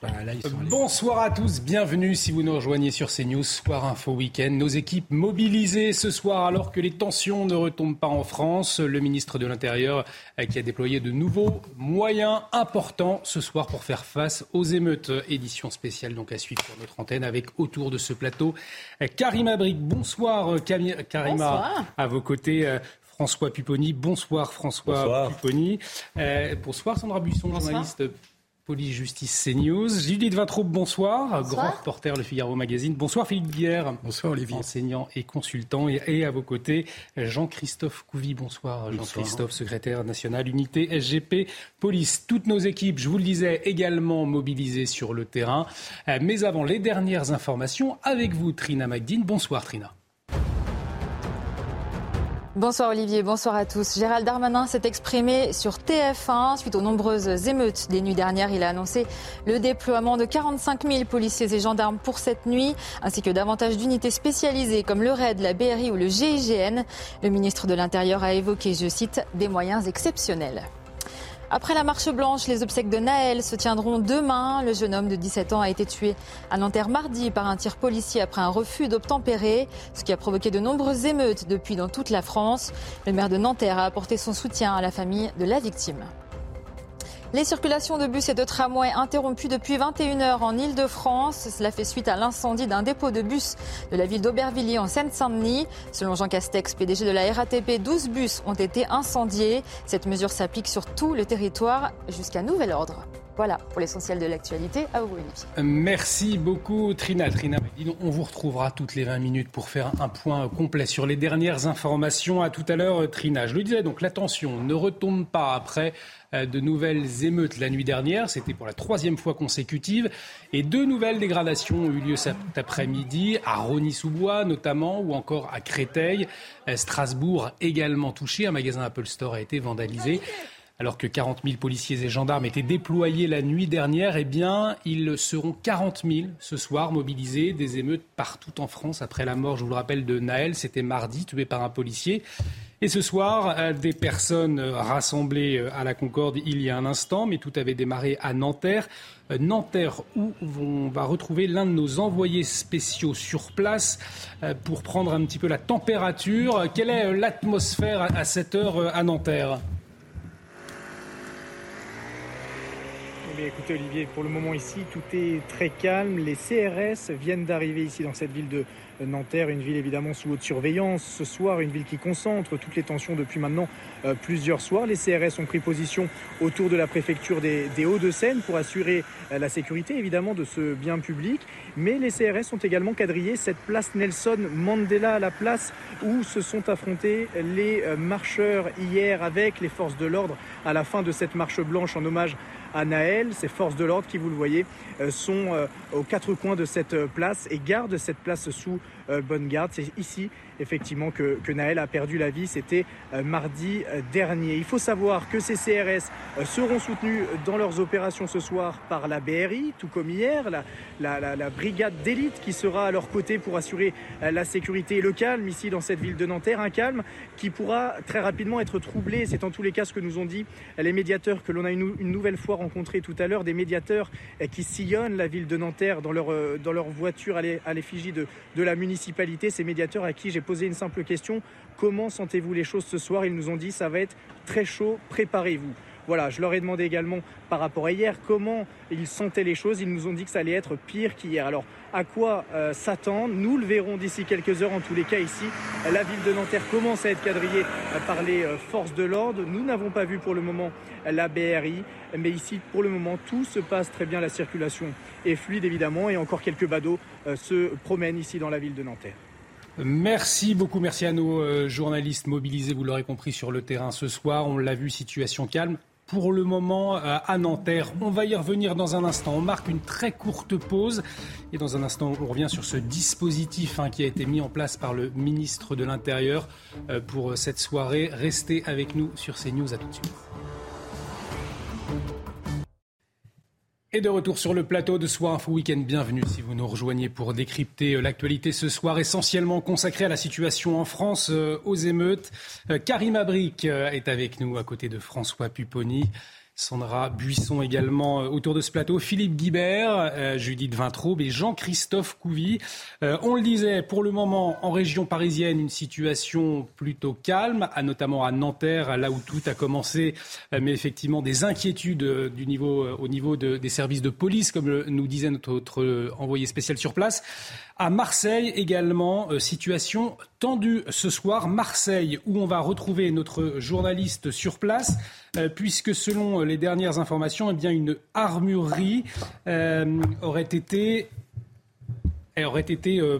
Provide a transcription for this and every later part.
Bah, Bonsoir à tous, bienvenue si vous nous rejoignez sur CNews, Soir Info Week-end. Nos équipes mobilisées ce soir alors que les tensions ne retombent pas en France. Le ministre de l'Intérieur euh, qui a déployé de nouveaux moyens importants ce soir pour faire face aux émeutes. Édition spéciale donc à suivre sur notre antenne avec autour de ce plateau euh, Karima Brick. Bonsoir euh, Karima, à vos côtés. François Pupponi. Bonsoir François bonsoir. Pupponi. bonsoir Sandra Buisson, journaliste Police-Justice CNews. Judith Vintraube, bonsoir. Grand reporter Le Figaro Magazine. Bonsoir Philippe Guerre. Bonsoir Olivier. Enseignant et consultant. Et, à vos côtés, Jean-Christophe Couvi. Bonsoir Jean-Christophe, secrétaire national unité SGP Police. Toutes nos équipes, je vous le disais, également mobilisées sur le terrain. Euh, mais avant les dernières informations, avec vous Trina Magdine. Bonsoir Trina. Bonsoir Olivier, bonsoir à tous. Gérald Darmanin s'est exprimé sur TF1 suite aux nombreuses émeutes des nuits dernières. Il a annoncé le déploiement de 45 000 policiers et gendarmes pour cette nuit, ainsi que davantage d'unités spécialisées comme le RAID, la BRI ou le GIGN. Le ministre de l'Intérieur a évoqué, je cite, des moyens exceptionnels. Après la marche blanche, les obsèques de Naël se tiendront demain. Le jeune homme de 17 ans a été tué à Nanterre mardi par un tir policier après un refus d'obtempérer, ce qui a provoqué de nombreuses émeutes depuis dans toute la France. Le maire de Nanterre a apporté son soutien à la famille de la victime. Les circulations de bus et de tramways interrompues depuis 21h en Ile-de-France. Cela fait suite à l'incendie d'un dépôt de bus de la ville d'Aubervilliers en Seine-Saint-Denis. Selon Jean Castex, PDG de la RATP, 12 bus ont été incendiés. Cette mesure s'applique sur tout le territoire jusqu'à nouvel ordre. Voilà pour l'essentiel de l'actualité. À vous, Olivier. Merci beaucoup, Trina. Trina, on vous retrouvera toutes les 20 minutes pour faire un point complet sur les dernières informations. À tout à l'heure, Trina. Je le disais, donc l'attention ne retombe pas après de nouvelles émeutes la nuit dernière. C'était pour la troisième fois consécutive. Et deux nouvelles dégradations ont eu lieu cet après-midi, à Rony-sous-Bois notamment, ou encore à Créteil. Euh, Strasbourg également touché. Un magasin Apple Store a été vandalisé. Alors que 40 000 policiers et gendarmes étaient déployés la nuit dernière, eh bien, ils seront 40 000 ce soir mobilisés. Des émeutes partout en France après la mort, je vous le rappelle, de Naël. C'était mardi, tué par un policier. Et ce soir, euh, des personnes rassemblées euh, à la Concorde il y a un instant, mais tout avait démarré à Nanterre. Euh, Nanterre, où on va retrouver l'un de nos envoyés spéciaux sur place pour prendre un petit peu la température. Quelle est l'atmosphère à cette heure à Nanterre? Écoutez Olivier, pour le moment ici, tout est très calme. Les CRS viennent d'arriver ici dans cette ville de Nanterre, une ville évidemment sous haute surveillance. Ce soir, une ville qui concentre toutes les tensions depuis maintenant euh, plusieurs soirs. Les CRS ont pris position autour de la préfecture des, Hauts-de-Seine pour assurer euh, la sécurité évidemment de ce bien public. Mais les CRS ont également quadrillé cette place Nelson Mandela, la place où se sont affrontés les euh, marcheurs hier avec les forces de l'ordre à la fin de cette marche blanche en hommage à Naël. Ces forces de l'ordre qui, vous le voyez, euh, sont euh, aux quatre coins de cette euh, place et gardent cette place sous bonne garde. C'est ici effectivement que, Naël a perdu la vie. C'était mardi dernier. Il faut savoir que ces CRS seront soutenus dans leurs opérations ce soir par la BRI, tout comme hier, la, brigade d'élite qui sera à leur côté pour assurer la sécurité et le calme ici dans cette ville de Nanterre. Un calme qui pourra très rapidement être troublé. C'est en tous les cas ce que nous ont dit les médiateurs que l'on a une, nouvelle fois rencontrés tout à l'heure, des médiateurs qui sillonnent la ville de Nanterre dans leur, euh, dans voiture à l'effigie de, de la municipalité. Ces médiateurs à qui j'ai posé une simple question. Comment sentez-vous les choses ce soir? Ils nous ont dit ça va être très chaud, préparez-vous. Voilà, je leur ai demandé également par rapport à hier comment ils sentaient les choses. Ils nous ont dit que ça allait être pire qu'hier. Alors, à quoi euh, s'attendre? Nous le verrons d'ici quelques heures. En tous les cas, ici, la ville de Nanterre commence à être quadrillée euh, par les euh, forces de l'ordre. Nous n'avons pas vu pour le moment la BRI, mais ici, pour le moment, tout se passe très bien. La circulation est fluide, évidemment, et encore quelques badauds se promènent ici dans la ville de Nanterre. Merci beaucoup, merci à nos journalistes mobilisés, vous l'aurez compris, sur le terrain ce soir. On l'a vu, situation calme pour le moment euh, à Nanterre. On va y revenir dans un instant. On marque une très courte pause et dans un instant, on revient sur ce dispositif hein, qui a été mis en place par le ministre de l'Intérieur euh, pour cette soirée. Restez avec nous sur CNews. À tout de suite. Et de retour sur le plateau de Soir Info Week-end, bienvenue si vous nous rejoignez pour décrypter euh, l'actualité ce soir essentiellement consacrée à la situation en France, euh, aux émeutes. Euh, Karim Abric est avec nous à côté de François Pupponi. Sandra Buisson également euh, autour de ce plateau, Philippe Guibert, euh, Judith Vintraube et Jean-Christophe Couvi. Euh, on le disait, pour le moment, en région parisienne, une situation plutôt calme, notamment à Nanterre, là où tout a commencé, mais effectivement des inquiétudes du niveau, au niveau des services de police, comme nous disait notre envoyé spécial sur place. À Marseille également, situation tendue ce soir. Marseille, où on va retrouver notre journaliste sur place, puisque selon les dernières informations, eh bien, une armurerie euh, aurait été, aurait été euh,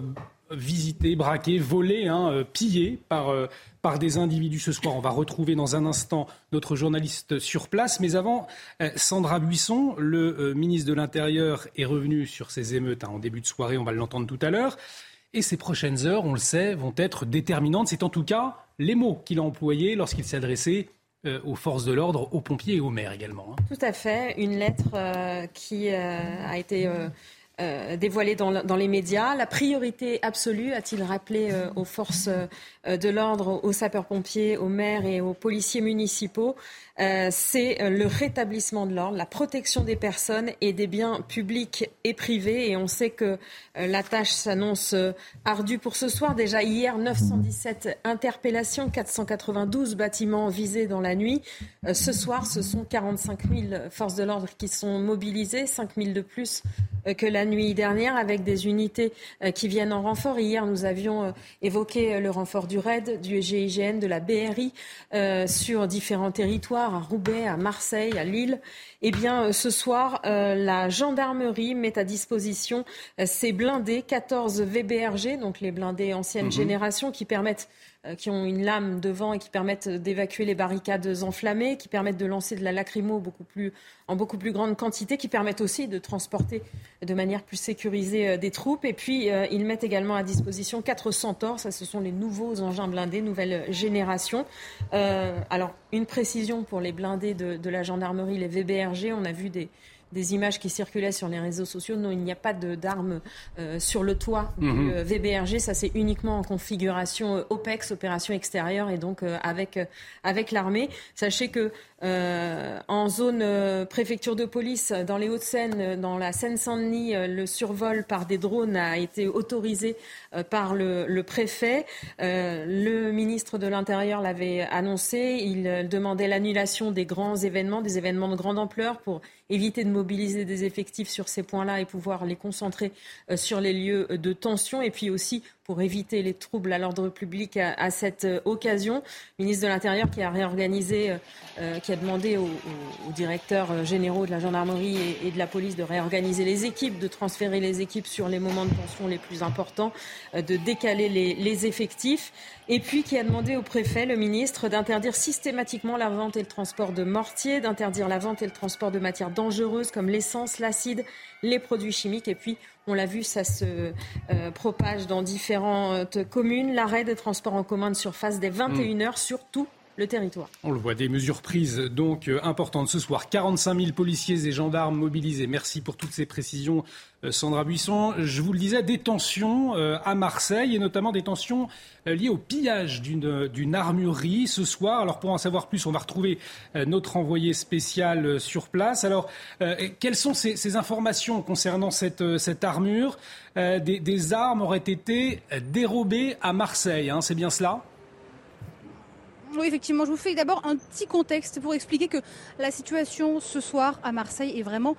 visitée, braquée, volée, hein, euh, pillée par, par des individus ce soir. On va retrouver dans un instant notre journaliste sur place. Mais avant, Sandra Buisson, le ministre de l'Intérieur, est revenu sur ces émeutes hein, en début de soirée. On va l'entendre tout à l'heure. Et ces prochaines heures, on le sait, vont être déterminantes. C'est en tout cas les mots qu'il a employés lorsqu'il s'est adressé euh, aux forces de l'ordre, aux pompiers et aux maires également. Hein. Tout à fait. Une lettre euh, qui euh, a été dévoilée dans, dans, les médias. La priorité absolue, a-t-il rappelé aux forces de l'ordre, aux sapeurs-pompiers, aux maires et aux policiers municipaux, euh, c'est euh, le rétablissement de l'ordre, la protection des personnes et des biens publics et privés. Et on sait que euh, la tâche s'annonce ardue pour ce soir. Déjà hier, 917 interpellations, 492 bâtiments visés dans la nuit. Ce soir, ce sont 45 000 forces de l'ordre qui sont mobilisées, 5 000 de plus que la nuit dernière, avec des unités qui viennent en renfort. Hier, nous avions évoqué le renfort du RAID, du GIGN, de la BRI sur différents territoires à Roubaix, à Marseille, à Lille. Eh bien, euh, ce soir, euh, la gendarmerie met à disposition euh, ces blindés, 14 VBRG, donc les blindés ancienne mhm. génération, qui permettent qui ont une lame devant et qui permettent d'évacuer les barricades enflammées, qui permettent de lancer de la lacrymo beaucoup plus, en beaucoup plus grande quantité, qui permettent aussi de transporter de manière plus sécurisée des troupes. Et puis, euh, ils mettent également à disposition 4 centaures. Ça, ce sont les nouveaux engins blindés, nouvelle génération. alors, une précision pour les blindés de, de la gendarmerie, les On a vu des, des images qui circulaient sur les réseaux sociaux. Non, il n'y a pas d'armes euh, sur le toit du mhm. euh, VBRG. Ça, c'est uniquement en configuration euh, OPEX, opération extérieure, et donc avec, avec l'armée. Sachez que en zone préfecture de police, dans les Hauts-de-Seine, dans la Seine-Saint-Denis, le survol par des drones a été autorisé par le, préfet. le ministre de l'Intérieur l'avait annoncé. Il demandait l'annulation des grands événements, des événements de grande ampleur pour éviter de mobiliser des effectifs sur ces points-là et pouvoir les concentrer euh, sur les lieux de tension. Et puis aussi pour éviter les troubles à l'ordre public à, cette euh, occasion. Le ministre de l'Intérieur qui a réorganisé, euh, euh, qui a demandé aux, directeurs généraux de la gendarmerie et, de la police de réorganiser les équipes, de transférer les équipes sur les moments de tension les plus importants, de décaler les, les, effectifs. Et puis qui a demandé au préfet, le ministre, d'interdire systématiquement la vente et le transport de mortiers, d'interdire la vente et le transport de matières dangereuses comme l'essence, l'acide, les produits chimiques. Et puis on l'a vu, ça se euh, propage dans différentes communes. L'arrêt des transports en commun de surface des 21 heures sur tout On le voit, des mesures prises donc euh, importantes ce soir. 45 000 policiers et gendarmes mobilisés. Merci pour toutes ces précisions, euh, Sandra Buisson. Je vous le disais, des tensions euh, à Marseille et notamment des tensions liées au pillage d'une armurerie ce soir. Alors pour en savoir plus, on va retrouver notre envoyé spécial sur place. Alors quelles sont ces, informations concernant cette, armure? Des, des, armes auraient été dérobées à Marseille, hein, c'est bien cela? Oui, effectivement, je vous fais d'abord un petit contexte pour expliquer que la situation ce soir à Marseille est vraiment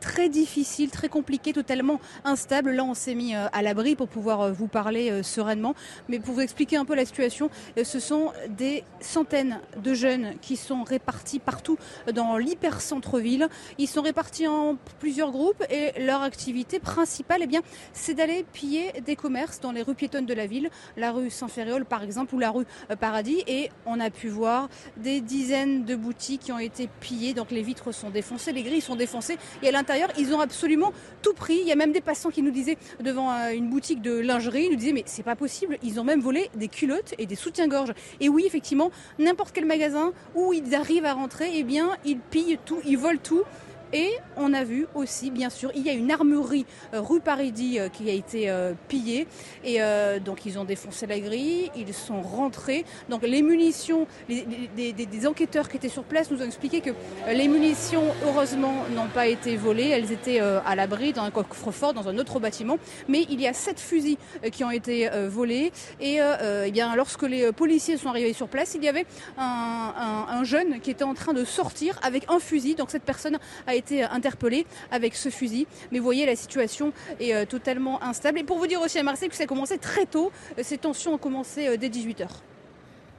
très difficile, très compliqué, totalement instable. Là, on s'est mis euh, à l'abri pour pouvoir euh, vous parler euh, sereinement. Mais pour vous expliquer un peu la situation, ce sont des centaines de jeunes qui sont répartis partout dans l'hyper-centre-ville. Ils sont répartis en plusieurs groupes et leur activité principale, eh bien, c'est d'aller piller des commerces dans les rues piétonnes de la ville, la rue Saint-Ferréol par exemple ou la rue Paradis. Et on a pu voir des dizaines de boutiques qui ont été pillées. Donc les vitres sont défoncées, les grilles sont défoncées. Et à ils ont absolument tout pris. Il y a même des passants qui nous disaient devant euh, une boutique de lingerie, ils nous disaient mais c'est pas possible, ils ont même volé des culottes et des soutiens-gorge. Et oui, effectivement, n'importe quel magasin où ils arrivent à rentrer, eh bien, ils pillent tout, ils volent tout Et on a vu aussi, bien sûr, il y a une armurerie rue Paridi qui a été pillée. Et donc ils ont défoncé la grille, ils sont rentrés. Donc les munitions, des enquêteurs qui étaient sur place nous ont expliqué que les munitions, heureusement, n'ont pas été volées. Elles étaient à l'abri dans un coffre-fort, dans un autre bâtiment. Mais il y a sept fusils qui ont été volés. Et eh bien, lorsque les policiers sont arrivés sur place, il y avait un, jeune qui était en train de sortir avec un fusil. Donc cette personne a été interpellée avec ce fusil. Mais vous voyez, la situation est euh, totalement instable. Et pour vous dire aussi à Marseille que ça a commencé très tôt, euh, ces tensions ont commencé euh, dès 18h.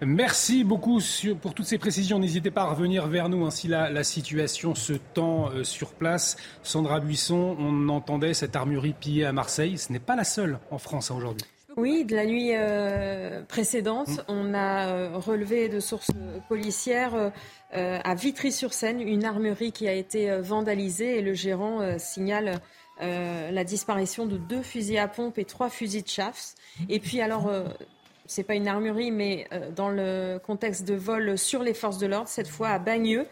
Merci beaucoup pour toutes ces précisions. N'hésitez pas à revenir vers nous hein, si la, situation se tend sur place. Sandra Buisson, on entendait cette armurerie pillée à Marseille. Ce n'est pas la seule en France hein, aujourd'hui. Oui, de la nuit euh, précédente, mm. on a euh, relevé de sources policières euh, à Vitry-sur-Seine une armurerie qui a été vandalisée et le gérant signale la disparition de deux fusils à pompe et trois fusils de chasse. Et puis alors, c'est pas une armurerie, mais dans le contexte de vol sur les forces de l'ordre, cette fois à Bagneux,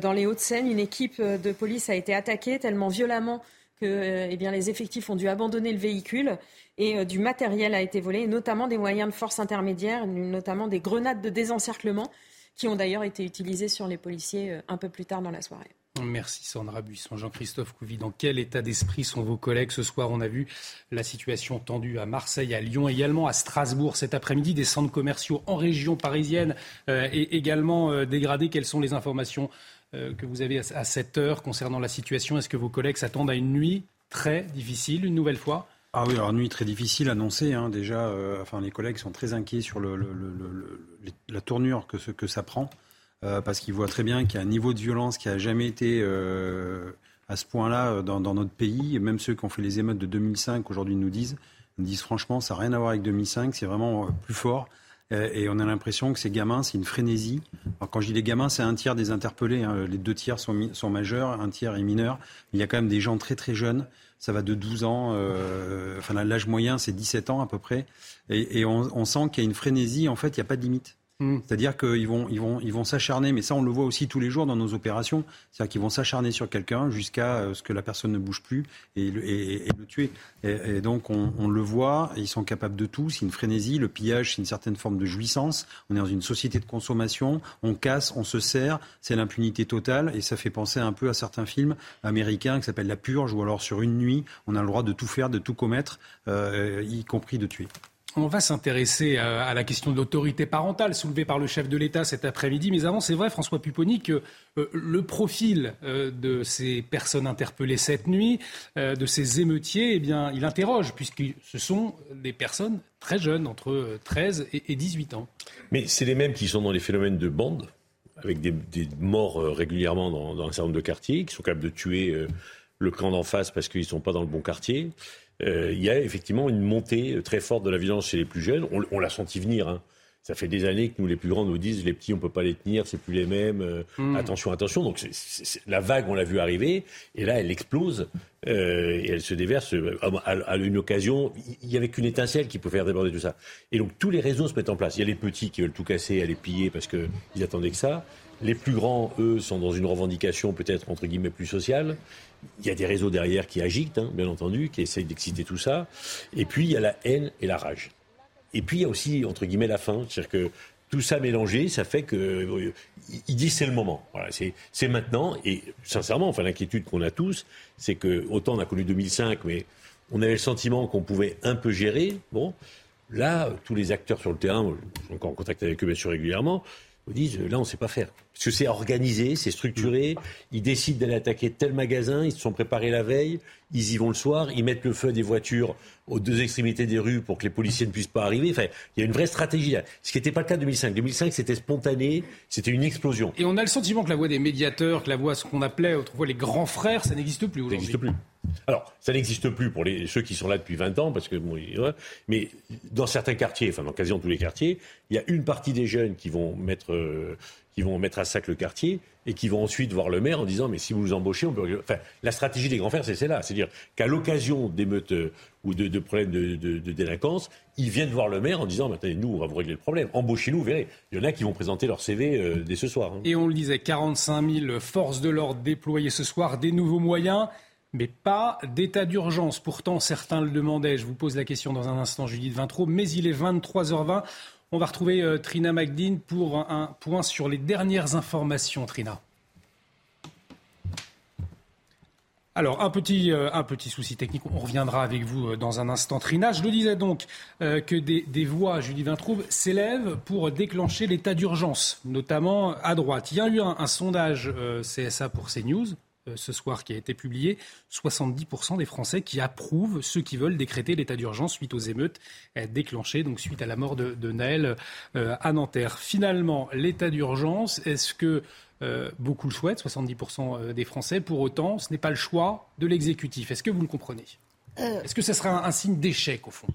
dans les Hauts-de-Seine, une équipe de police a été attaquée tellement violemment que eh bien, les effectifs ont dû abandonner le véhicule et euh, du matériel a été volé, notamment des moyens de force intermédiaire, notamment des grenades de désencerclement qui ont d'ailleurs été utilisées sur les policiers euh, un peu plus tard dans la soirée. Merci Sandra Buisson. Jean-Christophe Couvi, dans quel état d'esprit sont vos collègues ce soir? On a vu la situation tendue à Marseille, à Lyon, également à Strasbourg cet après-midi. Des centres commerciaux en région parisienne euh, et également dégradés. Quelles sont les informations que vous avez à cette heure concernant la situation? Est-ce que vos collègues s'attendent à une nuit très difficile, une nouvelle fois? Ah oui, alors nuit très difficile annoncée. Hein, déjà, euh, enfin les collègues sont très inquiets sur le, la tournure que, ce, que ça prend, euh, parce qu'ils voient très bien qu'il y a un niveau de violence qui a jamais été euh, à ce point-là dans, notre pays. même ceux qui ont fait les émeutes de 2005 aujourd'hui nous disent, nous disent franchement, ça n'a rien à voir avec 2005, c'est vraiment plus fort. Et on a l'impression que ces gamins, c'est une frénésie. Alors quand je dis les gamins, c'est un tiers des interpellés. Hein. Les deux tiers sont, sont majeurs, un tiers est mineur. Il y a quand même des gens très très jeunes ça va de 12 ans, euh, enfin l'âge moyen c'est 17 ans à peu près, et, on, on, sent qu'il y a une frénésie, en fait il n'y a pas de limite. Mm. C'est-à-dire qu'ils vont, ils vont, ils vont s'acharner, mais ça on le voit aussi tous les jours dans nos opérations, c'est-à-dire qu'ils vont s'acharner sur quelqu'un jusqu'à euh, ce que la personne ne bouge plus et, le tuer. Et, donc on, le voit, ils sont capables de tout, c'est une frénésie, le pillage c'est une certaine forme de jouissance, on est dans une société de consommation, on casse, on se sert, c'est l'impunité totale et ça fait penser un peu à certains films américains qui s'appellent La Purge ou alors sur une nuit on a le droit de tout faire, de tout commettre, euh, y compris de tuer. On va s'intéresser à, la question de l'autorité parentale soulevée par le chef de l'État cet après-midi. Mais avant, c'est vrai, François Pupponi, que euh, le profil euh, de ces personnes interpellées cette nuit, euh, de ces émeutiers, eh bien, il interroge, puisque ce sont des personnes très jeunes, entre 13 et, 18 ans. Mais c'est les mêmes qui sont dans les phénomènes de bande, avec des, morts régulièrement dans, dans, un certain nombre de quartiers, qui sont capables de tuer le camp d'en face parce qu'ils ne sont pas dans le bon quartier. Euh, il y a effectivement une montée très forte de la violence chez les plus jeunes. On, l'a senti venir. Hein. Ça fait des années que nous, les plus grands, nous disent les petits, on peut pas les tenir, c'est plus les mêmes. Euh, hmm. Attention, attention. Donc la vague, on l'a vu arriver, et là, elle explose euh, et elle se déverse à, une occasion. Il y avait qu'une étincelle qui pouvait faire déborder tout ça. Et donc tous les réseaux se mettent en place. Il y a les petits qui veulent tout casser, aller piller parce qu'ils attendaient que ça. Les plus grands, eux, sont dans une revendication peut-être entre guillemets plus sociale. Il y a des réseaux derrière qui agitent, hein, bien entendu, qui essayent d'exciter tout ça. Et puis il y a la haine et la rage. Et puis il y a aussi entre guillemets la faim, c'est-à-dire que tout ça mélangé, ça fait que euh, il dit c'est le moment. C'est maintenant. Et sincèrement, enfin l'inquiétude qu'on a tous, c'est que autant on a connu 2005, mais on avait le sentiment qu'on pouvait un peu gérer. Bon, là, tous les acteurs sur le terrain, je suis encore en contact avec eux bien sûr régulièrement, vous disent là on ne sait pas faire. Parce que c'est organisé, c'est structuré. Ils décident d'aller attaquer tel magasin, ils se sont préparés la veille, ils y vont le soir, ils mettent le feu des voitures aux deux extrémités des rues pour que les policiers ne puissent pas arriver. Enfin, il y a une vraie stratégie Ce qui n'était pas le cas en 2005. 2005, c'était spontané, c'était une explosion. Et on a le sentiment que la voix des médiateurs, que la voix, ce qu'on appelait autrefois les grands frères, ça n'existe plus aujourd'hui. Ça n'existe plus. Alors, ça n'existe plus pour les, ceux qui sont là depuis 20 ans, parce que bon, mais dans certains quartiers, enfin dans quasiment tous les quartiers, il y a une partie des jeunes qui vont mettre, euh, qui vont mettre à sac le quartier, et qui vont ensuite voir le maire en disant mais si vous nous embauchez, on peut. Enfin, la stratégie des grands frères, c'est celle-là, c'est-à-dire qu'à l'occasion d'émeutes euh, ou de, problèmes de, délinquance, ils viennent voir le maire en disant attendez, nous, on va vous régler le problème. Embauchez-nous, vous verrez. Il y en a qui vont présenter leur CV euh, dès ce soir. Hein. Et on le disait, 45 000 forces de l'ordre déployées ce soir, des nouveaux moyens mais pas d'état d'urgence. Pourtant, certains le demandaient. Je vous pose la question dans un instant, Judith Vintraud, mais il est 23h20. On va retrouver euh, Trina Magdine pour un, point sur les dernières informations. Trina. Alors, un petit, euh, souci technique, on reviendra avec vous euh, dans un instant. Trina, je le disais donc que des, voix, Judith Vintraud, s'élèvent pour déclencher l'état d'urgence, notamment à droite. Il y a eu un, sondage CSA pour CNews ce soir qui a été publié, 70% des Français qui approuvent ceux qui veulent décréter l'état d'urgence suite aux émeutes euh, déclenchées, donc suite à la mort de, Naël euh, à Nanterre. Finalement, l'état d'urgence, est-ce que beaucoup le souhaitent, 70% des Français? Pour autant, ce n'est pas le choix de l'exécutif. Est-ce que vous le comprenez? Est-ce que ce sera un, signe d'échec au fond?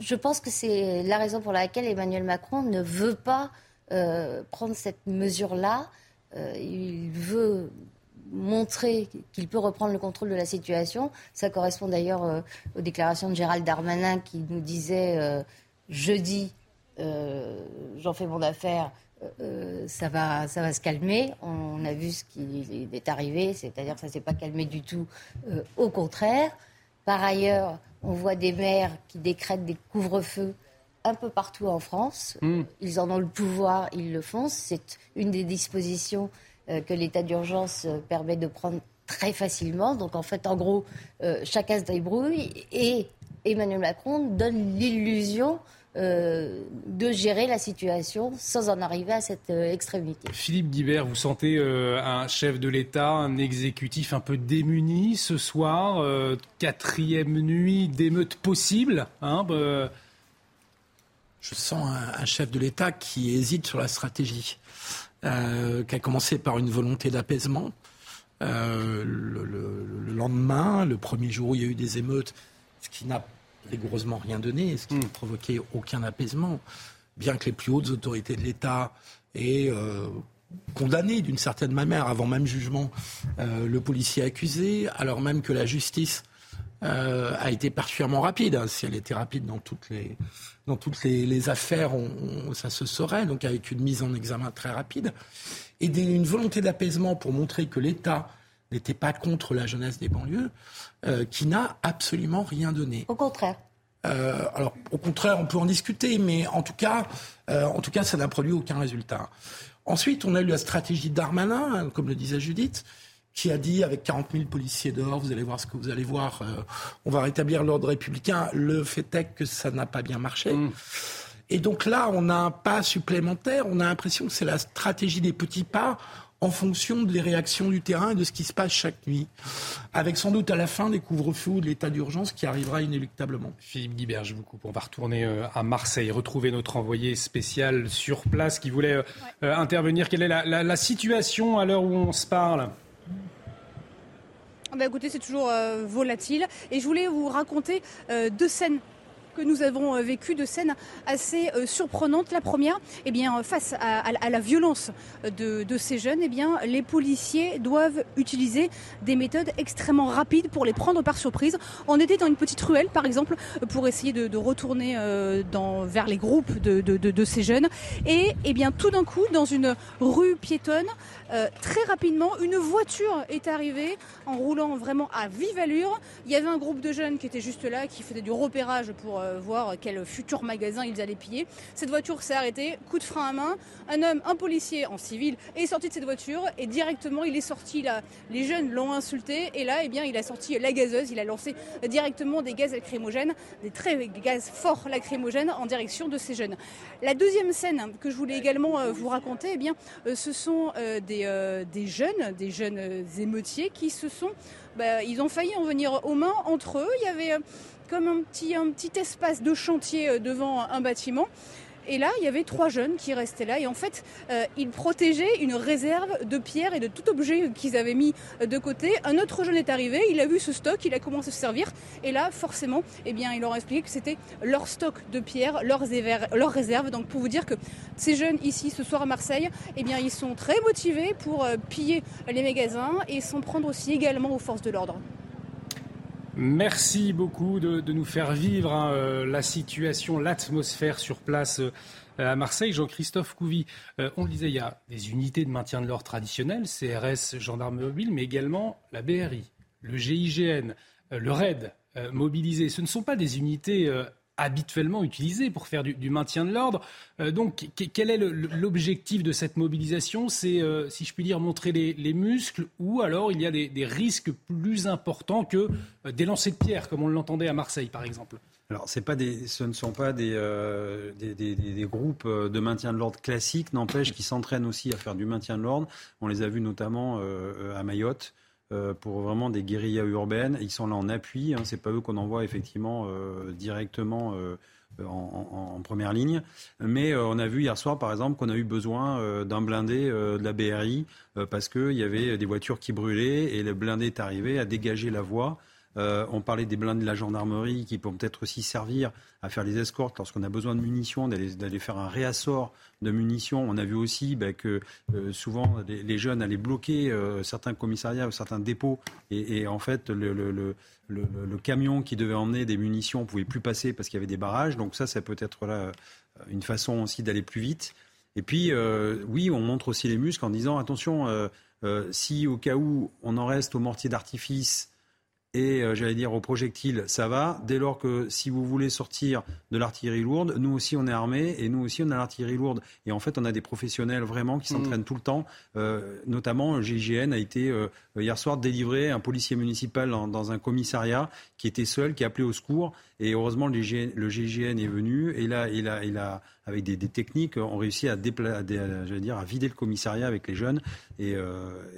Je pense que c'est la raison pour laquelle Emmanuel Macron ne veut pas prendre cette mesure-là. il veut montrer qu'il peut reprendre le contrôle de la situation. Ça correspond d'ailleurs euh, aux déclarations de Gérald Darmanin qui nous disait euh, jeudi, euh, j'en fais mon affaire, ça, va, ça va se calmer. On, a vu ce qui est arrivé, c'est-à-dire que ça ne s'est pas calmé du tout. au contraire. Par ailleurs, on voit des maires qui décrètent des couvre-feux un peu partout en France. Mmh. Ils en ont le pouvoir, ils le font. C'est une des dispositions euh, que l'état d'urgence euh, permet de prendre très facilement. Donc en fait, en gros, euh, chacun se débrouille et Emmanuel Macron donne l'illusion de gérer la situation sans en arriver à cette extrémité. Philippe Guibert, vous sentez un chef de l'État, un exécutif un peu démuni ce soir, quatrième nuit d'émeute possible hein, Je sens un chef de l'État qui hésite sur la stratégie. Euh, qui a commencé par une volonté d'apaisement. Euh, le, lendemain, le premier jour où il y a eu des émeutes, ce qui n'a rigoureusement rien donné, ce qui n'a hmm. provoqué aucun apaisement, bien que les plus hautes autorités de l'État aient euh, condamné d'une certaine manière, avant même jugement, le policier accusé, alors même que la justice euh, a été particulièrement rapide. Hein. Si elle était rapide dans toutes les, dans toutes les, affaires, on, ça se saurait, donc avec une mise en examen très rapide. Et une volonté d'apaisement pour montrer que l'État n'était pas contre la jeunesse des banlieues, euh, qui n'a absolument rien donné. Au contraire. Euh, alors, au contraire, on peut en discuter, mais en tout cas, en tout cas ça n'a produit aucun résultat. Ensuite, on a eu la stratégie Darmanin, hein, comme le disait Judith, qui a dit avec 40 000 policiers dehors, vous allez voir ce que vous allez voir, euh, on va rétablir l'ordre républicain. Le fait est que ça n'a pas bien marché. Mm. Et donc là, on a un pas supplémentaire. On a l'impression que c'est la stratégie des petits pas en fonction des réactions du terrain et de ce qui se passe chaque nuit. Avec sans doute à la fin des couvre-feux ou de l'état d'urgence qui arrivera inéluctablement. Philippe Guibert, je vous coupe. On va retourner euh, à Marseille, retrouver notre envoyé spécial sur place qui voulait euh, intervenir. Quelle est la situation à l'heure où on se parle? Bah écoutez, c'est toujours euh, volatile. Et je voulais vous raconter euh, deux scènes nous avons euh, vécu de scènes assez euh, surprenantes. La première, eh bien, face à, la violence de, ces jeunes, eh bien, les policiers doivent utiliser des méthodes extrêmement rapides pour les prendre par surprise. On était dans une petite ruelle, par exemple, pour essayer de, retourner euh, vers les groupes de, ces jeunes. Et eh bien, tout d'un coup, dans une rue piétonne, très rapidement, une voiture est arrivée en roulant vraiment à vive allure. Il y avait un groupe de jeunes qui était juste là, qui faisait du repérage pour euh, voir quel futur magasin ils allaient piller. Cette voiture s'est arrêtée, coup de frein à main. Un homme, un policier en civil, est sorti de cette voiture et directement il est sorti là. Les jeunes l'ont insulté et là, eh bien, il a sorti la gazeuse. Il a lancé directement des gaz lacrymogènes, des très gaz forts lacrymogènes en direction de ces jeunes. La deuxième scène que je voulais également euh, vous raconter, eh bien, euh, ce sont des, des jeunes, des jeunes émeutiers qui se sont bah, ils ont failli en venir aux mains entre eux. Il y avait comme un petit, espace de chantier euh, devant un bâtiment. Et là, il y avait trois jeunes qui restaient là. Et en fait, euh, ils protégeaient une réserve de pierres et de tout objet qu'ils avaient mis de côté. Un autre jeune est arrivé, il a vu ce stock, il a commencé à se servir. Et là, forcément, eh bien, il leur a expliqué que c'était leur stock de pierres, leurs, réserves. Donc, pour vous dire que ces jeunes ici, ce soir à Marseille, eh ils sont très motivés pour euh, piller les magasins et s'en prendre aussi également aux forces de l'ordre. Merci beaucoup de, nous faire vivre hein, euh, la situation, l'atmosphère sur place euh, à Marseille. Jean-Christophe Couvi, euh, on le disait, il y a des unités de maintien de l'ordre traditionnelles, CRS, gendarme mobile, mais également la BRI, le GIGN, le RAID mobilisé. Ce ne sont pas des unités habituellement utilisé pour faire du, maintien de l'ordre. Euh, donc, quel est l'objectif de cette mobilisation? C'est, euh, si je puis dire, montrer les, muscles ou alors il y a des, risques plus importants que euh, des lancers de pierre, comme on l'entendait à Marseille, par exemple alors, ce ne sont pas des, des, groupes de maintien de l'ordre classiques, n'empêche qu'ils s'entraînent aussi à faire du maintien de l'ordre. On les a vus notamment à Mayotte. Euh, pour vraiment des guérillas urbaines. Ils sont là en appui. Hein, c'est pas eux qu'on envoie effectivement euh, directement euh, en, première ligne. Mais on a vu hier soir, par exemple, qu'on a eu besoin d'un blindé de la BRI parce qu'il y avait des voitures qui brûlaient et le blindé est arrivé à dégager la voie euh, on parlait des blindés de la gendarmerie qui peuvent peut-être aussi servir à faire les escortes lorsqu'on a besoin de munitions, d'aller faire un réassort de munitions. On a vu aussi bah, que euh, souvent les, jeunes allaient bloquer euh, certains commissariats ou certains dépôts et, en fait le, camion qui devait emmener des munitions ne pouvait plus passer parce qu'il y avait des barrages. Donc ça, ça peut être là une façon aussi d'aller plus vite. Et puis, oui, on montre aussi les muscles en disant attention, si au cas où on en reste au mortier d'artifice, et euh, j'allais dire aux projectiles, ça va. Dès lors que si vous voulez sortir de l'artillerie lourde, nous aussi on est armés et nous aussi on a l'artillerie lourde. Et en fait, on a des professionnels vraiment qui s'entraînent mm. tout le temps. Euh, notamment, GIGN a été euh, hier soir délivré un policier municipal dans, un commissariat qui était seul, qui appelait au secours. Et heureusement, le GIGN, est venu et là, il a, avec des, techniques, ont réussi à, dire, à vider le commissariat avec les jeunes et,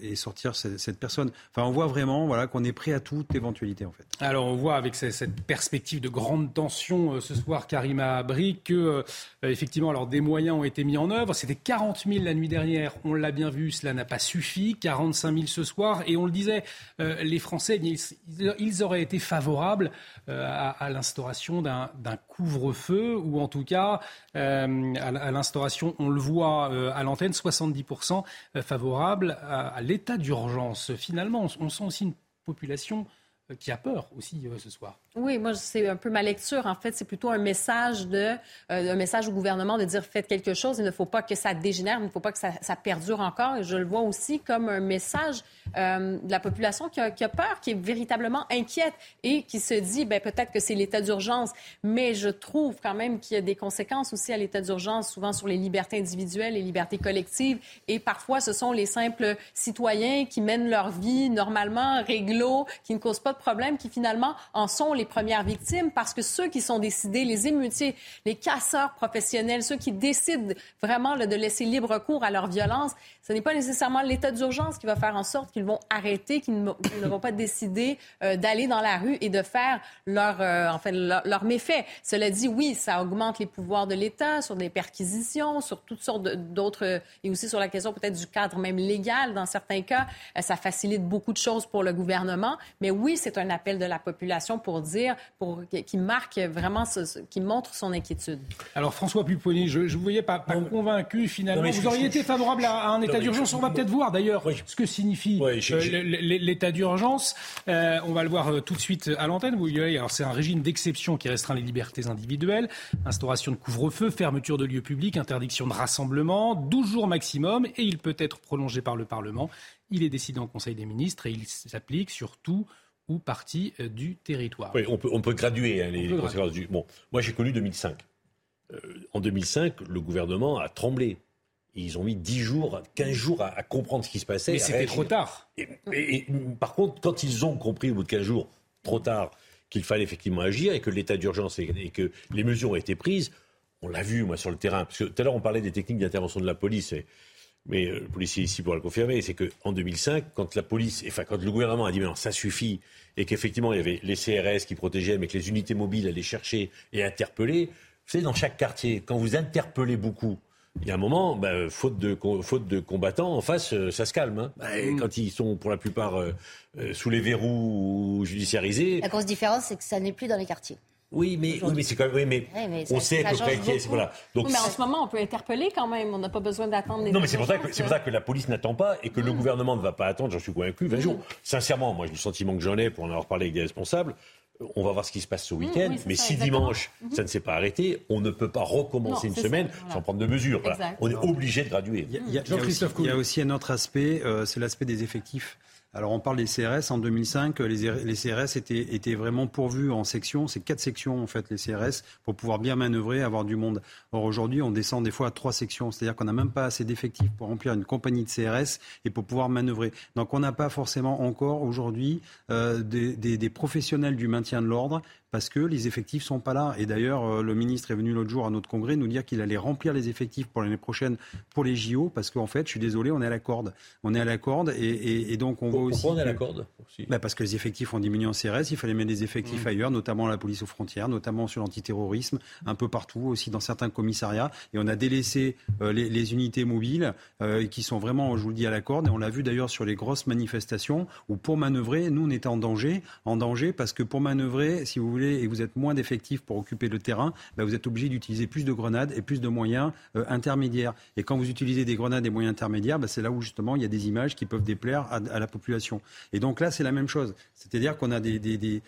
et sortir cette, personne. Enfin, on voit vraiment voilà, qu'on est prêt à toute éventualité en fait. Alors on voit avec cette perspective de grande tension euh, ce soir, Karima Abri, que euh, effectivement alors des moyens ont été mis en œuvre. C'était 40 000 la nuit dernière, on l'a bien vu, cela n'a pas suffi. 45 000 ce soir, et on le disait, euh, les Français, ils, auraient été favorables à, l'instauration d'un couvre-feu, ou en tout cas à, l'instauration, on le voit à l'antenne, 70% favorables à, l'état d'urgence. Finalement, on sent aussi une population qui a peur aussi ce soir. Oui, moi, c'est un peu ma lecture. En fait, c'est plutôt un message, de, euh, un message au gouvernement de dire faites quelque chose. Il ne faut pas que ça dégénère, il ne faut pas que ça, perdure encore. Je le vois aussi comme un message euh, de la population qui a, qui a, peur, qui est véritablement inquiète et qui se dit ben, peut-être que c'est l'état d'urgence. Mais je trouve quand même qu'il y a des conséquences aussi à l'état d'urgence, souvent sur les libertés individuelles, les libertés collectives. Et parfois, ce sont les simples citoyens qui mènent leur vie normalement, réglo, qui ne causent pas de problème, qui finalement en sont les premières victimes parce que ceux qui sont décidés, les émeutiers, les casseurs professionnels, ceux qui décident vraiment de laisser libre cours à leur violence, ce n'est pas nécessairement l'état d'urgence qui va faire en sorte qu'ils vont arrêter, qu'ils ne, vont pas décider euh, d'aller dans la rue et de faire leur, euh, en fait, leur, méfait. Cela dit, oui, ça augmente les pouvoirs de l'État sur des perquisitions, sur toutes sortes d'autres, et aussi sur la question peut-être du cadre même légal dans certains cas. Euh, ça facilite beaucoup de choses pour le gouvernement. Mais oui, c'est un appel de la population pour dire pour, qui marque vraiment, qui montre son inquiétude. Alors François Pupponi, je ne vous voyais pas, convaincu finalement. vous auriez été favorable à, un état d'urgence. On va peut-être voir d'ailleurs ce que signifie euh, l'état d'urgence. Euh, on va le voir euh, tout de suite à l'antenne. Alors c'est un régime d'exception qui restreint les libertés individuelles, instauration de couvre-feu, fermeture de lieux publics, interdiction de rassemblement, 12 jours maximum et il peut être prolongé par le Parlement. Il est décidé en Conseil des ministres et il s'applique surtout ou partie euh, du territoire. Oui, on peut, on peut graduer hein, les conséquences du. Bon, moi j'ai connu 2005. Euh, en 2005, le gouvernement a tremblé. Ils ont mis 10 jours, 15 jours à, comprendre ce qui se passait. Mais c'était trop tard. Et, par contre, quand ils ont compris au bout de 15 jours, trop tard, qu'il fallait effectivement agir et que l'état d'urgence et, que les mesures ont été prises, on l'a vu, moi, sur le terrain. Parce que tout à l'heure, on parlait des techniques d'intervention de la police. Et mais euh, le policier ici pourra le confirmer, c'est qu'en 2005, quand la police, enfin quand le gouvernement a dit mais non, ça suffit, et qu'effectivement il y avait les CRS qui protégeaient, mais que les unités mobiles allaient chercher et interpeller, savez, dans chaque quartier, quand vous interpellez beaucoup, il y a un moment, bah, faute, de, faute de combattants, en face, euh, ça se calme. Hein. Bah, mm. Quand ils sont pour la plupart euh, sous les verrous ou judiciarisés. La grosse différence, c'est que ça n'est plus dans les quartiers. Oui, mais, oui, mais c'est quand même. Oui, mais, on sait à peu près qui est. Voilà. Donc, mais en ce moment, on peut interpeller quand même. On n'a pas besoin d'attendre les. Non, mais c'est pour, ça que, c'est pour ça que la police n'attend pas et que le mm. gouvernement ne va pas attendre, j'en suis convaincu, 20 jours. Sincèrement, moi, le sentiment que j'en ai, pour en avoir parlé avec des responsables, on va voir ce qui se passe ce week-end. mais si dimanche, mhm. ça ne s'est pas arrêté, on ne peut pas recommencer une semaine sans prendre de mesures. On est obligé de graduer. Il y a, aussi, un autre aspect, euh, c'est l'aspect des effectifs. Alors on parle des CRS. En 2005, les, CRS étaient, vraiment pourvus en sections. C'est quatre sections en fait les CRS pour pouvoir bien manœuvrer, avoir du monde. Or aujourd'hui, on descend des fois à trois sections, c'est-à-dire qu'on n'a même pas assez d'effectifs pour remplir une compagnie de CRS et pour pouvoir manœuvrer. Donc on n'a pas forcément encore aujourd'hui euh, des professionnels du maintien de l'ordre parce que les effectifs sont pas là. Et d'ailleurs, euh, le ministre est venu l'autre jour à notre congrès nous dire qu'il allait remplir les effectifs pour l'année prochaine pour les JO, parce qu'en fait, je suis désolé, on est à la corde. On est à la corde, et, et, donc on voit aussi. Pourquoi on est à la corde bah Parce que les effectifs ont diminué en CRS, il fallait mettre des effectifs mmh. ailleurs, notamment à la police aux frontières, notamment sur l'antiterrorisme, un peu partout, aussi dans certains commissariats. Et on a délaissé euh, les, les, unités mobiles euh, qui sont vraiment, je vous le dis, à la corde. Et on l'a vu d'ailleurs sur les grosses manifestations où pour manœuvrer, nous, on était en danger, en danger parce que pour manœuvrer, si vous voulez, et vous êtes moins d'effectifs pour occuper le terrain, bah, vous êtes obligé d'utiliser plus de grenades et plus de moyens euh, intermédiaires. Et quand vous utilisez des grenades et moyens intermédiaires, bah, c'est là où justement il y a des images qui peuvent déplaire à, la population. Et donc là, c'est la même chose. C'est-à-dire qu'on a des,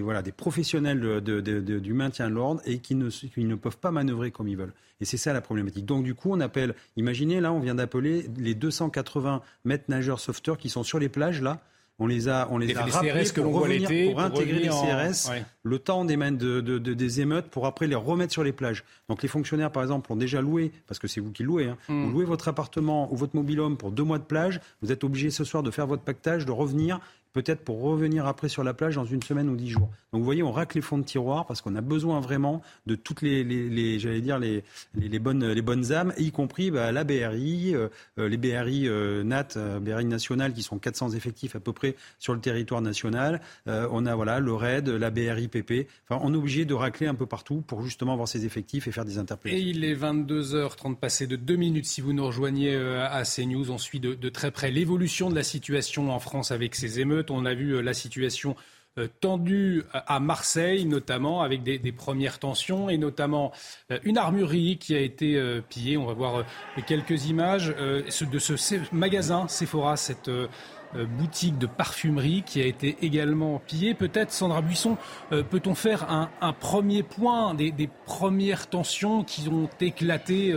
voilà, des professionnels du maintien de l'ordre et qui ne, peuvent pas manœuvrer comme ils veulent. Et c'est ça la problématique. Donc du coup, on appelle, imaginez là, on vient d'appeler les 280 mètres nageurs sauveteurs qui sont sur les plages là. On les a, on les, a rappelés pour, revenir, pour intégrer les CRS le temps des, de, des émeutes pour après les remettre sur les plages. Donc les fonctionnaires, par exemple, ont déjà loué, parce que c'est vous qui louez, hein, hmm. vous louez votre appartement ou votre mobilhome pour deux mois de plage, vous êtes obligé ce soir de faire votre pactage, de revenir peut-être pour revenir après sur la plage dans une semaine ou dix jours. Donc vous voyez, on racle les fonds de tiroir parce qu'on a besoin vraiment de toutes les, j'allais dire les, les, bonnes les bonnes âmes, y compris bah, la BRI, euh, euh, les BRI euh, NAT, BRI national qui sont 400 effectifs à peu près sur le territoire national. on a voilà le RAID, la BRI PP. Enfin, on est obligé de racler un peu partout pour justement avoir ces effectifs et faire des interpellations. Et il est 22h30 passé de deux minutes. Si vous nous rejoignez à CNews, on suit de très près l'évolution de la situation en France avec ces émeutes. On a vu euh, la situation euh, tendue à Marseille, notamment avec des, premières tensions et notamment euh, une armurerie qui a été pillée. On va voir quelques images de ce magasin Sephora, cette boutique de parfumerie qui a été également pillée. Peut-être, Sandra Buisson, peut-on faire un, premier point des, premières tensions qui ont éclaté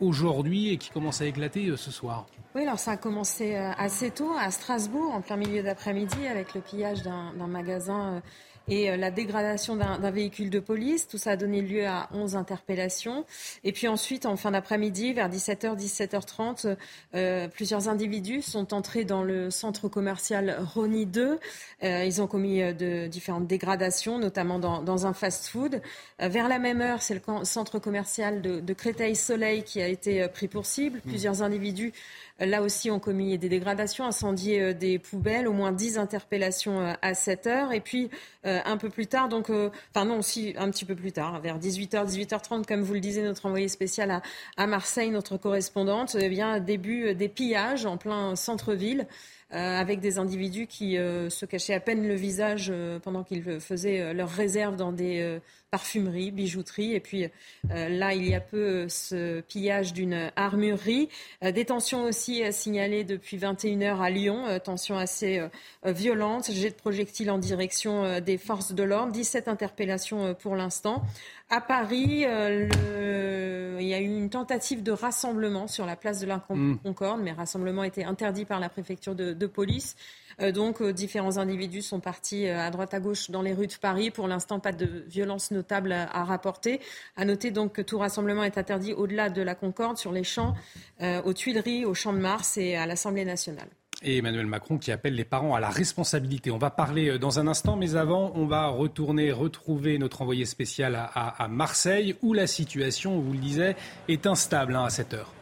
aujourd'hui et qui commencent à éclater ce soir? Oui, alors ça a commencé euh, assez tôt à Strasbourg, en plein milieu d'après-midi, avec le pillage d'un magasin euh, et euh, la dégradation d'un véhicule de police. Tout ça a donné lieu à 11 interpellations. Et puis ensuite, en fin d'après-midi, vers 17h, 17h30, euh, plusieurs individus sont entrés dans le centre commercial Rony 2. Euh, ils ont commis de différentes dégradations, notamment dans, dans un fast-food. vers la même heure, c'est le centre commercial de, de Créteil-Soleil qui a été pris pour cible. Mmh. Plusieurs individus Là aussi, on commis des dégradations, incendié euh, des poubelles, au moins 10 interpellations euh, à 7 heures. Et puis, euh, un peu plus tard, donc, enfin non, aussi un petit peu plus tard, vers 18h, 18h30, comme vous le disiez, notre envoyé spécial à, Marseille, notre correspondante, eh bien, début des pillages en plein centre-ville. avec des individus qui se cachaient à peine le visage pendant qu'ils faisaient leur réserve dans des parfumerie, bijouterie. Et puis euh, là, il y a peu ce pillage d'une armurerie. Euh, des tensions aussi euh, signalées depuis 21h à Lyon, tensions assez violentes, jet de projectiles en direction des forces de l'ordre, 17 interpellations pour l'instant. À Paris, il y a eu une tentative de rassemblement sur la place de la. Concorde, mais rassemblement a été interdit par la préfecture de police. Euh, donc, euh, différents individus sont partis euh, à droite à gauche dans les rues de Paris. Pour l'instant, pas de violence notable à, rapporter. À noter donc que tout rassemblement est interdit au-delà de la Concorde, sur les champs, aux Tuileries, au Champ de Mars et à l'Assemblée nationale et Emmanuel Macron qui appelle les parents à la responsabilité. On va parler dans un instant, mais avant, on va retourner retrouver notre envoyé spécial à, Marseille, où la situation, vous le disiez, est instable hein, à cette heure.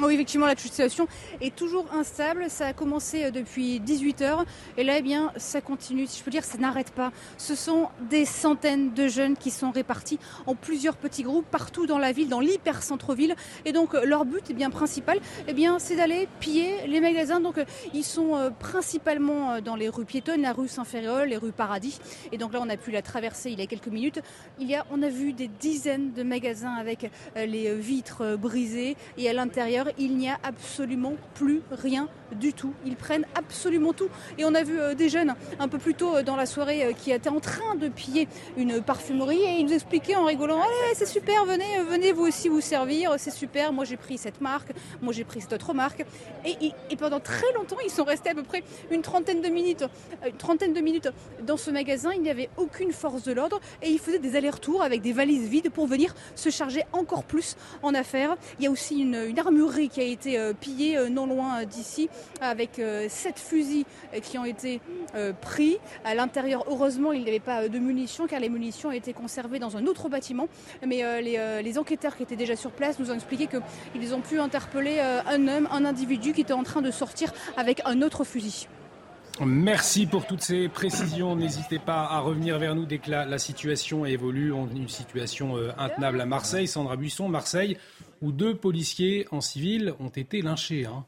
Oui, effectivement, la situation est toujours instable. Ça a commencé euh, depuis 18 heures. Et là, eh bien, ça continue. Si je peux dire, ça n'arrête pas. Ce sont des centaines de jeunes qui sont répartis en plusieurs petits groupes partout dans la ville, dans l'hyper centre-ville. Et donc, euh, leur but, eh bien, principal, eh bien, c'est d'aller piller les magasins. Donc, euh, ils sont principalement dans les rues piétonnes, la rue Saint-Ferréol, les rues Paradis. Et donc là, on a pu la traverser il y a quelques minutes. Il y a, on a vu des dizaines de magasins avec les vitres brisées. Et à l'intérieur, il n'y a absolument plus rien du tout. Ils prennent absolument tout. Et on a vu euh, des jeunes un peu plus tôt euh, dans la soirée euh, qui étaient en train de piller une parfumerie et ils nous expliquaient en rigolant Allez, c'est super, venez, venez vous aussi vous servir, c'est super. Moi j'ai pris cette marque, moi j'ai pris cette autre marque. Et, pendant très longtemps, ils sont restés à peu près une trentaine de minutes, une trentaine de minutes dans ce magasin. Il n'y avait aucune force de l'ordre et ils faisaient des allers-retours avec des valises vides pour venir se charger encore plus en affaires. Il y a aussi une, une qui a été pillée non loin d'ici avec euh, sept fusils euh, qui ont été euh, pris. À l'intérieur, heureusement, il n'y avait pas de munitions car les munitions étaient conservées dans un autre bâtiment. Mais les, enquêteurs qui étaient déjà sur place nous ont expliqué qu'ils ont pu interpeller un homme, un individu qui était en train de sortir avec un autre fusil. Merci pour toutes ces précisions. N'hésitez pas à revenir vers nous dès que la, situation évolue. On a une situation intenable à Marseille. Sandra Buisson, Marseille, où deux policiers en civil ont été lynchés. Hein.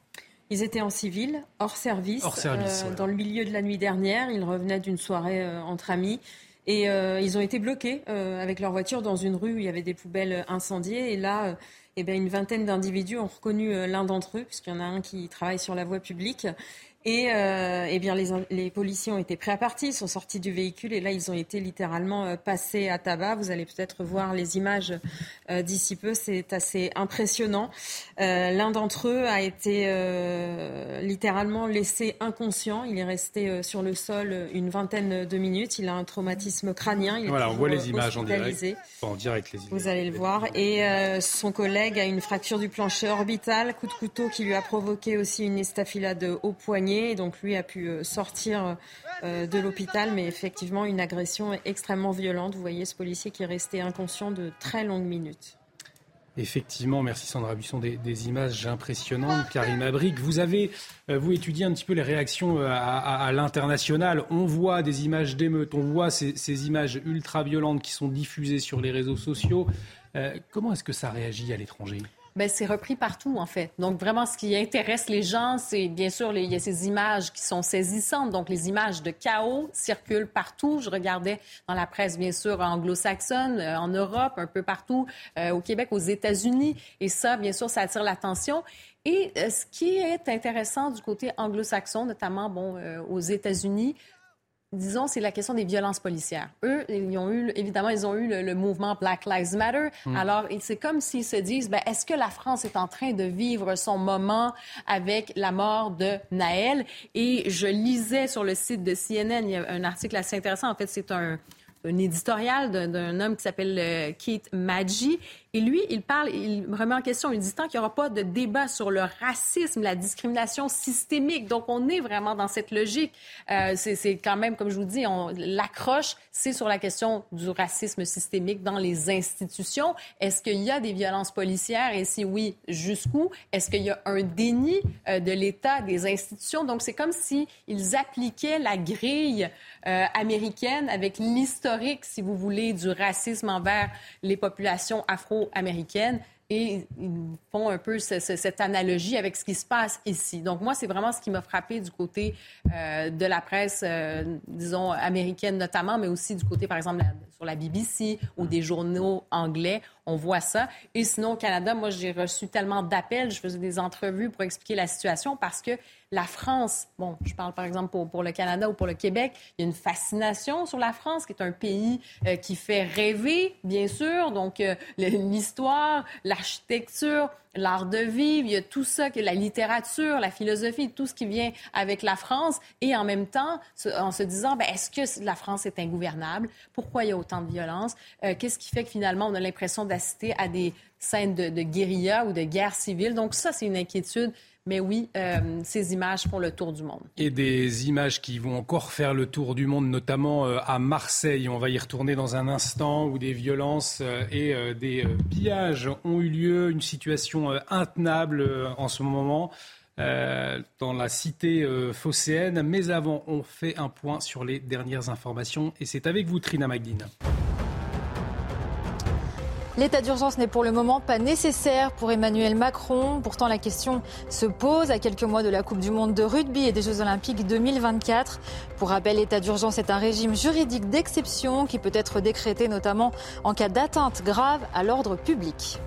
Ils étaient en civil, hors service, euh, dans le milieu de la nuit dernière. Ils revenaient d'une soirée euh, entre amis. Et euh, ils ont été bloqués avec leur voiture dans une rue où il y avait des poubelles incendiées. Et là, eh bien, une vingtaine d'individus ont reconnu l'un d'entre eux, puisqu'il y en a un qui travaille sur la voie publique. Et euh, eh bien, les, les, policiers ont été prêts à partir, ils sont sortis du véhicule et là, ils ont été littéralement euh, passés à tabac. Vous allez peut-être voir les images euh, d'ici peu, c'est assez impressionnant. Euh, l'un d'entre eux a été littéralement laissé inconscient. Il est resté sur le sol une vingtaine de minutes. Il a un traumatisme crânien. Il voilà, on voit les images en direct. En direct les images. Vous allez le voir. Et son collègue a une fracture du plancher orbital, coup de couteau qui lui a provoqué aussi une estafilade au poignet donc lui a pu euh, sortir euh, de l'hôpital, mais effectivement une agression extrêmement violente. Vous voyez ce policier qui est resté inconscient de très longues minutes. Effectivement, merci Sandra Buisson, des, images impressionnantes. Karim Abrik, vous avez, euh, vous étudié un petit peu les réactions à, l'international. On voit des images d'émeutes, on voit ces, images ultra-violentes qui sont diffusées sur les réseaux sociaux. comment est-ce que ça réagit à l'étranger? Ben, c'est repris partout, en fait. Donc, vraiment, ce qui intéresse les gens, c'est bien sûr, il y a ces images qui sont saisissantes. Donc, les images de chaos circulent partout. Je regardais dans la presse, bien sûr, anglo-saxonne, euh, en Europe, un peu partout, euh, au Québec, aux États-Unis. Et ça, bien sûr, ça attire l'attention. Et euh, ce qui est intéressant du côté anglo-saxon, notamment bon, aux États-Unis, disons, c'est la question des violences policières. Eux, ils ont eu, évidemment, ils ont eu le, mouvement Black Lives Matter. Mm. Alors, c'est comme s'ils se disent, ben, est-ce que la France est en train de vivre son moment avec la mort de Naël? Et je lisais sur le site de CNN, il y a un article assez intéressant. En fait, c'est un, un éditorial d'un homme qui s'appelle euh, Keith Maggi. Et lui, il parle, il remet en question, il dit tant qu'il n'y aura pas de débat sur le racisme, la discrimination systémique. Donc, on est vraiment dans cette logique. Euh, c'est quand même, comme je vous dis, l'accroche, c'est sur la question du racisme systémique dans les institutions. Est-ce qu'il y a des violences policières? Et si oui, jusqu'où? Est-ce qu'il y a un déni euh, de l'État, des institutions? Donc, c'est comme s'ils ils appliquaient la grille euh, américaine avec l'historique, si vous voulez, du racisme envers les populations afro américaine et ils font un peu cette analogie avec ce qui se passe ici. Donc moi, c'est vraiment ce qui m'a frappé du côté euh, de la presse, euh, disons, américaine notamment, mais aussi du côté, par exemple, sur la BBC ou des journaux anglais. On voit ça. Et sinon, au Canada, moi, j'ai reçu tellement d'appels, je faisais des entrevues pour expliquer la situation parce que la France, bon, je parle par exemple pour, pour, le Canada ou pour le Québec, il y a une fascination sur la France, qui est un pays euh, qui fait rêver, bien sûr. Donc, euh, l'histoire, l'architecture, l'art de vivre, il y a tout ça, la littérature, la philosophie, tout ce qui vient avec la France. Et en même temps, en se disant, ben, est-ce que la France est ingouvernable? Pourquoi il y a autant de violence? Euh, qu'est-ce qui fait que finalement, on a l'impression d'assister à des scènes de, de guérilla ou de guerre civile? Donc, ça, c'est une inquiétude Mais oui, ces images font le tour du monde. Et des images qui vont encore faire le tour du monde, notamment à Marseille. On va y retourner dans un instant où des violences et des pillages ont eu lieu. Une situation intenable en ce moment. Euh, dans la cité euh, phocéenne. Mais avant, on fait un point sur les dernières informations et c'est avec vous, Trina Magdine. L'état d'urgence n'est pour le moment pas nécessaire pour Emmanuel Macron. Pourtant, la question se pose à quelques mois de la Coupe du Monde de rugby et des Jeux Olympiques 2024. Pour rappel, l'état d'urgence est un régime juridique d'exception qui peut être décrété notamment en cas d'atteinte grave à l'ordre public.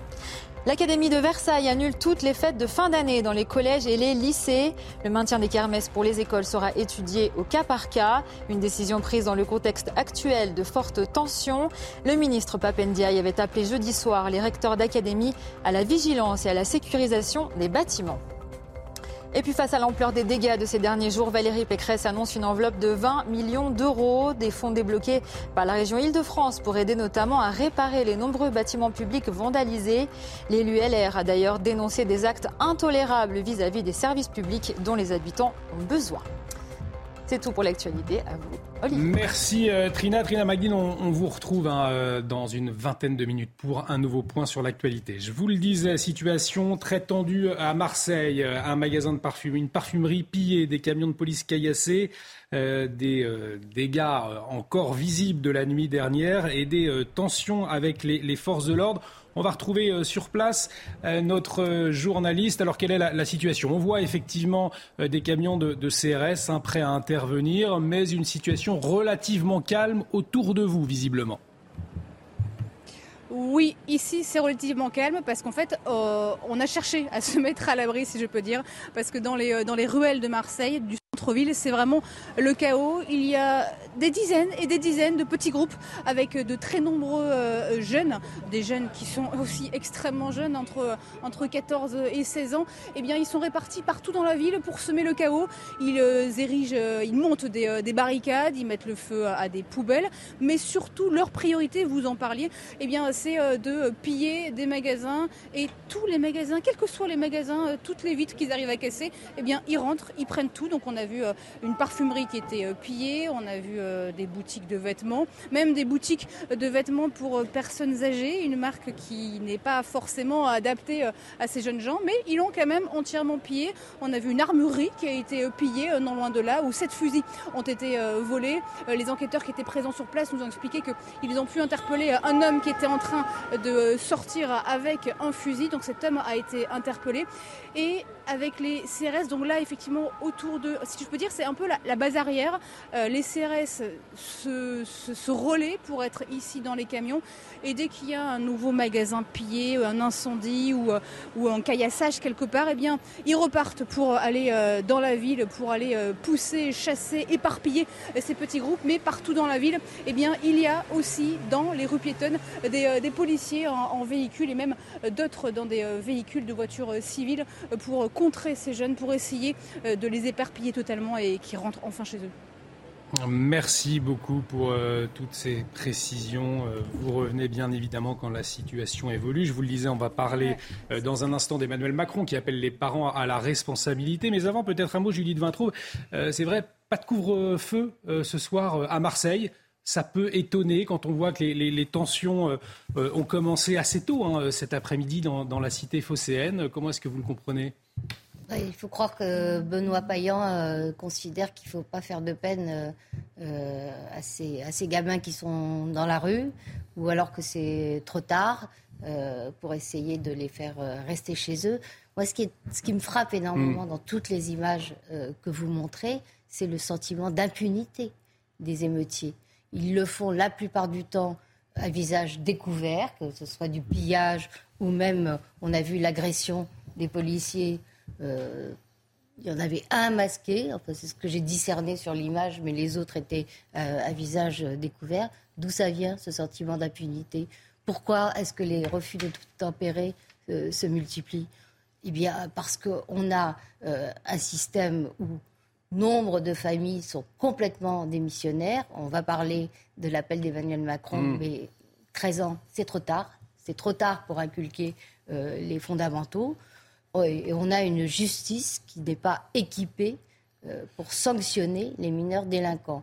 L'Académie de Versailles annule toutes les fêtes de fin d'année dans les collèges et les lycées. Le maintien des kermesses pour les écoles sera étudié au cas par cas. Une décision prise dans le contexte actuel de fortes tensions. Le ministre Papendiaï avait appelé jeudi soir les recteurs d'académie à la vigilance et à la sécurisation des bâtiments. Et puis face à l'ampleur des dégâts de ces derniers jours, Valérie Pécresse annonce une enveloppe de 20 millions d'euros, des fonds débloqués par la région Île-de-France pour aider notamment à réparer les nombreux bâtiments publics vandalisés. L'élu LR a d'ailleurs dénoncé des actes intolérables vis-à-vis des services publics dont les habitants ont besoin. C'est tout pour l'actualité. À vous, Merci euh, Trina. Trina Magdine, on, vous retrouve hein, euh, dans une vingtaine de minutes pour un nouveau point sur l'actualité. Je vous le disais, situation très tendue à Marseille. Euh, un magasin de parfumerie, une parfumerie pillée, des camions de police caillassés, des dégâts encore visibles de la nuit dernière et des tensions avec les forces de l'ordre. On va retrouver euh, sur place euh, notre euh, journaliste. Alors, quelle est la, situation? On voit effectivement des camions de, CRS hein, prêts à intervenir, mais une situation relativement calme autour de vous, visiblement. Oui, ici c'est relativement calme parce qu'en fait on a cherché à se mettre à l'abri si je peux dire parce que dans les, ruelles de Marseille, c'est vraiment le chaos. Il y a des dizaines et des dizaines de petits groupes avec de très nombreux euh, jeunes, des jeunes qui sont aussi extrêmement jeunes, entre, entre 14 et 16 ans. Eh bien, ils sont répartis partout dans la ville pour semer le chaos. Ils euh, érigent, euh, ils montent des, des, barricades, ils mettent le feu à des poubelles, mais surtout leur priorité, vous en parliez, eh bien, c'est de piller des magasins et tous les magasins, quels que soient les magasins, toutes les vitres qu'ils arrivent à casser, eh bien, ils rentrent, ils prennent tout. Donc, on a vu une parfumerie qui était pillée, on a vu euh, des boutiques de vêtements, même des boutiques de vêtements pour euh, personnes âgées, une marque qui n'est pas forcément adaptée euh, à ces jeunes gens, mais ils l'ont quand même entièrement pillé. On a vu une armurerie qui a été pillée non loin de là, où sept fusils ont été volés. Les enquêteurs qui étaient présents sur place nous ont expliqué qu'ils ont pu interpeller un homme qui était en train de sortir avec un fusil. Donc cet homme a été interpellé. Et avec les CRS, donc là effectivement autour de, si je peux dire, c'est un peu la, base arrière. les CRS se, se, pour être ici dans les camions. Et dès qu'il y a un nouveau magasin pillé, un incendie ou, euh, un caillassage quelque part, eh bien, ils repartent pour aller euh, dans la ville, pour aller euh, pousser, chasser, éparpiller ces petits groupes. Mais partout dans la ville, eh bien, il y a aussi dans les rues piétonnes des, policiers en, en, véhicule et même d'autres dans des véhicules de voitures civiles pour contrer ces jeunes, pour essayer de les éparpiller totalement et qu'ils rentrent enfin chez eux. Merci beaucoup pour euh, toutes ces précisions. Euh, vous revenez bien évidemment quand la situation évolue. Je vous le disais, on va parler euh, dans un instant d'Emmanuel Macron qui appelle les parents à la responsabilité. Mais avant, peut-être un mot, Julie de Vintraud. C'est vrai, pas de couvre-feu ce soir à Marseille. Ça peut étonner quand on voit que les, tensions ont commencé assez tôt hein, cet après-midi dans, dans la cité phocéenne. Comment est-ce que vous le comprenez? Il faut croire que Benoît Payan euh, considère qu'il ne faut pas faire de peine euh, euh, à, ces, à, ces, gamins qui sont dans la rue, ou alors que c'est trop tard pour essayer de les faire rester chez eux. Moi, ce qui, ce qui me frappe énormément mm. dans toutes les images que vous montrez, c'est le sentiment d'impunité des émeutiers. Ils le font la plupart du temps à visage découvert, que ce soit du pillage ou même, on a vu l'agression des policiers euh, il y en avait un masqué, enfin, c'est ce que j'ai discerné sur l'image, mais les autres étaient euh, à visage découvert. D'où ça vient, ce sentiment d'impunité? Pourquoi est-ce que les refus de tout tempérer euh, se multiplient? Eh bien, parce qu'on a un système où nombre de familles sont complètement démissionnaires. On va parler de l'appel d'Emmanuel Macron, mm. mais 13 ans, c'est trop tard. C'est trop tard pour inculquer les fondamentaux et on a une justice qui n'est pas équipée pour sanctionner les mineurs délinquants.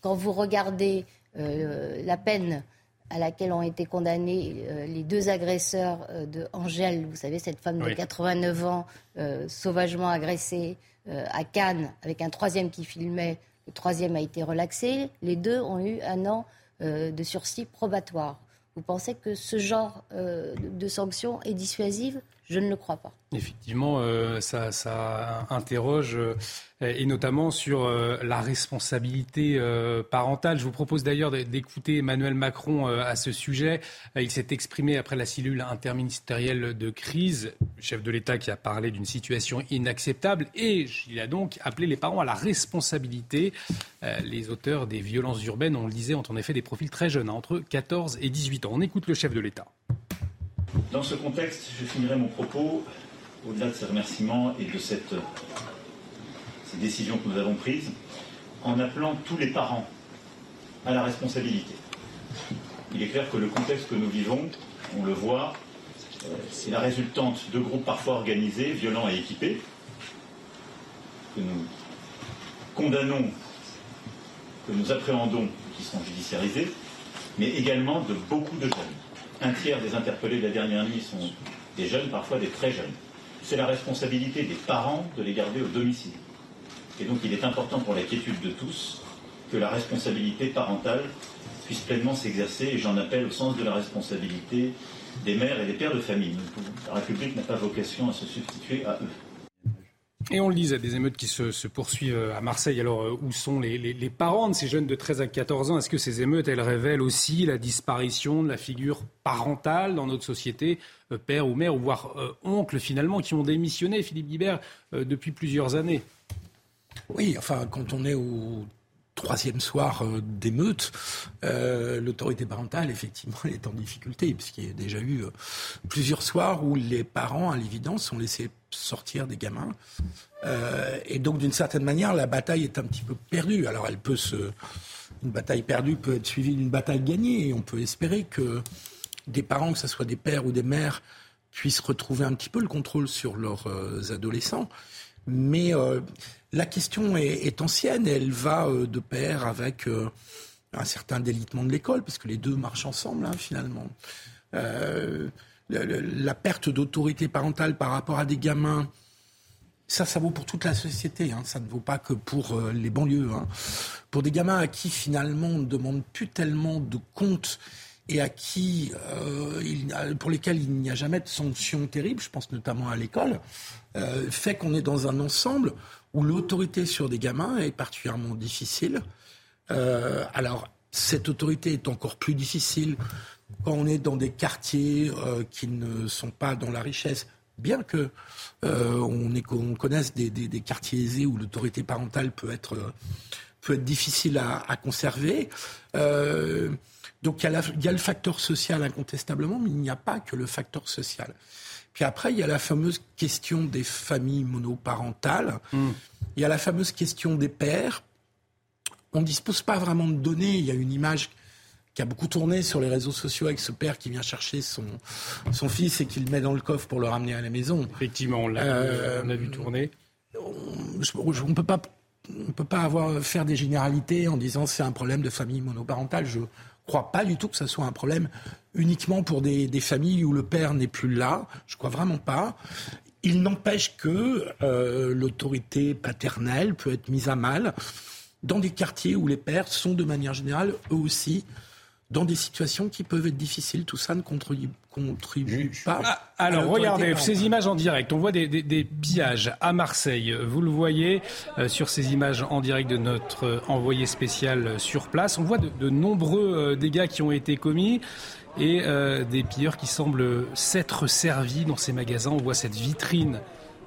Quand vous regardez la peine à laquelle ont été condamnés les deux agresseurs de Angèle, vous savez, cette femme de 89 ans, sauvagement agressée à Cannes, avec un troisième qui filmait, le troisième a été relaxé, les deux ont eu un an de sursis probatoire. Vous pensez que ce genre euh, de sanction est dissuasive? Je ne le crois pas. Effectivement, euh, ça, interroge, euh, et notamment sur la responsabilité parentale. Je vous propose d'ailleurs d'écouter Emmanuel Macron à ce sujet. il s'est exprimé après la cellule interministérielle de crise, chef de l'État qui a parlé d'une situation inacceptable, et il a donc appelé les parents à la responsabilité. les auteurs des violences urbaines, on le disait, ont en effet des profils très jeunes, hein, entre 14 et 18 ans. On écoute le chef de l'État. Dans ce contexte, je finirai mon propos au-delà de ces remerciements et de cette, ces décisions que nous avons prises, en appelant tous les parents à la responsabilité. Il est clair que le contexte que nous vivons, on le voit, euh, c'est la résultante de groupes parfois organisés, violents et équipés, que nous condamnons, que nous appréhendons, qui sont judiciarisés, mais également de beaucoup de jeunes. Un tiers des interpellés de la dernière nuit sont des jeunes, parfois des très jeunes c'est la responsabilité des parents de les garder au domicile. Et donc il est important pour la quiétude de tous que la responsabilité parentale puisse pleinement s'exercer, et j'en appelle au sens de la responsabilité des mères et des pères de famille. La République n'a pas vocation à se substituer à eux. Et on le disait, des émeutes qui se, poursuivent euh, à Marseille. Alors, euh, où sont les, parents de ces jeunes de 13 à 14 ans? Est-ce que ces émeutes, elles révèlent aussi la disparition de la figure parentale dans notre société euh, Père ou mère, ou voire oncle, finalement, qui ont démissionné, Philippe Guibert, depuis plusieurs années? Oui, enfin, quand on est au troisième soir d'émeute, l'autorité parentale, effectivement, est en difficulté, puisqu'il y a déjà eu plusieurs soirs où les parents, à l'évidence, ont laissé sortir des gamins. Euh, et donc, d'une certaine manière, la bataille est un petit peu perdue. Alors, elle peut se. Une bataille perdue peut être suivie d'une bataille gagnée. On peut espérer que des parents, que ce soit des pères ou des mères, puissent retrouver un petit peu le contrôle sur leurs euh, adolescents. Mais euh, la question est, ancienne. Elle va de pair avec un certain délitement de l'école, parce que les deux marchent ensemble, hein, finalement la perte d'autorité parentale par rapport à des gamins, ça, ça vaut pour toute la société. Hein. Ça ne vaut pas que pour euh, les banlieues. Hein. Pour des gamins à qui finalement on ne demande plus tellement de comptes et à qui, euh, pour lesquels il n'y a jamais de sanctions terribles, je pense notamment à l'école, euh, fait qu'on est dans un ensemble où l'autorité sur des gamins est particulièrement difficile. alors, cette autorité est encore plus difficile quand on est dans des quartiers euh, qui ne sont pas dans la richesse, bien que euh, on, connaisse des, quartiers aisés où l'autorité parentale peut être, peut être difficile à, conserver. Donc il y, a le facteur social incontestablement, mais il n'y a pas que le facteur social. Puis après, il y a la fameuse question des familles monoparentales. Hmm. Il y a la fameuse question des pères. On ne dispose pas vraiment de données. Il y a une image qui a beaucoup tourné sur les réseaux sociaux avec ce père qui vient chercher son, son fils et qui le met dans le coffre pour le ramener à la maison. Effectivement, on l'a euh, vu tourner. On ne peut pas, on peut pas avoir, faire des généralités en disant c'est un problème de famille monoparentale. Je crois pas du tout que ce soit un problème uniquement pour des, des familles où le père n'est plus là. Je crois vraiment pas. Il n'empêche que euh, l'autorité paternelle peut être mise à mal dans des quartiers où les pères sont de manière générale eux aussi dans des situations qui peuvent être difficiles. Tout ça ne contribue, pas. Ah, alors, regardez ces images en direct. On voit des, pillages à Marseille. Vous le voyez euh, sur ces images en direct de notre euh, envoyé spécial sur place. On voit de, nombreux euh, dégâts qui ont été commis et des pilleurs qui semblent s'être servis dans ces magasins. On voit cette vitrine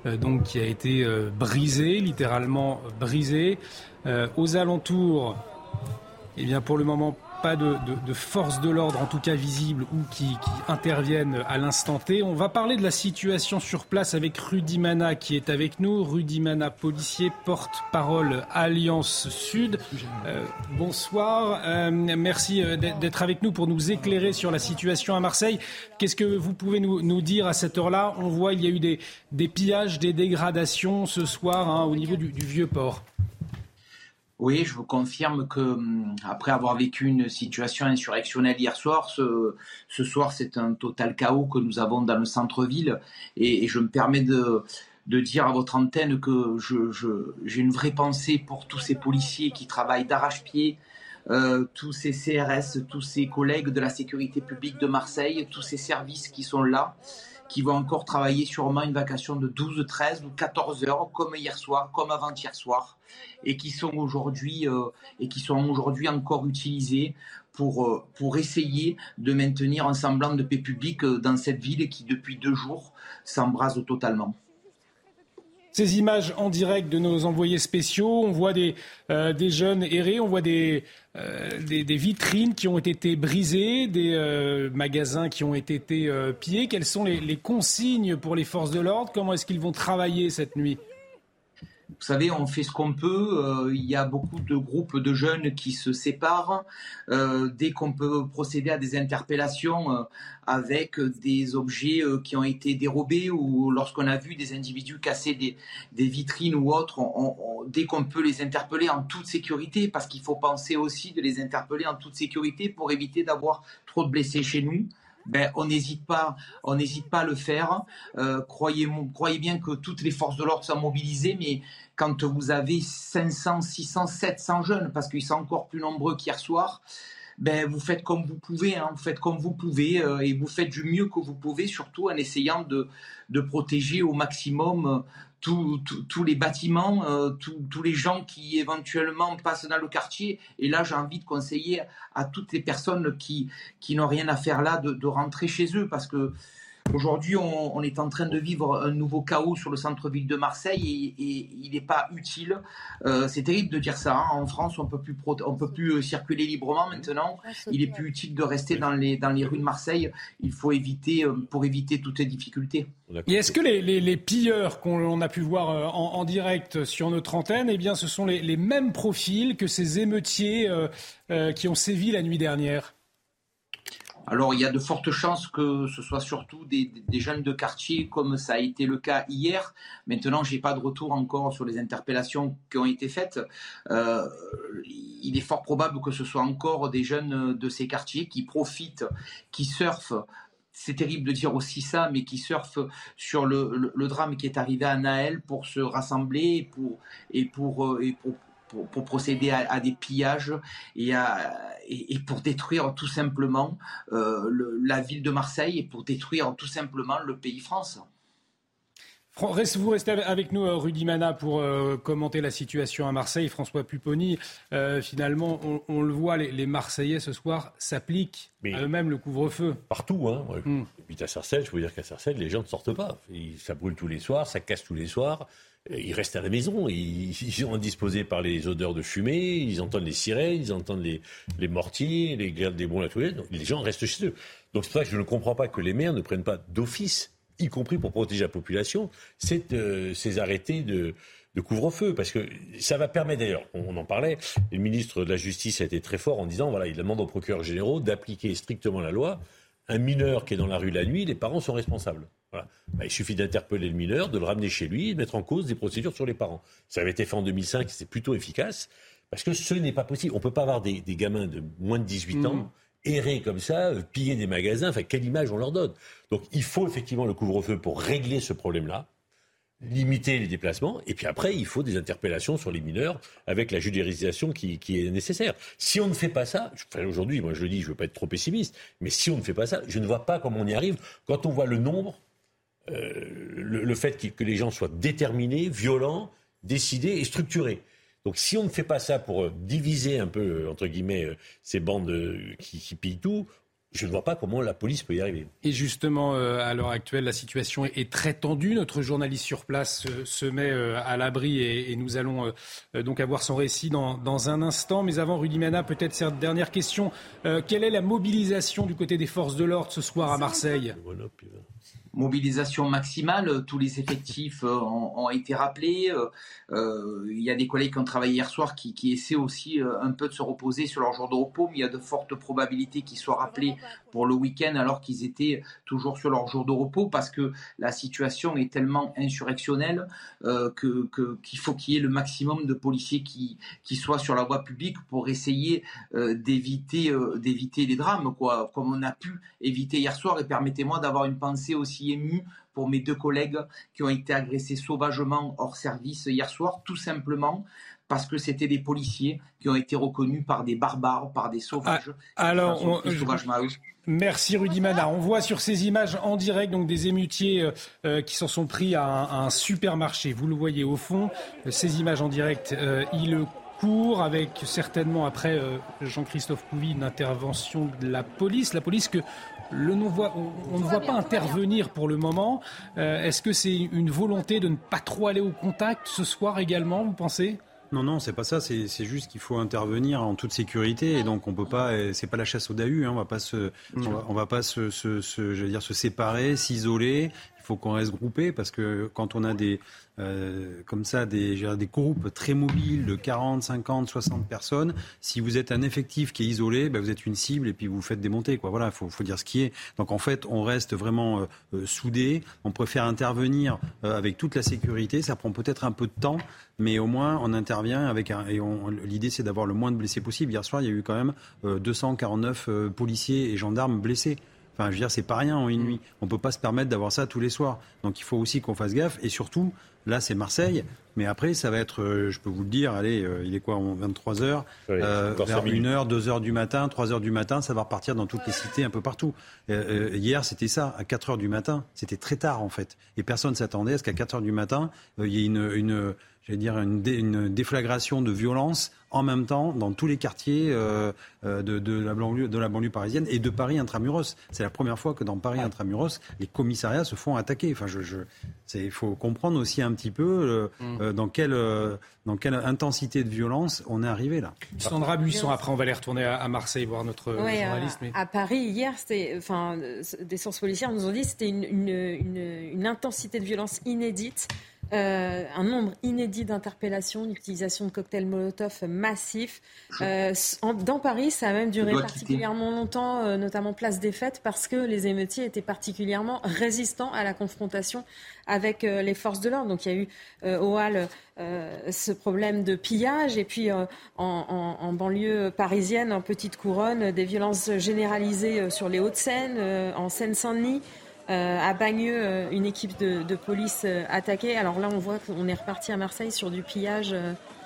donc qui a été brisée, littéralement brisée. aux alentours, eh bien, pour le moment, pas de, de, forces de l'ordre, en tout cas visibles, ou qui, interviennent à l'instant T. On va parler de la situation sur place avec Rudy Mana qui est avec nous. Rudy Mana, policier, porte-parole Alliance Sud. Euh, bonsoir, euh, merci euh, d'être avec nous pour nous éclairer sur la situation à Marseille. Qu'est-ce que vous pouvez nous, dire à cette heure-là? On voit il y a eu des, pillages, des dégradations ce soir hein, au niveau du vieux port. Oui, je vous confirme que hum, après avoir vécu une situation insurrectionnelle hier soir, ce, soir c'est un total chaos que nous avons dans le centre-ville. Et, je me permets de, de dire à votre antenne que j'ai je, une vraie pensée pour tous ces policiers qui travaillent d'arrache-pied, euh, tous ces CRS, tous ces collègues de la sécurité publique de Marseille, tous ces services qui sont là qui vont encore travailler sûrement une vacation de 12, 13 ou 14 heures, comme hier soir, comme avant-hier soir, et qui sont aujourd'hui euh, et qui sont aujourd'hui encore utilisés pour, euh, pour essayer de maintenir un semblant de paix publique euh, dans cette ville qui, depuis deux jours, s'embrase totalement. Ces images en direct de nos envoyés spéciaux, on voit des, euh, des jeunes errés, on voit des, euh, des, vitrines qui ont été brisées, des euh, magasins qui ont été pillés. Quelles sont les consignes pour les forces de l'ordre? Comment est-ce qu'ils vont travailler cette nuit? Vous savez, on fait ce qu'on peut. Euh, il y a beaucoup de groupes de jeunes qui se séparent. Euh, dès qu'on peut procéder à des interpellations euh, avec des objets qui ont été dérobés ou lorsqu'on a vu des individus casser des, vitrines ou autres, dès qu'on peut les interpeller en toute sécurité, parce qu'il faut penser aussi de les interpeller en toute sécurité pour éviter d'avoir trop de blessés chez nous ben, on n'hésite pas, on n'hésite pas à le faire. Euh, croyez, croyez bien que toutes les forces de l'ordre sont mobilisées, mais quand vous avez 500, 600, 700 jeunes, parce qu'ils sont encore plus nombreux qu'hier soir, ben, vous faites comme vous pouvez, hein, vous faites comme vous pouvez euh, et vous faites du mieux que vous pouvez, surtout en essayant de, de protéger au maximum tous les bâtiments, euh, tous les gens qui éventuellement passent dans le quartier. Et là, j'ai envie de conseiller à toutes les personnes qui, n'ont rien à faire là de rentrer chez eux parce que Aujourd'hui, on, est en train de vivre un nouveau chaos sur le centre-ville de Marseille et, il n'est pas utile. Euh, c'est terrible de dire ça. Hein. En France, on peut plus on peut plus euh, circuler librement maintenant. Il est plus utile de rester dans les dans les rues de Marseille. Il faut éviter euh, pour éviter toutes les difficultés. Et est-ce que les, pilleurs qu'on a pu voir en, direct sur notre antenne, eh bien, ce sont les, mêmes profils que ces émeutiers qui ont sévi la nuit dernière? Alors il y a de fortes chances que ce soit surtout des, jeunes de quartier comme ça a été le cas hier. Maintenant, j'ai pas de retour encore sur les interpellations qui ont été faites. Euh, il est fort probable que ce soit encore des jeunes de ces quartiers qui profitent, qui surfent c'est terrible de dire aussi ça, mais qui surfent sur le, drame qui est arrivé à Naël pour se rassembler et pour, euh, et pour pour, procéder à, des pillages et, et, pour détruire tout simplement euh, la ville de Marseille et pour détruire tout simplement le pays France. Vous restez avec nous, euh, Rudy Mana, pour euh, commenter la situation à Marseille. François Pupponi, finalement, on, le voit, les, Marseillais ce soir s'appliquent à eux-mêmes le couvre-feu. Partout. Hein. Et puis à Sarcelles, je veux dire qu'à Sarcelles, les gens ne sortent pas. ça brûle tous les soirs, ça casse tous les soirs ils restent à la maison. Ils, sont indisposés par les odeurs de fumée, ils entendent les sirènes, ils entendent les, les mortiers, les grèves des bons à Donc les gens restent chez eux. Donc c'est pour ça que je ne comprends pas que les maires ne prennent pas d'office, y compris pour protéger la population, euh, ces arrêtés de, de couvre-feu, parce que ça va permettre d'ailleurs, on, en parlait, le ministre de la Justice a été très fort en disant, voilà, il demande aux procureurs généraux d'appliquer strictement la loi. Un mineur qui est dans la rue la nuit, les parents sont responsables. Bah, il suffit d'interpeller le mineur, de le ramener chez lui, de mettre en cause des procédures sur les parents. Ça avait été fait en 2005, c'est plutôt efficace, parce que ce n'est pas possible. On ne peut pas avoir des, gamins de moins de 18 ans errer comme ça, euh, piller des magasins. Enfin, quelle image on leur donne Donc, il faut effectivement le couvre-feu pour régler ce problème-là limiter les déplacements, et puis après, il faut des interpellations sur les mineurs avec la judiciarisation qui, est nécessaire. Si on ne fait pas ça, aujourd'hui, moi je le dis, je ne veux pas être trop pessimiste, mais si on ne fait pas ça, je ne vois pas comment on y arrive quand on voit le nombre euh, le, fait que les gens soient déterminés, violents, décidés et structurés. Donc si on ne fait pas ça pour euh, diviser un peu, euh, entre guillemets, ces bandes qui, pillent tout, je ne vois pas comment la police peut y arriver. Et justement, euh, à l'heure actuelle, la situation est, très tendue. Notre journaliste sur place se met euh, à l'abri et, nous allons euh, donc avoir son récit dans, dans, un instant. Mais avant, Rudy Mana, peut-être cette dernière question. quelle est la mobilisation du côté des forces de l'ordre ce soir à Marseille? Mobilisation maximale. Tous les effectifs euh, ont, été rappelés. Euh, euh, il y a des collègues qui ont travaillé hier soir qui, essaient aussi un peu de se reposer sur leur jour de repos, mais il y a de fortes probabilités qu'ils soient rappelés pour le week-end alors qu'ils étaient toujours sur leur jour de repos parce que la situation est tellement insurrectionnelle que, qu'il faut qu'il y ait le maximum de policiers qui, qui soient sur la voie publique pour essayer d'éviter, d'éviter les drames, quoi, comme on a pu éviter hier soir. Et permettez-moi d'avoir une pensée aussi ému pour mes deux collègues qui ont été agressés sauvagement hors service hier soir, tout simplement parce que c'était des policiers qui ont été reconnus par des barbares, par des sauvages. Ah, alors, merci Rudy Mana. On voit sur ces images en direct donc des émutiers euh, euh, qui s'en sont pris à un, supermarché. Vous le voyez au fond, ces images en direct, euh, il court avec certainement après Jean-Christophe Couvi une intervention de la police. La police que on, ne voit pas intervenir pour le moment. Euh, est-ce que c'est une volonté de ne pas trop aller au contact ce soir également, vous pensez? Non, non, c'est pas ça. C'est juste qu'il faut intervenir en toute sécurité et donc on peut pas. C'est pas la chasse au dahus. Hein, on va pas se, on va, pas se, dire, se séparer, s'isoler. Faut qu'on reste groupé parce que quand on a des, euh, comme ça des, des groupes très mobiles de 40, 50, 60 personnes. Si vous êtes un effectif qui est isolé, ben vous êtes une cible et puis vous, vous faites démonter. Quoi. Voilà, il faut, faut, dire ce qui est. Donc en fait, on reste vraiment euh, euh soudés. On préfère intervenir euh, avec toute la sécurité. Ça prend peut-être un peu de temps, mais au moins on intervient avec un. Et l'idée, c'est d'avoir le moins de blessés possible. Hier soir, il y a eu quand même 249 policiers et gendarmes blessés. Enfin, je veux dire, c'est pas rien en une nuit. On peut pas se permettre d'avoir ça tous les soirs. Donc, il faut aussi qu'on fasse gaffe. Et surtout, Là, c'est Marseille. Mais après, ça va être, euh, je peux vous le dire, allez, euh, il est quoi, 23 heures, euh, vers 1h, 2h du matin, 3h du matin, ça va repartir dans toutes les cités, un peu partout. hier, c'était ça, à 4h du matin, c'était très tard en fait. Et personne ne s'attendait à ce qu'à 4h du matin, il y ait une, une j'allais dire, une, une, déflagration de violence en même temps dans tous les quartiers euh, de, de, la banlieue, de la banlieue parisienne et de Paris intramuros. C'est la première fois que dans Paris intramuros, les commissariats se font attaquer. Enfin, je, je il faut comprendre aussi un petit peu euh, mm. Dans quelle dans quelle intensité de violence on est arrivé là? Sandra Buisson, après on va aller retourner à, Marseille voir notre journaliste. À, Paris hier, c'était, enfin, des sources policières nous ont dit c'était une, une, une intensité de violence inédite. Euh, un nombre inédit d'interpellations, d'utilisation de cocktails Molotov massifs. Euh, dans Paris, ça a même duré particulièrement longtemps, euh, notamment place des Fêtes, parce que les émeutiers étaient particulièrement résistants à la confrontation avec les forces de l'ordre. Donc il y a eu au Hall ce problème de pillage, et puis en, en, banlieue parisienne, en petite couronne, des violences généralisées sur les Hauts-de-Seine, en Seine-Saint-Denis. Euh, à Bagneux, euh, une équipe de, police euh, attaquée. Alors là, on voit qu'on est reparti à Marseille sur du pillage.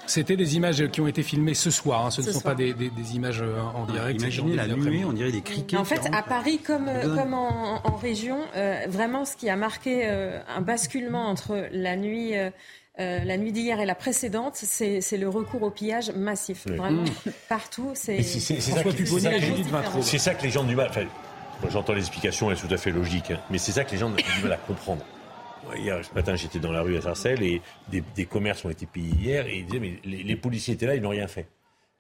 C'était des images qui ont été filmées ce soir. Hein. Ce, ne sont pas des, images en direct. Imaginez la nuit, on dirait des criquets. En fait, à Paris comme, comme en, région, vraiment, ce qui a marqué un basculement entre la nuit. la nuit d'hier et la précédente, c'est le recours au pillage massif. Vraiment, partout. C'est ça, que les gens du mal. J'entends l'explication, elle est tout à fait logique, hein. mais c'est ça que les gens ont du mal à comprendre. Hier, ce matin, j'étais dans la rue à Sarcelles et des, commerces ont été pillés hier et ils disaient, mais les, policiers étaient là, ils n'ont rien fait.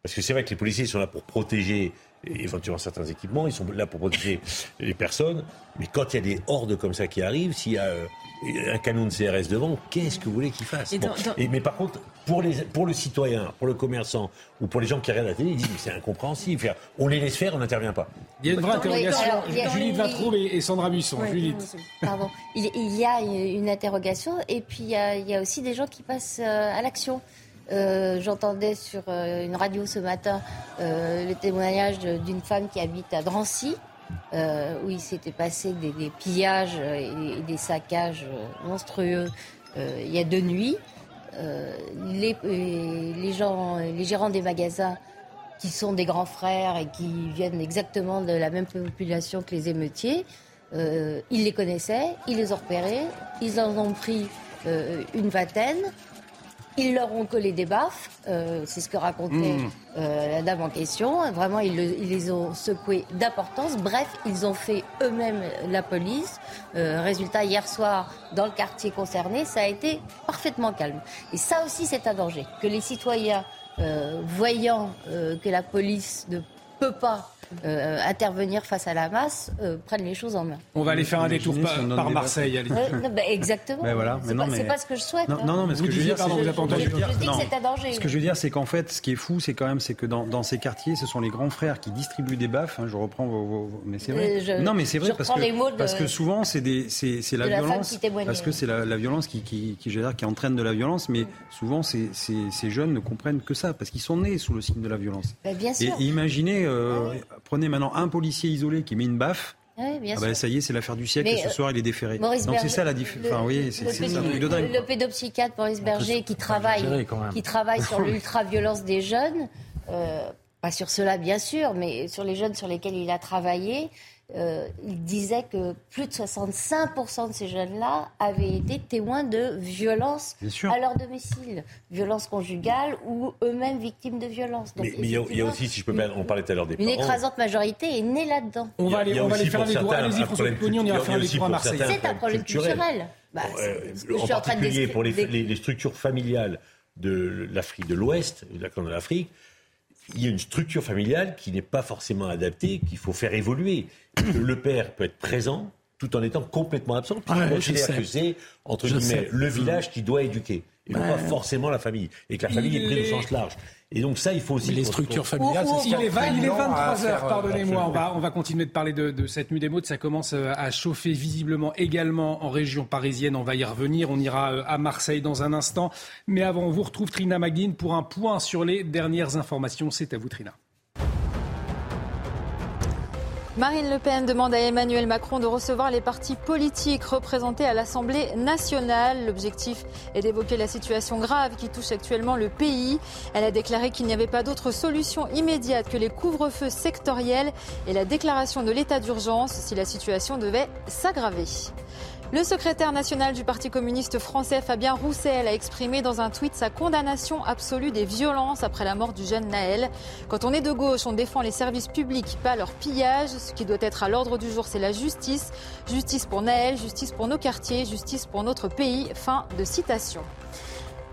Parce que c'est vrai que les policiers sont là pour protéger éventuellement certains équipements, ils sont là pour protéger les personnes, mais quand il y a des hordes comme ça qui arrivent, s'il y a euh, un canon de CRS devant, qu'est-ce que vous voulez qu'il fasse Mais par contre, pour, les, pour le citoyen, pour le commerçant ou pour les gens qui regardent la télé, ils disent c'est incompréhensible. On les laisse faire, on n'intervient pas. Il y a une vraie interrogation. Judith Vatrou et, Sandra Buisson. Pardon. Il, y a une interrogation et puis il y a, aussi des gens qui passent euh, à l'action. Euh, j'entendais sur euh, une radio ce matin le témoignage d'une femme qui habite à Drancy, où il s'était passé des, pillages et, des saccages monstrueux il y a deux nuits. Les, les, gens, les gérants des magasins qui sont des grands frères et qui viennent exactement de la même population que les émeutiers, ils les connaissaient, ils les ont repérés, ils en ont pris une vingtaine. Ils leur ont collé des baffes, euh, c'est ce que racontait Mmh. euh, la dame en question. Vraiment, ils, le- ils les ont secoués d'importance. Bref, ils ont fait eux-mêmes la police. Euh, résultat, hier soir, dans le quartier concerné, ça a été parfaitement calme. Et ça aussi, c'est un danger. Que les citoyens, euh, voyant euh, que la police ne peut pas euh, intervenir face à la masse, euh, prennent les choses en main. On va aller faire un détour par, Marseille. allez. Ouais, non, bah, exactement. Ben voilà, mais c'est non, pas, mais- c'est pas ce que je souhaite. Non, hein. non, non, mais ce Vous que je veux dire, pardon, c'est vous avez pas entendu. Je, je dis que c'est un danger. Ce que je veux dire, c'est qu'en fait, ce qui est fou, c'est quand même, c'est que dans, dans ces quartiers, ce sont les grands frères qui distribuent des baffes. hein, je reprends vos, vos- vos- mais c'est vrai. Euh, je- non, mais c'est vrai je parce reprends que les mots de- parce que souvent, c'est des, c'est, c'est la de violence, parce que c'est la, la violence qui, entraîne de la violence. Mais souvent, ces, jeunes ne comprennent que ça parce qu'ils sont nés sous le signe de la violence. Bah, bien sûr. et imaginez, euh, prenez maintenant un policier isolé qui met une baffe. Ouais, bien Ah sûr. bah, ça y est, c'est l'affaire du siècle. Mais, et ce euh, soir, il est déféré. Maurice Donc c'est ça la différence. le- Enfin, oui, c'est, le c'est pédo- un truc de dingue. Le, le pédopsychiatre Maurice Berger qui travaille, qui travaille sur l'ultra-violence des jeunes, euh, pas sur cela bien sûr, mais sur les jeunes sur lesquels il a travaillé, euh, il disait que plus de 65% de ces jeunes-là avaient été témoins de violences à leur domicile, violences conjugales ou eux-mêmes victimes de violences. Donc, Mais il y, a- y aussi, si je peux pas, on parlait tout à l'heure des une parents. écrasante majorité est née là-dedans. On va aller, on va aller aussi faire détour. certains Allez-y, François Pupponi, on ira faire détour à Marseille. C'est un problème culturel. Bah, Euh, en suis en train de particulier pour les, les- les structures familiales de l'Afrique de l'Ouest, de la corne de l'Afrique, il y a une structure familiale qui n'est pas forcément adaptée, qu'il faut faire évoluer. le père peut être présent tout en étant complètement absent, je considère sais. que c'est, entre Je guillemets, sais. le village qui doit éduquer, et pas forcément la famille. Et que la famille Il est prise au sens large. Et donc ça, il faut aussi... Mais les structures familiales, c'est ce Il qui est, vingt- il est contraignant à 23h, faire, euh, pardonnez-moi. On va, on va continuer de parler de, de cette nuit des mots. Ça commence euh, à chauffer visiblement également en région parisienne. On va y revenir. On ira euh, à Marseille dans un instant. Mais avant, on vous retrouve Trina Magdine pour un point sur les dernières informations. C'est à vous, Trina. Marine Le Pen demande à Emmanuel Macron de recevoir les partis politiques représentés à l'Assemblée nationale. L'objectif est d'évoquer la situation grave qui touche actuellement le pays. Elle a déclaré qu'il n'y avait pas d'autre solution immédiate que les couvre-feux sectoriels et la déclaration de l'état d'urgence si la situation devait s'aggraver. Le secrétaire national du Parti communiste français, Fabien Roussel, a exprimé dans un tweet sa condamnation absolue des violences après la mort du jeune Naël. Quand on est de gauche, on défend les services publics, pas leur pillage. Ce qui doit être à l'ordre du jour, c'est la justice. Justice pour Naël, justice pour nos quartiers, justice pour notre pays. Fin de citation.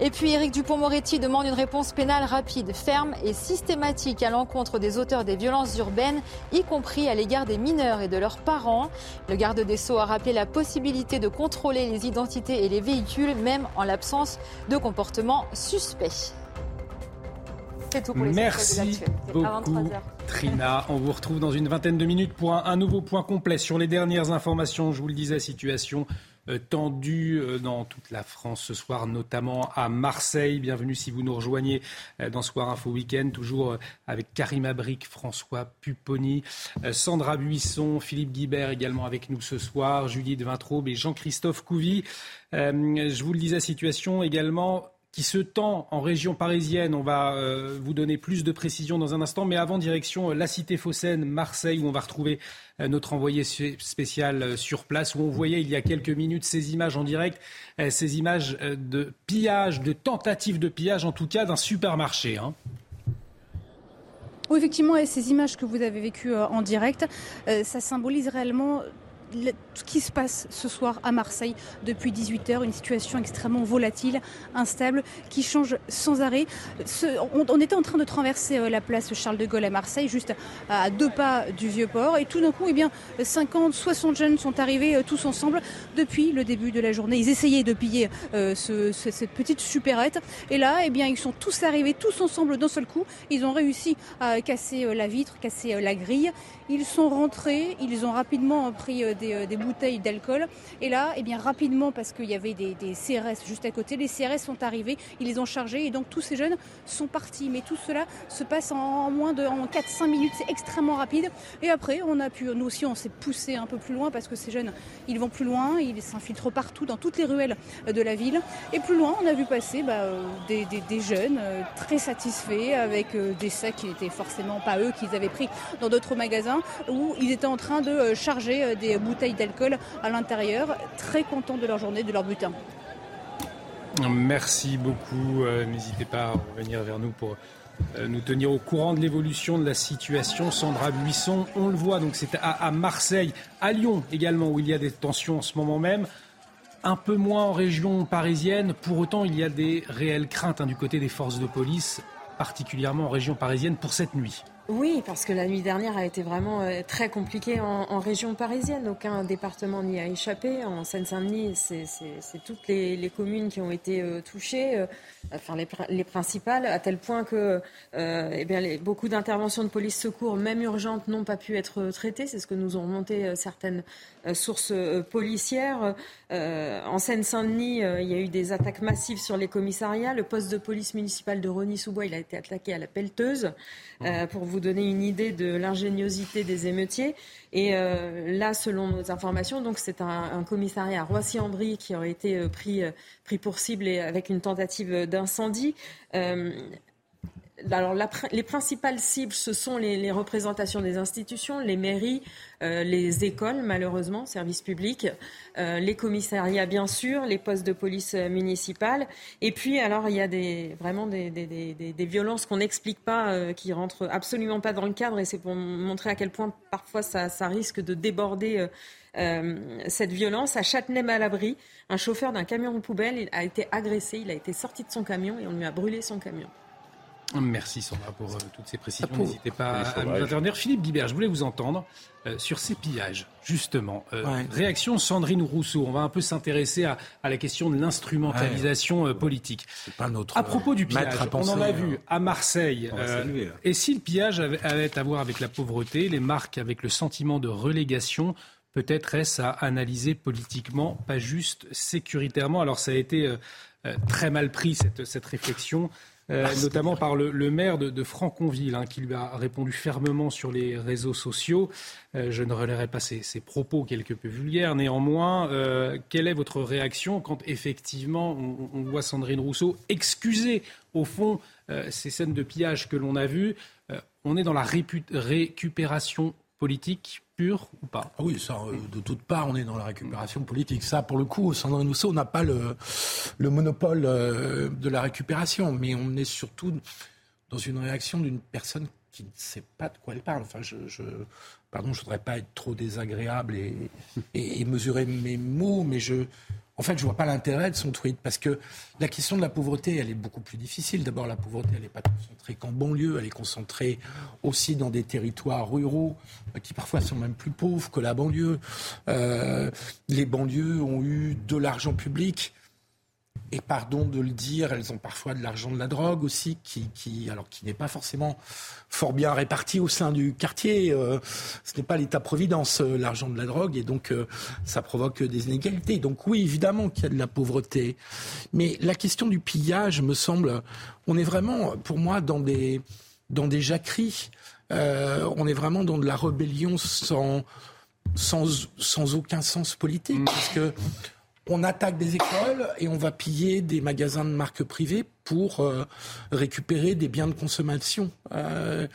Et puis Éric Dupont-Moretti demande une réponse pénale rapide, ferme et systématique à l'encontre des auteurs des violences urbaines, y compris à l'égard des mineurs et de leurs parents. Le garde des Sceaux a rappelé la possibilité de contrôler les identités et les véhicules, même en l'absence de comportements suspects. C'est tout pour les Merci beaucoup, 23 heures. Trina. On vous retrouve dans une vingtaine de minutes pour un, un nouveau point complet sur les dernières informations. Je vous le disais, situation euh, tendue euh, dans toute la France ce soir, notamment à Marseille. Bienvenue si vous nous rejoignez euh, dans Soir Info Week-end, toujours avec Karim Abric, François Pupponi, Sandra Buisson, Philippe Guibert également avec nous ce soir, Judith Vintraube et Jean-Christophe Couvi. Euh, je vous le disais, situation également qui se tend en région parisienne. On va euh, vous donner plus de précisions dans un instant. Mais avant, direction euh, la cité phocéenne, Marseille, où on va retrouver euh, notre envoyé spé- spécial sur place, où on voyait il y a quelques minutes ces images en direct, ces images de pillage, de tentative de pillage, en tout cas d'un supermarché. hein. Oui, effectivement, et ces images que vous avez vécues en direct, ça symbolise réellement le- ce qui se passe ce soir à Marseille depuis 18h, une situation extrêmement volatile, instable, qui change sans arrêt. On, était en train de traverser euh, la place Charles de Gaulle à Marseille, juste à deux pas du Vieux-Port, et tout d'un coup, eh bien, 50, 60 jeunes sont arrivés euh, tous ensemble depuis le début de la journée. Ils essayaient de piller euh, ce- ce- cette petite supérette, et là, eh bien, ils sont tous arrivés, tous ensemble d'un seul coup. Ils ont réussi à casser la vitre, casser la grille. Ils sont rentrés, ils ont rapidement pris des, des bouteilles d'alcool. Et là, eh bien, rapidement, parce qu'il y avait des, CRS juste à côté, les CRS sont arrivés, ils les ont chargés et donc tous ces jeunes sont partis. Mais tout cela se passe en moins de en 4-5 minutes, c'est extrêmement rapide. Et après, on a pu, nous aussi, on s'est poussé un peu plus loin parce que ces jeunes, ils vont plus loin, ils s'infiltrent partout dans toutes les ruelles de la ville. Et plus loin, on a vu passer bah, euh, des, des- jeunes euh, très satisfaits avec euh, des sacs qui n'étaient forcément pas eux qu'ils avaient pris dans d'autres magasins où ils étaient en train de charger des bouteilles d'alcool à l'intérieur, très contents de leur journée, de leur butin. Merci beaucoup. N'hésitez pas à revenir vers nous pour nous tenir au courant de l'évolution de la situation. Sandra Buisson, on le voit, donc c'est à, Marseille, à Lyon également, où il y a des tensions en ce moment même. Un peu moins en région parisienne. Pour autant, il y a des réelles craintes hein, du côté des forces de police, particulièrement en région parisienne, pour cette nuit. Oui, parce que la nuit dernière a été vraiment euh, très compliquée en, région parisienne. Aucun département n'y a échappé. En Seine-Saint-Denis, c'est toutes les, communes qui ont été euh, touchées, euh, enfin les, principales, à tel point que eh beaucoup d'interventions de police secours, même urgentes, n'ont pas pu être traitées. C'est ce que nous ont remonté certaines sources policières. en Seine-Saint-Denis, il y a eu des attaques massives sur les commissariats. Le poste de police municipale de Rony-sous-Bois, il a été attaqué à la pelleteuse. pour vous donner une idée de l'ingéniosité des émeutiers. Et euh, là, selon nos informations, c'est un, commissariat à Roissy-en-Brie qui aurait été euh, pris, euh, pour cible avec une tentative d'incendie alors, les principales cibles, ce sont les, représentations des institutions, les mairies, euh, les écoles, malheureusement, services publics, euh, les commissariats, bien sûr, les postes de police euh, municipale. Et puis, alors, il y a vraiment des, violences qu'on n'explique pas, qui rentrent absolument pas dans le cadre. Et c'est pour montrer à quel point, parfois, ça, ça risque de déborder cette violence. À Châtenay-Malabry, un chauffeur d'un camion de poubelle a été agressé. Il a été sorti de son camion et on lui a brûlé son camion. Merci Sandra pour euh, toutes ces précisions. N'hésitez pas à nous intervenir. Philippe Guibert, je voulais vous entendre euh, sur ces pillages, justement. Euh, réaction Sandrine Rousseau. On va un peu s'intéresser à, la question de l'instrumentalisation politique. Pas notre à propos du pillage, on en a vu hein. à Marseille. et si le pillage avait, avait à voir avec la pauvreté, les marques avec le sentiment de relégation, peut-être est-ce à analyser politiquement, pas juste sécuritairement? Alors ça a été très mal pris cette, cette réflexion. Euh, ah, notamment par le, maire de, Franconville, hein, qui lui a répondu fermement sur les réseaux sociaux. Euh, je ne relayerai pas ses, propos quelque peu vulgaires. Néanmoins, euh, quelle est votre réaction quand effectivement on, voit Sandrine Rousseau excuser au fond ces scènes de pillage que l'on a vues? On est dans la récupération politique ou pas? Ah Oui, ça, euh, de toute part, on est dans la récupération politique. Ça, pour le coup, Sandrine Rousseau n'a pas le, le monopole euh, de la récupération, mais on est surtout dans une réaction d'une personne qui ne sait pas de quoi elle parle. Enfin, je, je pardon, je voudrais pas être trop désagréable et, et mesurer mes mots, mais je, en fait, je vois pas l'intérêt de son tweet parce que la question de la pauvreté, elle est beaucoup plus difficile. D'abord, la pauvreté, elle n'est pas concentrée qu'en banlieue, elle est concentrée aussi dans des territoires ruraux euh, qui parfois sont même plus pauvres que la banlieue. Euh, les banlieues ont eu de l'argent public et pardon de le dire, elles ont parfois de l'argent de la drogue aussi, qui, qui alors qui n'est pas forcément fort bien réparti au sein du quartier. Euh, ce n'est pas l'État-providence, euh, l'argent de la drogue, et donc euh, ça provoque des inégalités. Donc oui, évidemment qu'il y a de la pauvreté, mais la question du pillage me semble, on est vraiment, pour moi, dans des dans des jacqueries. on est vraiment dans de la rébellion sans sans, sans aucun sens politique, parce que on attaque des écoles et on va piller des magasins de marque privée pour euh, récupérer des biens de consommation. Euh,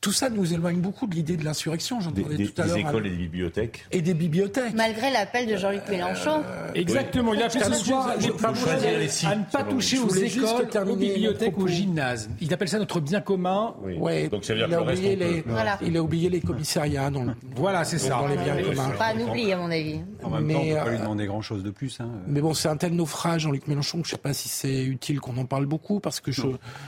tout ça nous éloigne beaucoup de l'idée de l'insurrection. J'en parlais tout à l'heure. Des écoles et des bibliothèques. Et des bibliothèques. Malgré l'appel de Jean-Luc euh, Mélenchon. exactement. Il a fait ce soir à ne pas toucher aux écoles, aux bibliothèques, aux gymnases. Il appelle ça notre bien commun. Oui. Donc ça veut dire il, a oublié les, il a oublié les commissariats. Dans voilà, c'est ça. Dans les biens communs. Pas un oubli, à mon avis. En même temps, on ne peut pas lui demander grand-chose de plus. Hein. Mais bon, c'est un tel naufrage, Jean-Luc Mélenchon, que je ne sais pas si c'est utile qu'on en parle beaucoup parce que je,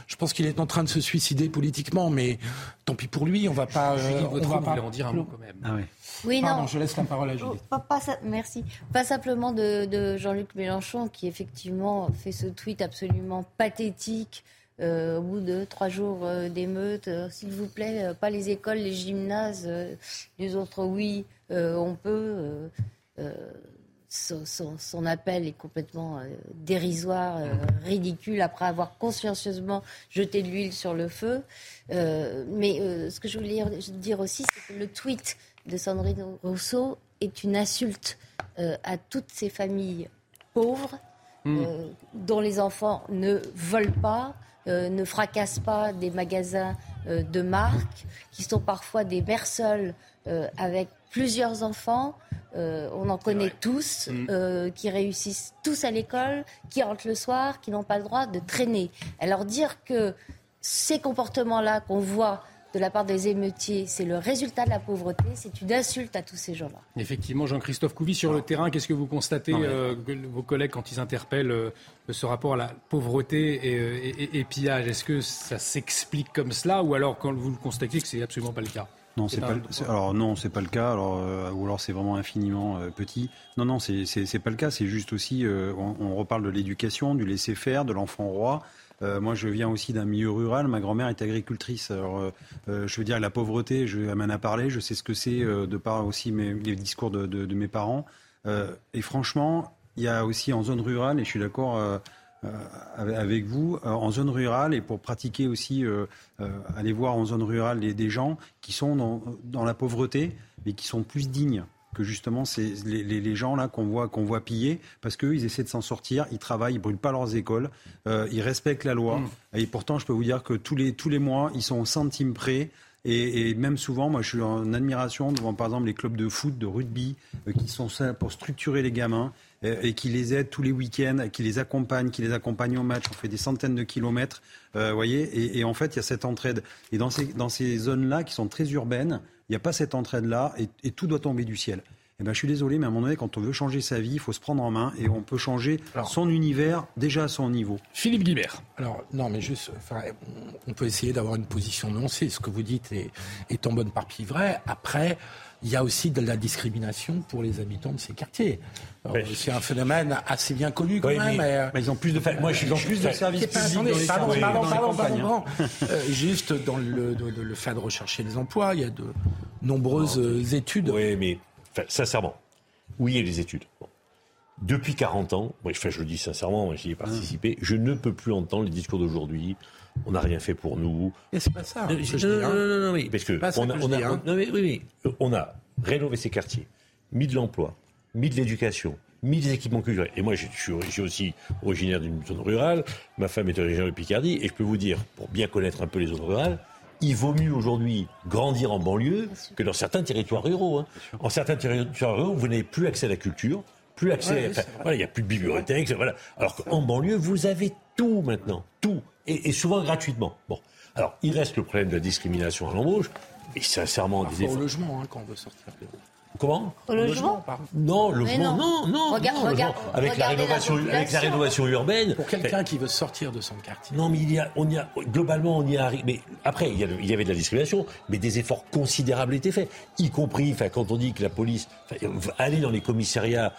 je pense qu'il est en train de se suicider politiquement, mais tant pis pour lui, on va pas. Euh, on va pas en dire un mot quand même. Ah oui. Pardon, non. je laisse la parole à Julie. Oh, pas, merci. Pas simplement de, Jean-Luc Mélenchon qui effectivement fait ce tweet absolument pathétique. Euh, au bout de trois jours euh, d'émeute, s'il vous plaît, pas les écoles, les gymnases, les autres, oui, on peut son, appel est complètement euh, dérisoire, euh, ridicule, après avoir consciencieusement jeté de l'huile sur le feu. Euh, mais ce que je voulais dire aussi, c'est que le tweet de Sandrine Rousseau est une insulte à toutes ces familles pauvres, hmm. dont les enfants ne volent pas, ne fracassent pas des magasins de marque, qui sont parfois des mères seules avec plusieurs enfants. on en connaît tous, mm. qui réussissent tous à l'école, qui rentrent le soir, qui n'ont pas le droit de traîner. Alors dire que ces comportements-là qu'on voit de la part des émeutiers, c'est le résultat de la pauvreté, c'est une insulte à tous ces gens-là. Effectivement, Jean-Christophe Couvi, sur le terrain, qu'est-ce que vous constatez, euh, vos collègues, quand ils interpellent euh, ce rapport à la pauvreté et, euh, pillage Est-ce que ça s'explique comme cela ou alors quand vous le constatez que c'est absolument pas le cas? Non, c'est pas, alors non, c'est pas le cas. Alors ou alors c'est vraiment infiniment petit. Non, non, c'est pas le cas. C'est juste aussi, on, on, reparle de l'éducation, du laisser faire, de l'enfant roi. Euh, moi, je viens aussi d'un milieu rural. Ma grand-mère est agricultrice. Alors, euh, euh, je veux dire, la pauvreté, je, elle m'en a parlé. Je sais ce que c'est de par aussi mes, les discours de, de, de mes parents. et franchement, il y a aussi en zone rurale, et je suis d'accord avec vous, en zone rurale, et pour pratiquer aussi, aller voir en zone rurale des, des gens qui sont dans, dans la pauvreté, mais qui sont plus dignes que justement c'est les, gens là qu'on voit qu'on voit piller parce qu'eux ils essaient de s'en sortir, ils travaillent, ils brûlent pas leurs écoles, euh, ils respectent la loi mm. et pourtant je peux vous dire que tous les tous les mois ils sont au centime près. Et, même souvent, moi, je suis en admiration devant, par exemple, les clubs de foot, de rugby, euh, qui sont ça pour structurer les gamins euh, et qui les aident tous les week-ends, qui les accompagnent, qui les accompagnent au match. On fait des centaines de kilomètres, vous voyez. Et, en fait, il y a cette entraide. Et dans ces, dans ces zones-là, qui sont très urbaines, il n'y a pas cette entraide-là et, tout doit tomber du ciel. Eh ben, je suis désolé, mais à un moment donné, quand on veut changer sa vie, il faut se prendre en main et on peut changer son univers déjà à son niveau. Philippe Guibert. Alors, non, mais juste, on peut essayer d'avoir une position nuancée. Ce que vous dites est, est en bonne partie vrai. Après, il y a aussi de la discrimination pour les habitants de ces quartiers. C'est un phénomène assez bien connu quand même. Mais, ils ont plus de, moi, ils ont plus de services publics. Pardon, pardon, pardon, euh, juste dans le, le, fait de rechercher les emplois, il y a de nombreuses études. Oui, mais sincèrement, oui, a des études. Depuis 40 ans, moi, je le dis sincèrement, j'y ai participé, je ne peux plus entendre les discours d'aujourd'hui on n'a rien fait pour nous. Mais c'est pas ça. Non, non, non, non, oui, parce que, on, a, on, a, hein. oui, oui, on a rénové ces quartiers, mis de l'emploi, mis de l'éducation, mis des équipements culturels. Et moi, je suis aussi originaire d'une zone rurale. Ma femme est originaire de Picardie. Et je peux vous dire, pour bien connaître un peu les zones rurales, il vaut mieux aujourd'hui grandir en banlieue que dans certains territoires ruraux. Hein. En certains territoires ruraux, vous n'avez plus accès à la culture, plus accès. voilà, il n'y a plus de bibliothèque. Voilà. Alors qu'en banlieue, vous avez tout maintenant, tout et, souvent gratuitement. Bon, alors il reste le problème de la discrimination à l'embauche, et sincèrement, des efforts. au logement hein, quand on veut sortir. Comment? Au logement, Non, logement, non, non, non, avec, la rénovation, avec la rénovation urbaine. Pour quelqu'un qui veut sortir de son quartier. Non, mais il y a, on y a, globalement, on y arrive. Mais après, il y, il y, avait de la discrimination, mais des efforts considérables étaient faits, y compris, enfin, quand on dit que la police, aller dans les commissariats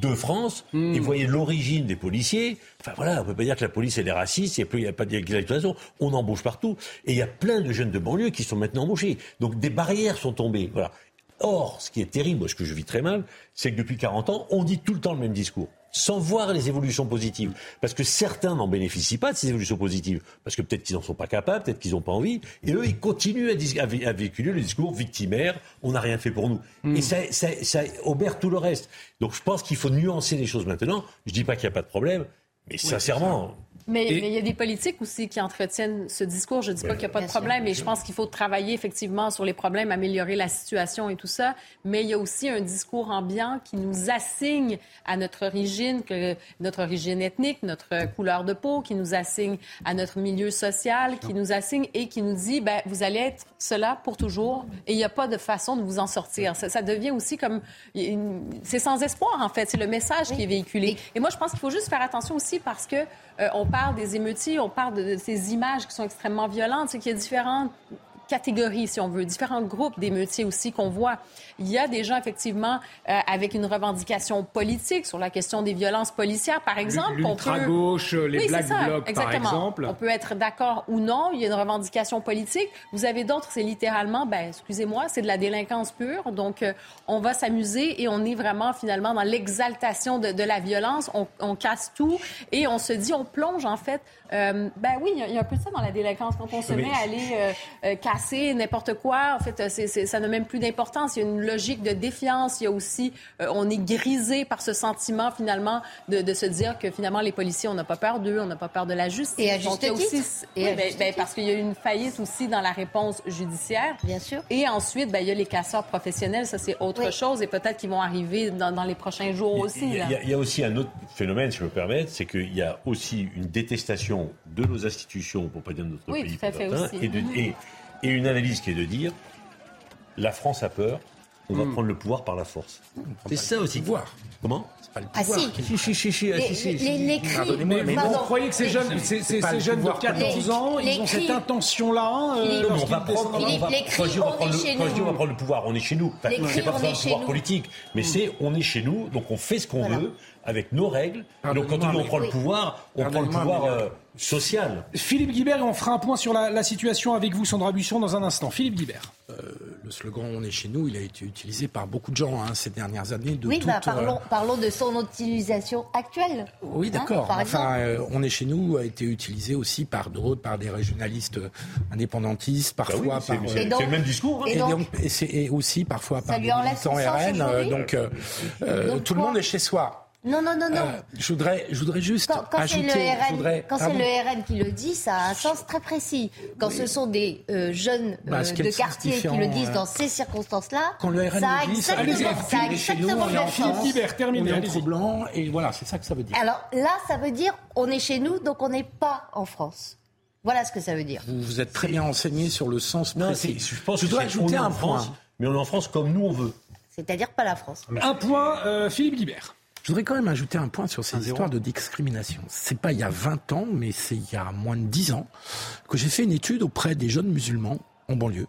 de France et hmm. voyez l'origine des policiers. Enfin voilà, on peut pas dire que la police elle est raciste, il n'y a, pas de on embauche partout. Et il y a plein de jeunes de banlieue qui sont maintenant embauchés. Donc des barrières sont tombées. Voilà. Or, ce qui est terrible, ce que je vis très mal, c'est que depuis 40 ans, on dit tout le temps le même discours sans voir les évolutions positives. Parce que certains n'en bénéficient pas de ces évolutions positives, parce que peut-être qu'ils n'en sont pas capables, peut-être qu'ils n'ont pas envie, et eux, ils continuent à, véhiculer le discours victimaire, on n'a rien fait pour nous. Hmm. Et ça, ça, ça obère tout le reste. Donc je pense qu'il faut nuancer les choses maintenant. Je ne dis pas qu'il n'y a pas de problème, mais sincèrement... Mais, il y a des politiques aussi qui entretiennent ce discours. Je ne dis pas qu'il n'y a pas de problème, mais je pense qu'il faut travailler effectivement sur les problèmes, améliorer la situation et tout ça. Mais il y a aussi un discours ambiant qui nous assigne à notre origine, que notre origine ethnique, notre couleur de peau, qui nous assigne à notre milieu social, qui nous assigne et qui nous dit, ben, vous allez être cela pour toujours et il n'y a pas de façon de vous en sortir. Ça, devient aussi comme... C'est sans espoir, en fait. C'est le message qui est véhiculé. Et moi, je pense qu'il faut juste faire attention aussi parce que on parle des émeutiers, on parle de, ces images qui sont extrêmement violentes. C'est qu'il y a différentes catégories, si on veut, différents groupes d'émeutiers aussi qu'on voit. Il y a des gens, effectivement, euh, avec une revendication politique sur la question des violences policières, par exemple. L'ultra-gauche, les Black Blocs, par exemple. On peut être d'accord ou non, il y a une revendication politique. Vous avez d'autres, c'est littéralement, ben, excusez-moi, c'est de la délinquance pure. Donc, euh, on va s'amuser et on est vraiment, finalement, dans l'exaltation de, la violence. On, casse tout et on se dit, on plonge, en fait. Euh, ben oui, il y, a un peu de ça dans la délinquance. Quand on se met à aller casser assez, n'importe quoi. En fait, ça n'a même plus d'importance. Il y a une logique de défiance. Il y a aussi, euh, on est grisé par ce sentiment finalement de, se dire que finalement les policiers, on n'a pas peur d'eux, on n'a pas peur de la justice. Et à juste aussi, et ben, ben, parce qu'il y a eu une faillite aussi dans la réponse judiciaire. Bien sûr. Et ensuite, ben, il y a les casseurs professionnels. Ça, c'est autre chose. Et peut-être qu'ils vont arriver dans, les prochains jours aussi. Il y, y, a aussi un autre phénomène, si je me permets, c'est qu'il y a aussi une détestation de nos institutions, pour pas dire de notre oui, pays, tout à fait aussi. Et, et, et une analyse qui est de dire la France a peur, on va hmm. prendre le pouvoir par la force. C'est ça aussi. Pouvoir. Comment? Ah si. Si, si, si, les, les, les cris. Mais, mais vous croyez que ces jeunes, ces, ces, ces jeunes de 14 ans, ils ont cette intention-là euh, on va prendre, on va, dis on va prendre le, on va prendre le pouvoir, on est chez nous. Enfin, c'est pas un pouvoir politique, mais c'est on est chez nous, donc on fait ce qu'on veut avec nos règles. Donc quand on prend le pouvoir, on prend le pouvoir euh, social. Philippe Guibert, on fera un point sur la, situation avec vous, Sandra Buisson, dans un instant. Philippe Guibert. Euh, le slogan On est chez nous, il a été utilisé par beaucoup de gens hein, ces dernières années. De oui, bah, parlons, euh, parlons, de son utilisation actuelle. Oui, hein, d'accord. enfin, On est chez nous a été utilisé aussi par d'autres, par des régionalistes indépendantistes, bah parfois par. C'est le même discours. Hein. Et, aussi parfois par des militants RN. donc, donc tout le monde est chez soi. Non, non, non, non. Euh, je, voudrais, je voudrais juste quand, quand ajouter... Le quand c'est le RN qui le dit, ça a un sens très précis. Quand ce sont des euh, jeunes bah, euh, de quartier qui le disent dans ces circonstances-là, quand le RN ça a exactement, ça a exactement le sens. On est blanc, et voilà, c'est ça que ça veut dire. Alors là, ça veut dire on est chez nous, donc on n'est pas en France. Voilà ce que ça veut dire. Vous, vous êtes très bien renseigné sur le sens précis. je pense je dois ajouter un point. mais on est en France comme nous on veut. C'est-à-dire pas la France. Un point, Philippe Libert. Je voudrais quand même ajouter un point sur ces histoires de discrimination. C'est pas il y a 20 ans, mais c'est il y a moins de 10 ans que j'ai fait une étude auprès des jeunes musulmans en banlieue,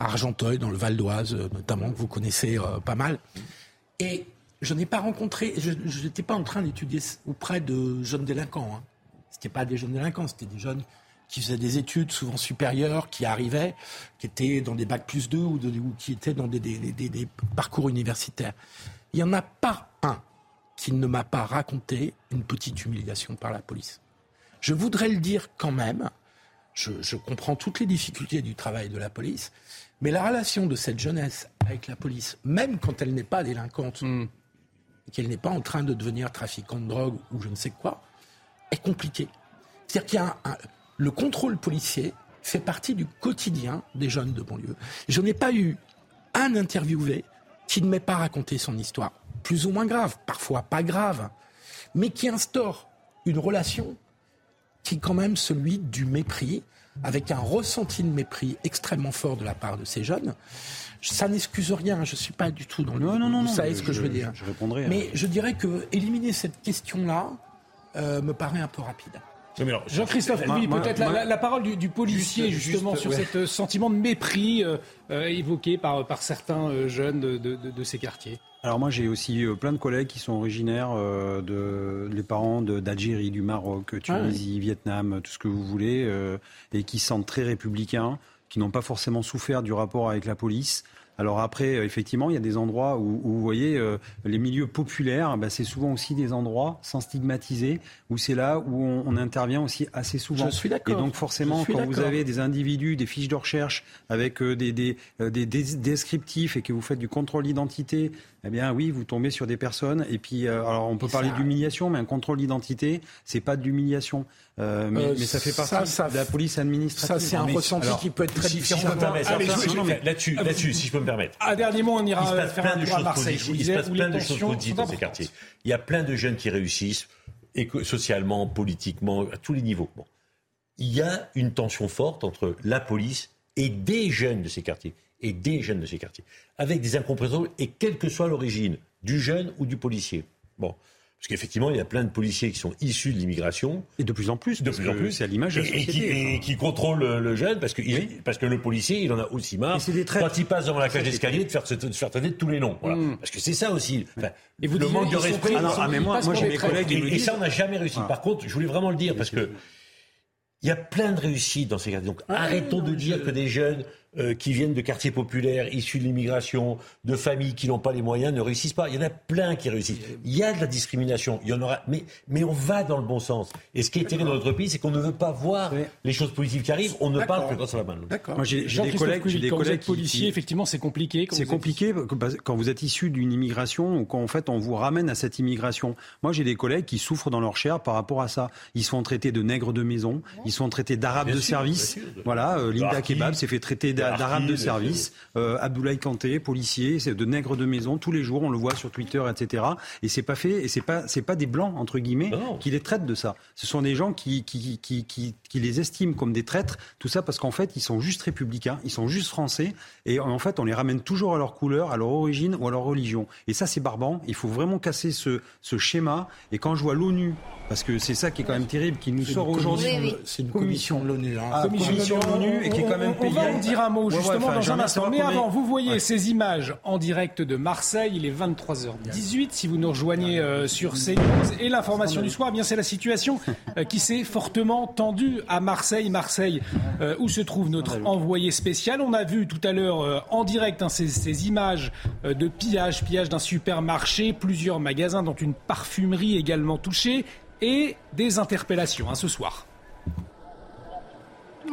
à Argenteuil, dans le Val d'Oise euh, notamment, que vous connaissez euh, pas mal. Et je n'ai pas rencontré, je n'étais pas en train d'étudier auprès de jeunes délinquants. Hein. C'était pas des jeunes délinquants, c'était des jeunes qui faisaient des études souvent supérieures, qui arrivaient, qui étaient dans des bacs plus 2 ou, ou qui étaient dans des, des, des, des parcours universitaires. Il n'y en a pas un qu'il ne m'a pas raconté une petite humiliation par la police. Je voudrais le dire quand même. Je, comprends toutes les difficultés du travail de la police, mais la relation de cette jeunesse avec la police, même quand elle n'est pas délinquante, hmm. qu'elle n'est pas en train de devenir trafiquante de drogue ou je ne sais quoi, est compliquée. C'est-à-dire qu'il y a le contrôle policier fait partie du quotidien des jeunes de banlieue. Je n'ai pas eu un interviewé qui ne m'ait pas raconté son histoire plus ou moins grave, parfois pas grave, mais qui instaure une relation qui est quand même celui du mépris, avec un ressenti de mépris extrêmement fort de la part de ces jeunes. Ça n'excuse rien, je ne suis pas du tout dans le... Non, non, non, vous savez ce que je, veux dire. Je répondrai. Mais je dirais que éliminer cette question-là euh, me paraît un peu rapide. Jean-Christophe, oui, peut-être la, parole du, policier justement sur ce euh, sentiment de mépris euh, évoqué par, par certains jeunes de, de ces quartiers. Alors moi j'ai aussi euh, plein de collègues qui sont originaires euh, de les parents d'Algérie, du Maroc, ah Tunisie, Vietnam, tout ce que vous voulez, euh, et qui se sentent très républicains, qui n'ont pas forcément souffert du rapport avec la police. Alors après, euh, effectivement, il y a des endroits où, vous voyez, euh, les milieux populaires, bah, c'est souvent aussi des endroits sans stigmatiser, où c'est là où on, intervient aussi assez souvent. Je suis d'accord. Et donc forcément, quand vous avez des individus, des fiches de recherche avec euh, des, des, des, descriptifs et que vous faites du contrôle d'identité, eh bien oui, vous tombez sur des personnes. Et puis, alors on peut parler d'humiliation, mais un contrôle d'identité, c'est pas de l'humiliation. Euh, mais, ça fait partie de la police administrative. Ça, c'est un ressenti qui peut être très différent. Là-dessus, là-dessus, si je peux me permettre. Un dernier mot, on ira il se passe plein de choses positives. Il se passe plein de choses positives dans ces quartiers. Il y a plein de jeunes qui réussissent, socialement, politiquement, à tous les niveaux. Bon. Il y a une tension forte entre la police et des jeunes de ces quartiers. Et des jeunes de ces quartiers. Avec des incompréhensions, et quelle que soit l'origine, du jeune ou du policier. Bon. Parce qu'effectivement, il y a plein de policiers qui sont issus de l'immigration. Et de plus en plus. De plus en plus. C'est à l'image de la société. Et qui, contrôlent le jeune parce que, parce que le policier, il en a aussi marre. Quand il passe devant la cage d'escalier, de faire, de faire traîner tous les noms. Voilà. Mm. Parce que c'est ça aussi. et vous le manque de respect. Ah, ah, mais moi, moi j'ai mes collègues. Et, ça, on n'a jamais réussi. Ah. Par contre, je voulais vraiment le dire parce que il y a plein de réussites dans ces cas. Donc arrêtons de dire que des jeunes euh, qui viennent de quartiers populaires, issus de l'immigration, de familles qui n'ont pas les moyens, ne réussissent pas. Il y en a plein qui réussissent. Il y a de la discrimination, il y en aura, mais, mais on va dans le bon sens. Et ce qui est terrible dans notre pays, c'est qu'on ne veut pas voir les choses positives qui arrivent, on ne parle que quand ça va mal. D'accord. Moi, j'ai des collègues, j'ai des collègues policiers, effectivement, c'est compliqué. C'est compliqué quand vous êtes issu d'une immigration ou quand en fait on vous ramène à cette immigration. Moi, j'ai des collègues qui souffrent dans leur chair par rapport à ça. Ils sont traités de nègres de maison, ils sont traités d'arabes de service. Voilà, euh, Linda Kebab s'est fait traiter d'arabe de service. Euh, Abdoulaye Kanté, policier, c'est de nègres de maison. Tous les jours, on le voit sur Twitter, etc. Et c'est pas fait, et c'est pas, c'est pas des blancs entre guillemets qui les traitent de ça. Ce sont des gens qui qui, qui, qui, qui les estiment comme des traîtres. Tout ça parce qu'en fait, ils sont juste républicains, ils sont juste français, et en fait, on les ramène toujours à leur couleur, à leur origine ou à leur religion. Et ça, c'est barbant. Il faut vraiment casser ce, ce schéma. Et quand je vois l'ONU parce que c'est ça qui est quand même terrible, qui nous sort aujourd'hui. C'est une commission de l'ONU. Hein. commission de l'ONU et qui est quand même payée. On va en dire un mot justement dans un instant. Mais avant, vous voyez ces images en direct de Marseille. Il est 23h18. Si vous nous rejoignez euh, sur CNews et l'information du soir, eh bien c'est la situation euh, qui s'est fortement tendue à Marseille. Marseille, euh, où se trouve notre envoyé spécial. On a vu tout à l'heure en direct hein, ces, ces, images de pillage, pillage d'un supermarché, plusieurs magasins, dont une parfumerie également touchée et des interpellations hein, ce soir.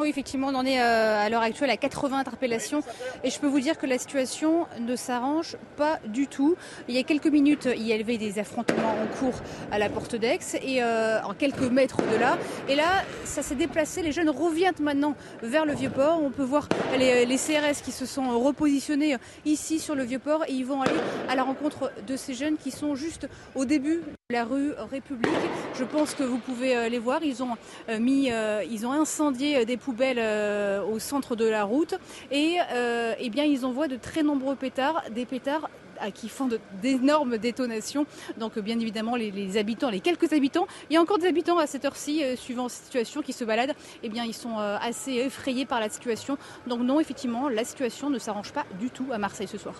Oui, effectivement, on en est euh, à l'heure actuelle à 80 interpellations et je peux vous dire que la situation ne s'arrange pas du tout. Il y a quelques minutes, il y avait des affrontements en cours à la porte d'Aix et euh, en quelques mètres de là. Et là, ça s'est déplacé. Les jeunes reviennent maintenant vers le Vieux-Port. On peut voir les, les, CRS qui se sont repositionnés ici sur le Vieux-Port et ils vont aller à la rencontre de ces jeunes qui sont juste au début de la rue République. Je pense que vous pouvez euh, les voir. Ils ont mis, ils ont incendié des poubelles euh, au centre de la route et euh, eh bien ils envoient de très nombreux pétards, des pétards qui font d'énormes détonations. Donc bien évidemment les, habitants, les quelques habitants, il y a encore des habitants à cette heure-ci, euh, suivant la situation, qui se baladent, eh bien ils sont assez effrayés par la situation. Donc non, effectivement, la situation ne s'arrange pas du tout à Marseille ce soir.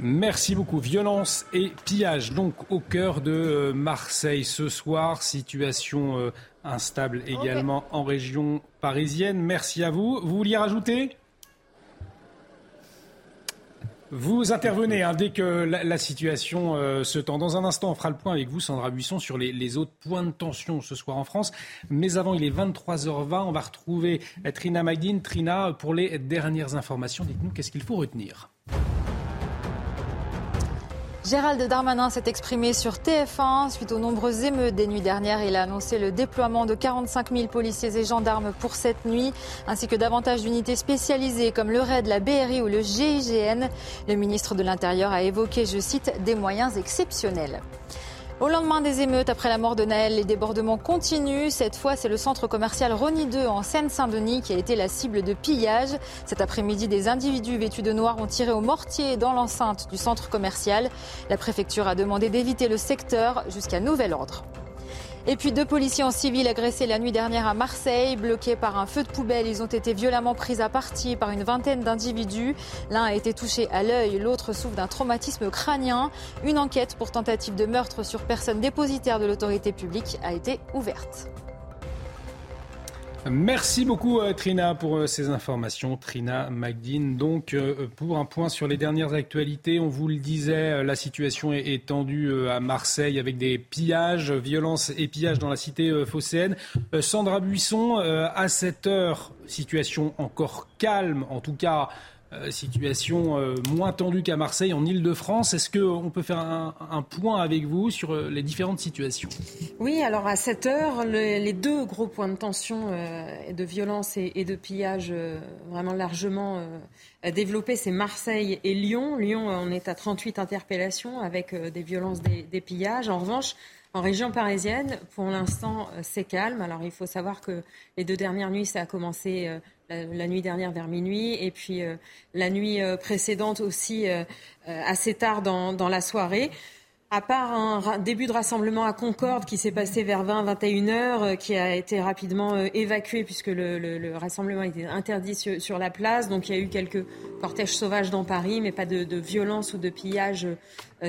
Merci beaucoup. Violence et pillage, donc au cœur de Marseille ce soir. Situation instable également en région parisienne. Merci à vous. Vous vouliez rajouter? Vous intervenez hein, dès que la, situation euh, se tend. Dans un instant, on fera le point avec vous, Sandra Buisson, sur les, autres points de tension ce soir en France. Mais avant, il est 23h20. On va retrouver Trina Magdine. Trina, pour les dernières informations, dites-nous qu'est-ce qu'il faut retenir. Gérald Darmanin s'est exprimé sur TF1 suite aux nombreuses émeutes des nuits dernières. Il a annoncé le déploiement de 45 000 policiers et gendarmes pour cette nuit, ainsi que davantage d'unités spécialisées comme le RAID, la BRI ou le GIGN. Le ministre de l'Intérieur a évoqué, je cite, des moyens exceptionnels. Au lendemain des émeutes, après la mort de Naël, les débordements continuent. Cette fois, c'est le centre commercial Rony 2 en Seine-Saint-Denis qui a été la cible de pillage. Cet après-midi, des individus vêtus de noir ont tiré au mortier dans l'enceinte du centre commercial. La préfecture a demandé d'éviter le secteur jusqu'à nouvel ordre. Et puis deux policiers en civil agressés la nuit dernière à Marseille, bloqués par un feu de poubelle. Ils ont été violemment pris à partie par une vingtaine d'individus. L'un a été touché à l'œil, l'autre souffre d'un traumatisme crânien. Une enquête pour tentative de meurtre sur personne dépositaire de l'autorité publique a été ouverte. Merci beaucoup euh, Trina pour euh, ces informations. Trina Magdine, donc euh, pour un point sur les dernières actualités, on vous le disait, la situation est tendue à Marseille avec des pillages, violences et pillages dans la cité phocéenne. Sandra Buisson, à cette heure, situation encore calme, en tout cas situation euh, moins tendue qu'à Marseille, en Ile-de-France. Est-ce qu'on peut faire un, point avec vous sur euh, les différentes situations? Oui, alors à cette heure, les deux gros points de tension de violence et, de pillage vraiment largement développés, c'est Marseille et Lyon. Lyon, on est à 38 interpellations avec des violences, des, des pillages. En revanche, en région parisienne, pour l'instant, c'est calme. Alors, il faut savoir que les deux dernières nuits, ça a commencé la, nuit dernière vers minuit et puis euh, la nuit euh, précédente aussi euh, assez tard dans, la soirée. À part un début de rassemblement à Concorde qui s'est passé vers 20-21 heures, qui a été rapidement évacué puisque le, rassemblement était interdit sur, la place. Donc il y a eu quelques cortèges sauvages dans Paris, mais pas de, violence ou de pillage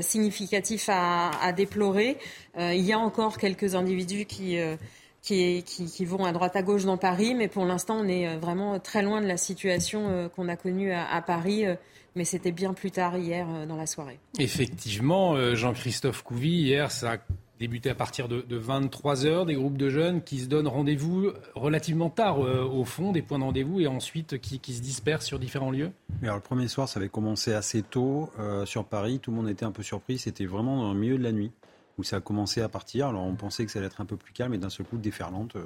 significatif à déplorer. il y a encore quelques individus qui qui, qui, vont à droite à gauche dans Paris, mais pour l'instant, on est vraiment très loin de la situation qu'on a connue à, Paris mais c'était bien plus tard hier dans la soirée. Effectivement, Jean-Christophe Couvi, hier, ça a débuté à partir de, 23 heures, des groupes de jeunes qui se donnent rendez-vous relativement tard au fond, des points de rendez-vous, et ensuite qui, se dispersent sur différents lieux. Alors, Le premier soir, ça avait commencé assez tôt sur Paris, tout le monde était un peu surpris, c'était vraiment dans le milieu de la nuit où ça a commencé à partir. Alors on pensait que ça allait être un peu plus calme, et d'un seul coup, déferlante, euh,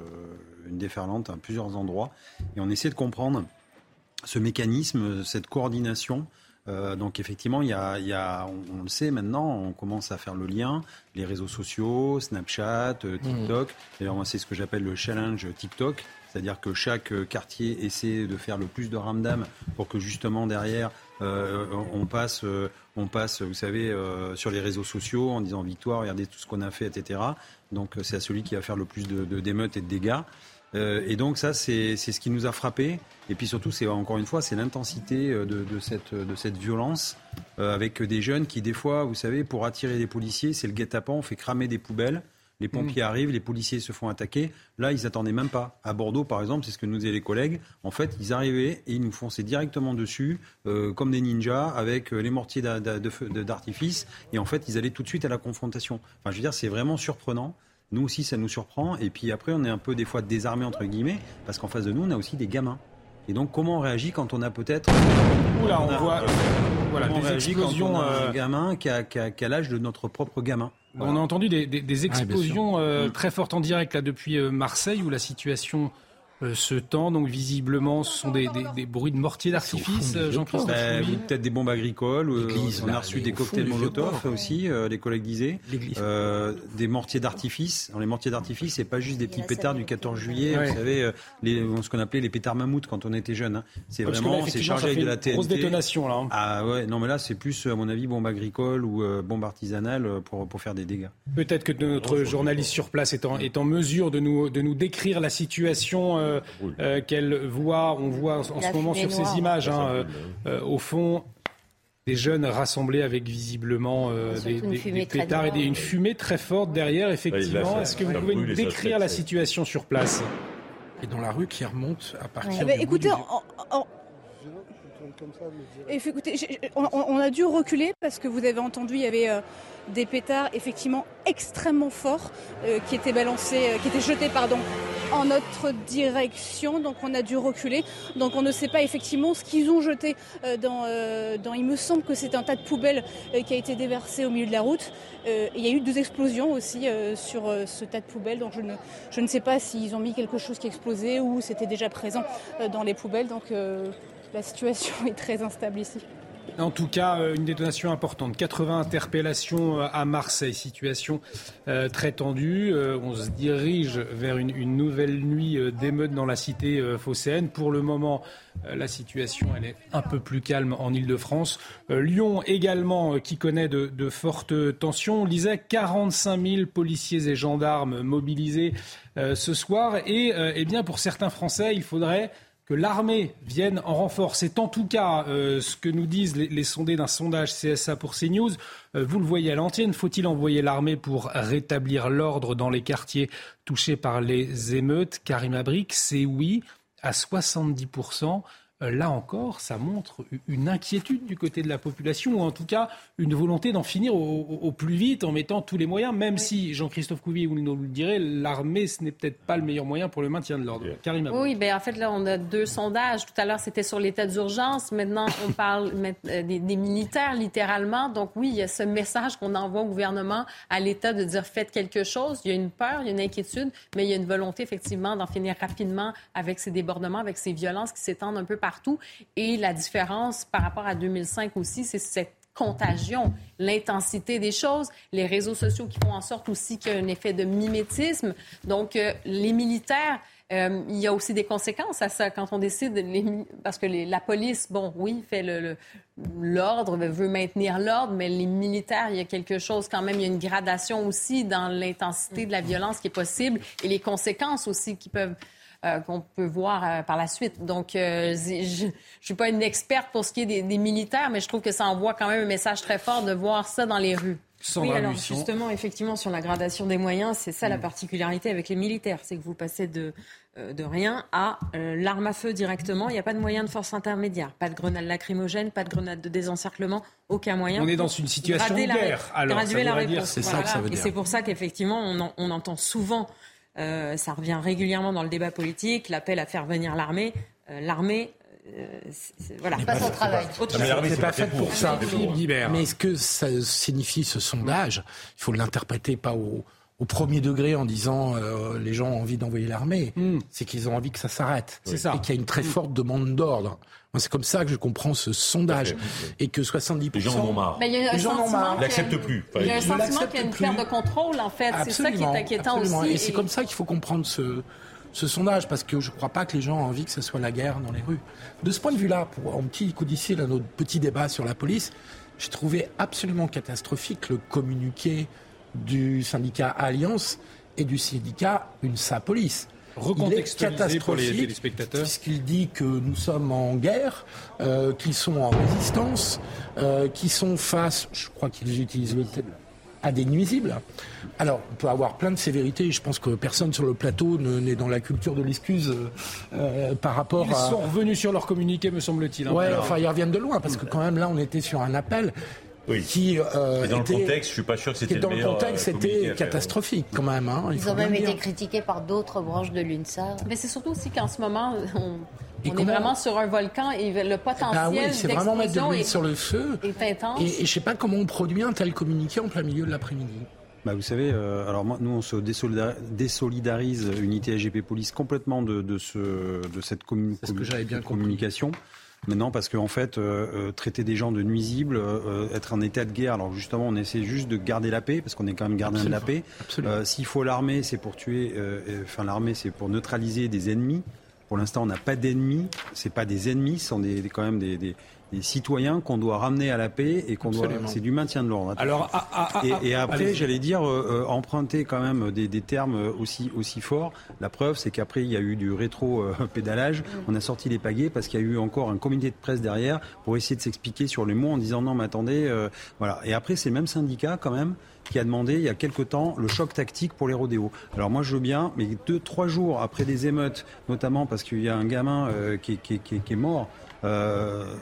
une déferlante à plusieurs endroits. Et on essaie de comprendre ce mécanisme, cette coordination. Euh, donc effectivement, il y a, il y a on, le sait maintenant, on commence à faire le lien, les réseaux sociaux, Snapchat, euh, mmh. TikTok. D'ailleurs, moi, c'est ce que j'appelle le challenge TikTok. C'est-à-dire que chaque quartier essaie de faire le plus de ramdam pour que justement derrière on passe on passe, vous savez, euh, sur les réseaux sociaux en disant victoire, regardez tout ce qu'on a fait, etc. Donc euh, c'est à celui qui va faire le plus de, d'émeutes et de dégâts. Euh, et donc ça, c'est, ce qui nous a frappé. Et puis surtout, c'est encore une fois, c'est l'intensité de, de, cette, de cette violence avec des jeunes qui, des fois, vous savez, pour attirer les policiers, c'est le guet-apens, on fait cramer des poubelles. Les pompiers mm. arrivent, les policiers se font attaquer. Là, ils n'attendaient même pas. À Bordeaux, par exemple, c'est ce que nous disaient les collègues. En fait, ils arrivaient et ils nous fonçaient directement dessus, euh, comme des ninjas, avec euh, les mortiers d'artifice. Et en fait, ils allaient tout de suite à la confrontation. Enfin, je veux dire, c'est vraiment surprenant. Nous aussi, ça nous surprend. Et puis après, on est un peu des fois désarmés, entre guillemets, parce qu'en face de nous, on a aussi des gamins. Et donc, comment on réagit quand on a peut-être. Oula, on, voit. voilà, des explosions. Quand un euh, gamin qui a, qui a l'âge de notre propre gamin. On a entendu des, des, explosions euh, mm. très fortes en direct là depuis euh, Marseille où la situation euh, ce temps. Donc visiblement, ce sont des, bruits de mortiers d'artifice, Jean-Christophe ben, Peut-être des bombes agricoles. on a reçu des cocktails Molotov aussi, les collègues disaient. des mortiers d'artifice. Les mortiers d'artifice, c'est pas juste des petits pétards du 14 juillet. Vous savez, les, ce qu'on appelait les pétards mammouths quand on était jeune. Hein. C'est vraiment, c'est chargé avec de la TNT. Grosse détonation là. Hein. Ah ouais, non mais là c'est plus à mon avis bombe agricole ou bombe artisanale pour, pour faire des dégâts. Peut-être que notre journaliste sur place est en, est en mesure de nous, de nous décrire la situation euh, euh, qu'elle voit, on voit en, ce moment sur ces images, hein, euh, au fond, des jeunes rassemblés avec visiblement des, pétards et une fumée très forte derrière, effectivement. Est-ce que vous pouvez nous décrire la situation sur place? Et dans la rue qui remonte à partir ouais. Écoutez, on, a dû reculer parce que vous avez entendu, il y avait des pétards effectivement extrêmement forts euh, qui étaient balancés, euh, qui étaient jetés pardon, en notre direction. Donc on a dû reculer. Donc on ne sait pas effectivement ce qu'ils ont jeté euh, dans, Il me semble que c'est un tas de poubelles qui a été déversé au milieu de la route. il y a eu deux explosions aussi sur ce tas de poubelles. Donc je ne, sais pas s'ils ont mis quelque chose qui a explosé ou c'était déjà présent dans les poubelles. La situation est très instable ici. En tout cas, euh, une détonation importante. 80 interpellations euh, à Marseille, situation euh, très tendue. on se dirige vers une, nouvelle nuit d'émeutes dans la cité phocéenne. Pour le moment, la situation elle est un peu plus calme en Ile-de-France. Lyon également, qui connaît de, fortes tensions. On lisait 45 000 policiers et gendarmes mobilisés ce soir. Et eh bien, pour certains Français, il faudrait que l'armée vienne en renfort. C'est en tout cas euh, ce que nous disent les, sondés d'un sondage CSA pour CNews. Euh, vous le voyez à l'antenne, faut-il envoyer l'armée pour rétablir l'ordre dans les quartiers touchés par les émeutes? Karim Abrik, c'est oui à 70%. Euh, là encore, ça montre une inquiétude du côté de la population, ou en tout cas une volonté d'en finir au, plus vite en mettant tous les moyens, même si Jean-Christophe Couvier vous nous le direz, l'armée, ce n'est peut-être pas le meilleur moyen pour le maintien de l'ordre. Karim Oui, ben en fait, là, on a deux sondages. Tout à l'heure, c'était sur l'état d'urgence. Maintenant, on parle euh, des, des, militaires, littéralement. Donc oui, il y a ce message qu'on envoie au gouvernement, à l'État, de dire faites quelque chose. Il y a une peur, il y a une inquiétude, mais il y a une volonté, effectivement, d'en finir rapidement avec ces débordements, avec ces violences qui s'étendent un peu par Et la différence par rapport à 2005 aussi, c'est cette contagion, l'intensité des choses, les réseaux sociaux qui font en sorte aussi qu'il y a un effet de mimétisme. Donc, euh, les militaires, euh, il y a aussi des conséquences à ça quand on décide, parce que la police, bon, oui, fait l'ordre, veut maintenir l'ordre, mais les militaires, il y a quelque chose quand même, il y a une gradation aussi dans l'intensité de la violence qui est possible et les conséquences aussi qui peuvent qu'on peut voir par la suite. Donc, je ne suis pas une experte pour ce qui est des, des militaires, mais je trouve que ça envoie quand même un message très fort de voir ça dans les rues oui, alors justement, effectivement, sur la gradation des moyens, c'est ça la mm. particularité avec les militaires, c'est que vous passez de, euh, de rien à euh, l'arme à feu directement. Il n'y a pas de moyen de force intermédiaire, pas de grenade lacrymogène, pas de grenade de désencerclement, aucun moyen. On est dans une situation de guerre. Alors, graduer la réponse. C'est ça que ça veut dire. Et c'est pour ça qu'effectivement, on, on, entend souvent, euh, ça revient régulièrement dans le débat politique, l'appel à faire venir l'armée. l'armée euh, voilà, pas son travail. C'est pas fait pour ça. Mais ce que ça signifie ce sondage, il faut l'interpréter pas au, premier degré en disant euh, les gens ont envie d'envoyer l'armée, hmm. c'est qu'ils ont envie que ça s'arrête. C'est ça. Et qu'il y a une très hmm. forte demande d'ordre. Moi, c'est comme ça que je comprends ce sondage. Et que 70%. Les gens en ont marre. Mais il y a un les gens en ont marre. Ils l'acceptent plus. Il y a un sentiment qu'il y a une perte de contrôle, en fait. C'est ça qui est inquiétant aussi. Et, c'est comme ça qu'il faut comprendre ce, ce sondage, parce que je ne crois pas que les gens ont envie que ce soit la guerre dans les rues. De ce point de vue-là, pour un petit coup d'ici notre petit débat sur la police, j'ai trouvé absolument catastrophique le communiqué du syndicat Alliance et du syndicat UNSA Police. Pour les téléspectateurs. Puisqu'il dit que nous sommes en guerre, euh, qu'ils sont en résistance, euh, qu'ils sont face, je crois qu'ils utilisent le terme, à des nuisibles. Alors, on peut avoir plein de sévérités. Je pense que personne sur le plateau n'est dans la culture de l'excuse euh, par rapport à. Ils sont revenus sur leur communiqué, me semble-t-il. Hein. ouais, enfin, ils reviennent de loin parce que quand même là, on était sur un appel. Qui, euh, dans le contexte, je suis pas sûr que c'était Dans le contexte, c'était catastrophique quand même. Hein, ils ont même été critiqués par d'autres branches de l'UNSA. Mais c'est surtout aussi qu'en ce moment, on, on est vraiment sur un volcan et le potentiel ah oui, c'est vraiment mettre de l'huile sur le feu. Est intense. Et, et je sais pas comment on produit un tel communiqué en plein milieu de l'après-midi. Bah vous savez, euh, alors moi, nous on se désolidarise unité AGP Police complètement de, de, ce, de cette communication. Maintenant, parce qu'en fait, euh, euh, traiter des gens de nuisibles, être en état de guerre, alors justement, on essaie juste de garder la paix, parce qu'on est quand même gardien de la paix. S'il faut l'armée, c'est pour tuer, enfin l'armée, c'est pour neutraliser des ennemis. Pour l'instant, on n'a pas d'ennemis. C'est pas des ennemis, ce sont des, quand même des, des, citoyens qu'on doit ramener à la paix et qu'on doit. C'est du maintien de l'ordre. Alors, ah, ah, ah, et, après, j'allais dire euh, euh, emprunter quand même des, des, termes aussi aussi forts. La preuve, c'est qu'après, il y a eu du rétro euh, pédalage. Mm. On a sorti les pagaies parce qu'il y a eu encore un comité de presse derrière pour essayer de s'expliquer sur les mots en disant non, mais attendez, voilà. Et après, c'est le même syndicat quand même qui a demandé il y a quelque temps le choc tactique pour les rodéos. Alors moi je veux bien, mais deux, trois jours après des émeutes, notamment parce qu'il y a un gamin euh, qui, est mort, euh,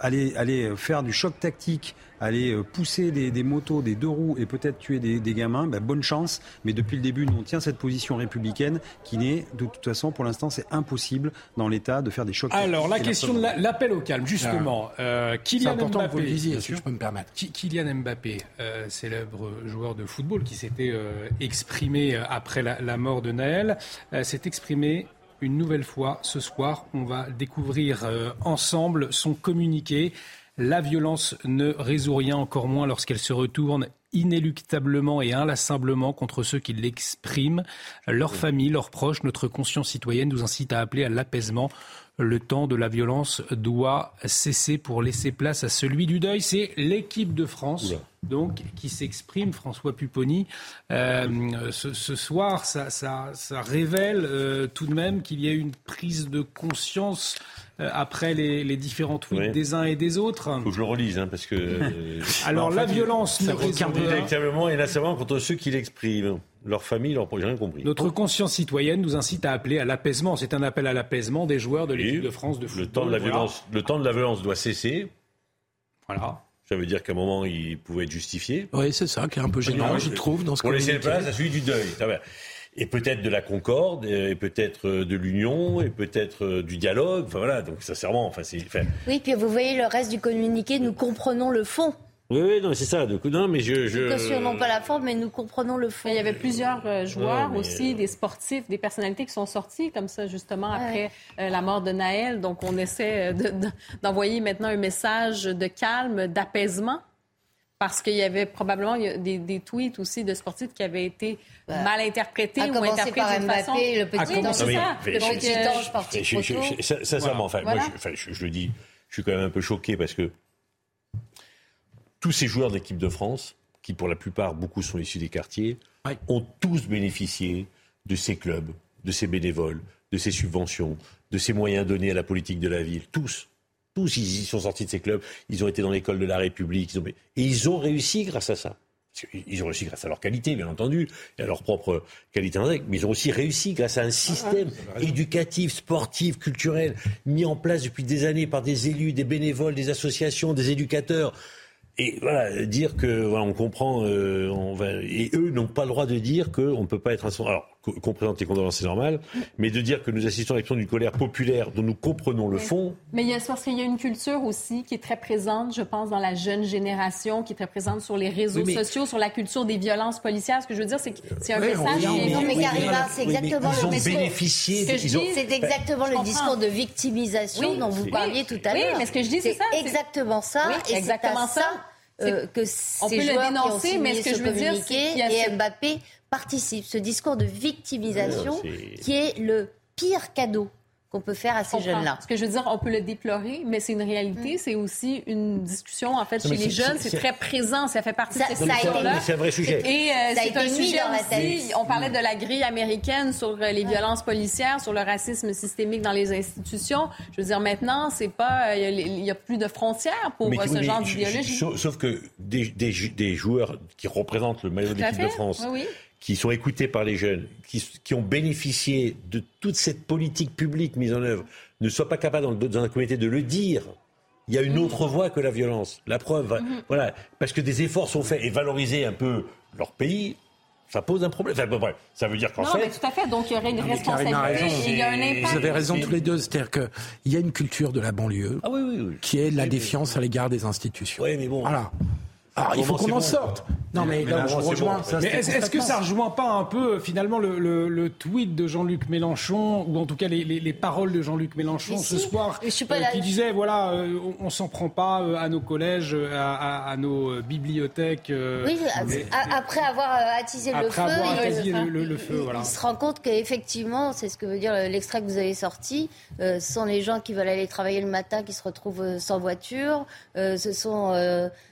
aller, aller faire du choc tactique aller euh, pousser des, motos, des deux roues et peut-être tuer des, gamins, ben, bonne chance. Mais depuis le début, nous, on tient cette position républicaine qui n'est, de toute façon, pour l'instant, c'est impossible dans l'État de faire des chocs. Alors, la question de l'appel au calme, justement. Euh, Kylian Mbappé, si je peux me permettre. Kylian Mbappé, euh, célèbre joueur de football qui s'était exprimé après la, la, mort de Naël, s'est exprimé une nouvelle fois ce soir. On va découvrir ensemble son communiqué. La violence ne résout rien, encore moins lorsqu'elle se retourne inéluctablement et inlassablement contre ceux qui l'expriment. Leur famille, leurs proches, notre conscience citoyenne nous incite à appeler à l'apaisement. Le temps de la violence doit cesser pour laisser place à celui du deuil. C'est l'équipe de France donc qui s'exprime, François Pupponi. Euh, ce, soir, ça, révèle euh, tout de même qu'il y a une prise de conscience euh, après les, différents tweets des uns et des autres. Il faut que je le relise, hein, parce que... Alors la violence... Regarde directement et là, contre ceux qui l'expriment. Leur famille, leur j'ai rien compris. Notre conscience citoyenne nous incite à appeler à l'apaisement. C'est un appel à l'apaisement des joueurs de l'équipe de France de football. Le temps de la violence, le temps de la violence doit cesser. Voilà. Ça veut dire qu'à un moment, il pouvait être justifié. Oui, c'est ça qui est un peu gênant, je trouve, dans ce Pour laisser place à celui du deuil et peut-être de la concorde, et peut-être euh, de l'union, et peut-être euh, du dialogue. Enfin voilà, donc sincèrement, enfin c'est. Oui, puis vous voyez le reste du communiqué, nous comprenons le fond. Oui, oui, non, c'est ça. non, mais je, je... Nous cautionnons pas la forme, mais nous comprenons le fond. Il y avait plusieurs euh, joueurs aussi, des sportifs, des personnalités qui sont sortis comme ça justement après la mort de Naël. Donc on essaie d'envoyer maintenant un message de calme, d'apaisement parce qu'il y avait probablement des, des, tweets aussi de sportifs qui avaient été bah, mal interprétés ou interprétés Mbappé, façon... le petit, oui, c'est ça. Le petit ange parti Sincèrement, enfin, moi, je, je, le dis, je suis quand même un peu choqué parce que tous ces joueurs de l'équipe de France, qui pour la plupart, beaucoup sont issus des quartiers, ont tous bénéficié de ces clubs, de ces bénévoles, de ces subventions, de ces moyens donnés à la politique de la ville. Tous. Tous, ils sont sortis de ces clubs, ils ont été dans l'école de la République, et ils ont réussi grâce à ça. Ils ont réussi grâce à leur qualité, bien entendu, et à leur propre qualité mais ils ont aussi réussi grâce à un système éducatif, sportif, culturel, mis en place depuis des années par des élus, des bénévoles, des associations, des éducateurs. Et voilà, dire que voilà, on comprend, euh, on va, et eux n'ont pas le droit de dire qu'on ne peut pas être un alors qu'on présente les condoléances c'est normal, mais de dire que nous assistons à l'expression d'une colère populaire dont nous comprenons le fond. Mais il y a parce qu'il y a une culture aussi qui est très présente, je pense, dans la jeune génération, qui est très présente sur les réseaux sociaux, sur la culture des violences policières. Ce que je veux dire, c'est que c'est un message. qui non, mais Karima, c'est exactement le discours. C'est exactement le discours de victimisation dont vous parliez tout à l'heure. Oui, mais ce que je dis, c'est ça. Exactement ça. et exactement ça euh, que on peut le dénoncer, mais ce que je veux dire, c'est et Mbappé participe. Ce discours de victimisation qui est le pire cadeau qu'on peut faire à ces jeunes-là. Ce que je veux dire, on peut le déplorer, mais c'est une réalité. Mm. C'est aussi une discussion, en fait, chez les jeunes. C'est très présent. Ça fait partie de cette culture-là. C'est un vrai sujet. Et euh, c'est un sujet aussi. On parlait de la grille américaine sur euh, les violences policières, sur le racisme systémique dans les institutions. Je veux dire, maintenant, c'est pas, euh, il n'y a, plus de frontières pour ce genre d'idéologie. Sauf que des, des, des, joueurs qui représentent le maillot de l'équipe de France. Oui, oui qui sont écoutés par les jeunes, qui, qui, ont bénéficié de toute cette politique publique mise en œuvre, ne soient pas capables dans, un comité de le dire. Il y a une mhm. autre voie que la violence. La preuve, mhm. voilà, parce que des efforts sont faits et valoriser un peu leur pays, ça pose un problème. ça veut dire qu'en fait. Non, mais tout à fait. Donc il y aurait une responsabilité. il y a un impact. Vous avez raison tous les deux. C'est-à-dire qu'il y a une culture de la banlieue ah qui est la défiance à l'égard des institutions. Oui, mais bon. Voilà. Alors, il faut qu'on en sorte. Non, mais, est-ce que ça rejoint pas un peu finalement le, tweet de Jean-Luc Mélenchon ou en tout cas les, paroles de Jean-Luc Mélenchon ce soir euh, qui disait voilà euh, on, s'en prend pas euh, à nos collèges, à, nos bibliothèques. oui, après avoir attisé le feu, il, se rend compte qu'effectivement c'est ce que veut dire l'extrait que vous avez sorti. ce sont les gens qui veulent aller travailler le matin qui se retrouvent sans voiture. ce sont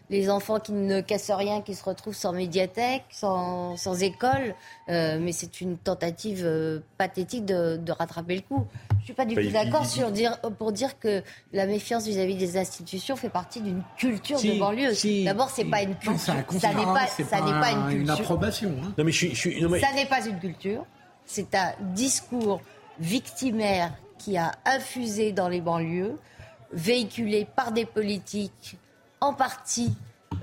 les enfants qui ne cassent rien, qui se retrouvent sans médiathèque, sans, sans école. Euh, mais c'est une tentative euh, pathétique de, de, rattraper le coup. Je ne suis pas du tout d'accord sur dire, pour dire que la méfiance vis-à-vis des institutions fait partie d'une culture de banlieue. D'abord, c'est pas une culture. ça n'est pas, ça n'est pas une culture. Une approbation. Hein. Non, mais je, suis, non, mais... Ça n'est pas une culture. C'est un discours victimaire qui a infusé dans les banlieues, véhiculé par des politiques en partie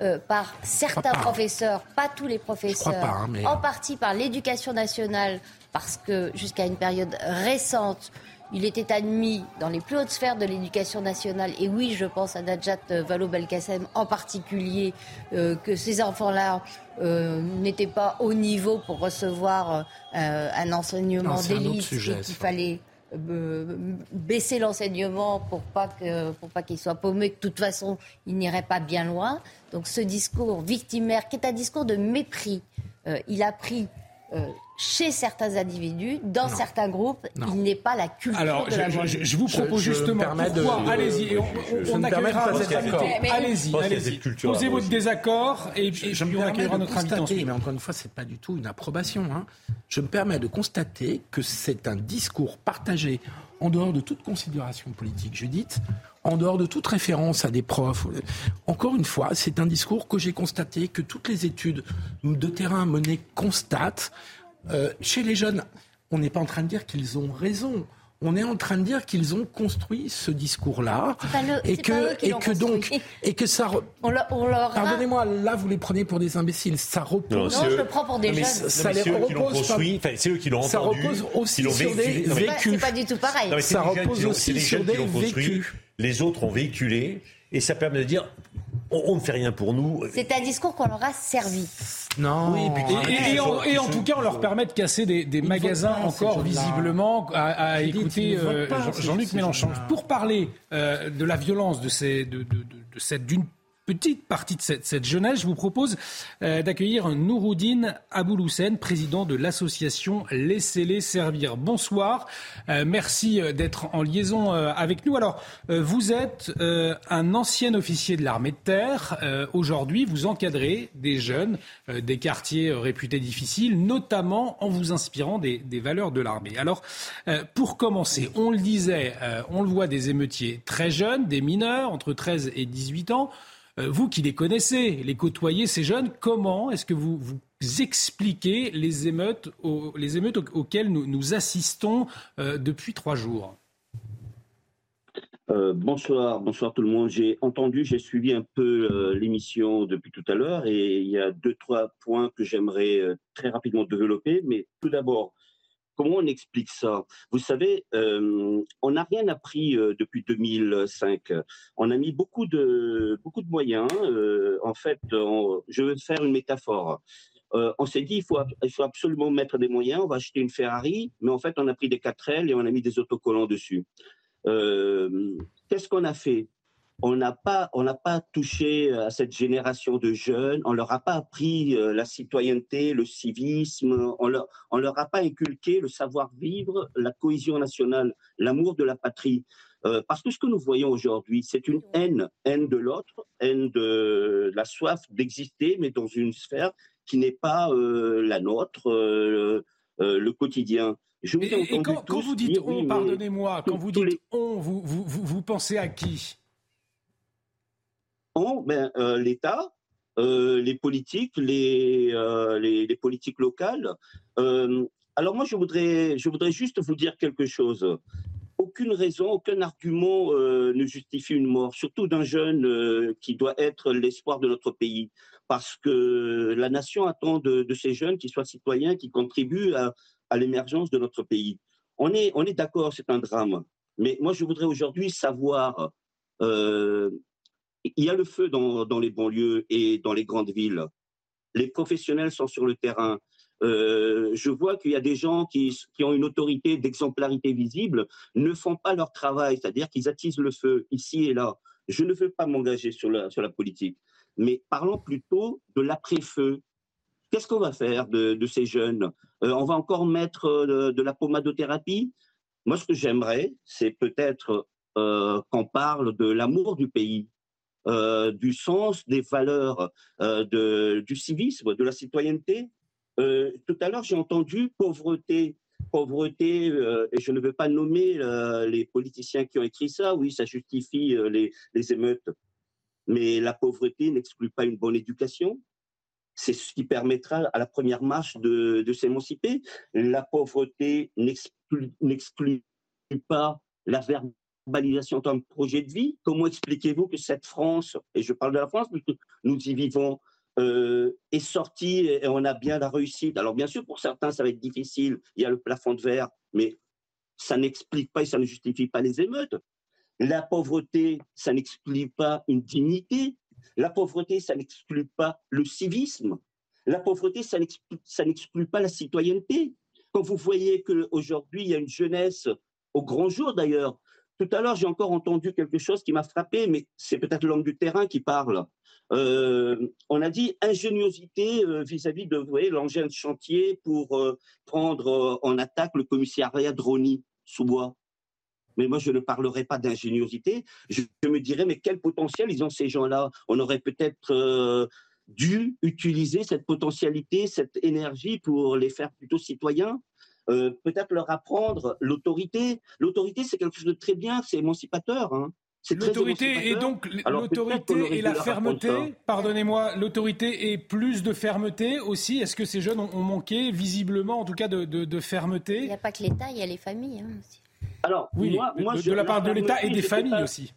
euh, par certains professeurs, pas tous les professeurs, hein, en partie par l'éducation nationale, parce que jusqu'à une période récente, il était admis dans les plus hautes sphères de l'éducation nationale, et oui, je pense à Najat Vallaud-Belkacem en particulier, euh, que ces enfants-là euh, n'étaient pas au niveau pour recevoir un enseignement d'élite qu'il fallait baisser l'enseignement pour pas que pour pas qu'il soit paumé, que de toute façon il n'irait pas bien loin. Donc ce discours victimaire, qui est un discours de mépris, euh, il a pris euh, chez certains individus, dans certains groupes, il n'est pas la culture Alors, de la je, je, vous propose justement pourquoi, allez-y, on, on, on accueillera notre invité. Allez-y, allez-y. Posez votre désaccord et, puis on accueillera notre invité. Mais encore une fois, c'est pas du tout une approbation. Hein. Je me permets de constater que c'est un discours partagé en dehors de toute considération politique, Judith, en dehors de toute référence à des profs. Encore une fois, c'est un discours que j'ai constaté, que toutes les études de terrain menées constatent. Euh, chez les jeunes, on n'est pas en train de dire qu'ils ont raison. On est en train de dire qu'ils ont construit ce discours-là et que et que donc et que ça. On Pardonnez-moi, là vous les prenez pour des imbéciles. Ça repose. Non, je le prends pour des jeunes. Ça, les repose. C'est eux qui l'ont entendu. Ça repose aussi sur des vécus. C'est pas du tout pareil. ça repose aussi sur des vécus. Les autres ont véhiculé et ça permet de dire on, ne fait rien pour nous. C'est un discours qu'on leur a servi. Non. et, en, tout cas, on leur permet de casser des, magasins encore visiblement à, écouter euh, Jean-Luc Mélenchon. Pour parler euh, de la violence de, ces, de, cette d'une petite partie de cette, jeunesse, je vous propose euh, d'accueillir Nouroudine Abouloussen, président de l'association Laissez-les servir. Bonsoir, euh, merci euh, d'être en liaison avec nous. Alors, vous êtes un ancien officier de l'armée de terre. Aujourd'hui, vous encadrez des jeunes des quartiers réputés difficiles, notamment en vous inspirant des, des valeurs de l'armée. Alors, pour commencer, on le disait, on le voit des émeutiers très jeunes, des mineurs entre 13 et 18 ans. Euh, vous qui les connaissez, les côtoyez, ces jeunes, comment est-ce que vous, vous expliquez les émeutes, les émeutes auxquelles nous, assistons euh, depuis trois jours? Euh, bonsoir, bonsoir tout le monde. J'ai entendu, j'ai suivi un peu l'émission depuis tout à l'heure et il y a deux, trois points que j'aimerais très rapidement développer. Mais tout d'abord, Comment on explique ça? Vous savez, euh, on n'a rien appris euh, depuis 2005. On a mis beaucoup de, beaucoup de moyens. Euh, en fait, je veux faire une métaphore. on s'est dit, il faut, il faut absolument mettre des moyens. On va acheter une Ferrari, mais en fait, on a pris des 4L et on a mis des autocollants dessus. Qu'est-ce qu'on a fait? On n'a pas, on n'a pas touché à cette génération de jeunes, on leur a pas appris euh, la citoyenneté, le civisme, on leur, on leur a pas inculqué le savoir-vivre, la cohésion nationale, l'amour de la patrie. Euh, parce que ce que nous voyons aujourd'hui, c'est une haine, haine de l'autre, haine de la soif d'exister, mais dans une sphère qui n'est pas euh, la nôtre, le quotidien. Je vous et, quand, vous dites on, pardonnez-moi, quand vous dites on, vous, vous, vous pensez à qui? Ben, euh, l'État, euh, les politiques, les, euh, les, les, politiques locales. alors moi, je voudrais, je voudrais juste vous dire quelque chose. Aucune raison, aucun argument ne justifie une mort, surtout d'un jeune qui doit être l'espoir de notre pays. Parce que la nation attend de, ces jeunes qu'ils soient citoyens, qui contribuent à, à l'émergence de notre pays. On est, on est d'accord, c'est un drame. Mais moi, je voudrais aujourd'hui savoir il y a le feu dans, les banlieues et dans les grandes villes. Les professionnels sont sur le terrain. Euh, je vois qu'il y a des gens qui, ont une autorité d'exemplarité visible, ne font pas leur travail, c'est-à-dire qu'ils attisent le feu ici et là. Je ne veux pas m'engager sur la, politique, mais parlons plutôt de l'après-feu. Qu'est-ce qu'on va faire de, ces jeunes? Euh, On va encore mettre euh, de, la pommadothérapie Moi, ce que j'aimerais, c'est peut-être qu'on parle de l'amour du pays, du sens, des valeurs, euh, du civisme, de la citoyenneté. Euh, tout à l'heure, j'ai entendu pauvreté. Pauvreté, et je ne veux pas nommer les politiciens qui ont écrit ça, oui, ça justifie les, émeutes. Mais la pauvreté n'exclut pas une bonne éducation, c'est ce qui permettra à la première marche de, de s'émanciper. La pauvreté n'exclut pas la validation d'un projet de vie. Comment expliquez-vous que cette France, et je parle de la France, puisque nous y vivons, euh, est sortie et on a bien la réussite? Alors bien sûr, pour certains, ça va être difficile, il y a le plafond de verre, mais ça n'explique pas et ça ne justifie pas les émeutes. La pauvreté, ça n'exclut pas une dignité. La pauvreté, ça n'exclut pas le civisme. La pauvreté, ça n'exclut pas la citoyenneté. Quand vous voyez qu'aujourd'hui, il y a une jeunesse, au grand jour d'ailleurs, tout à l'heure, j'ai encore entendu quelque chose qui m'a frappé, mais c'est peut-être l'homme du terrain qui parle. Euh, on a dit ingéniosité euh, vis-à-vis de l'engin de chantier pour euh, prendre en attaque le commissariat Droni sous bois. Mais moi, je ne parlerai pas d'ingéniosité. Je, me dirais, mais quel potentiel ils ont ces gens-là? On aurait peut-être dû utiliser cette potentialité, cette énergie pour les faire plutôt citoyens? Euh, peut-être leur apprendre l'autorité. L'autorité, c'est quelque chose de très bien, c'est émancipateur. Hein. L'autorité et donc l'autorité et la fermeté. Pardonnez-moi, l'autorité et plus de fermeté aussi. Est-ce que ces jeunes ont, manqué visiblement, en tout cas, de, fermeté? Il n'y a pas que l'État, il y a les familles hein, aussi. Alors, oui, moi, de, la part de l'État et des familles aussi.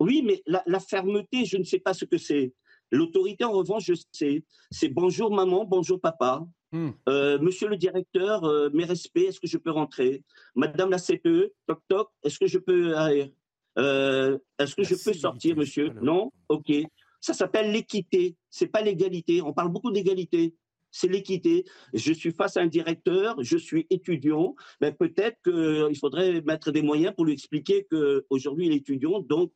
Oui, mais la, la, fermeté, je ne sais pas ce que c'est. L'autorité, en revanche, je sais. C'est bonjour maman, bonjour papa. Hmm. Euh, monsieur le directeur, euh, mes respects, est-ce que je peux rentrer? Madame la CPE, toc toc, est-ce que je peux euh, Est-ce que je peux sortir, monsieur? Non? Ok. Ça s'appelle l'équité. C'est pas l'égalité. On parle beaucoup d'égalité. C'est l'équité. Je suis face à un directeur, je suis étudiant, mais peut-être qu'il faudrait mettre des moyens pour lui expliquer qu'aujourd'hui il est étudiant, donc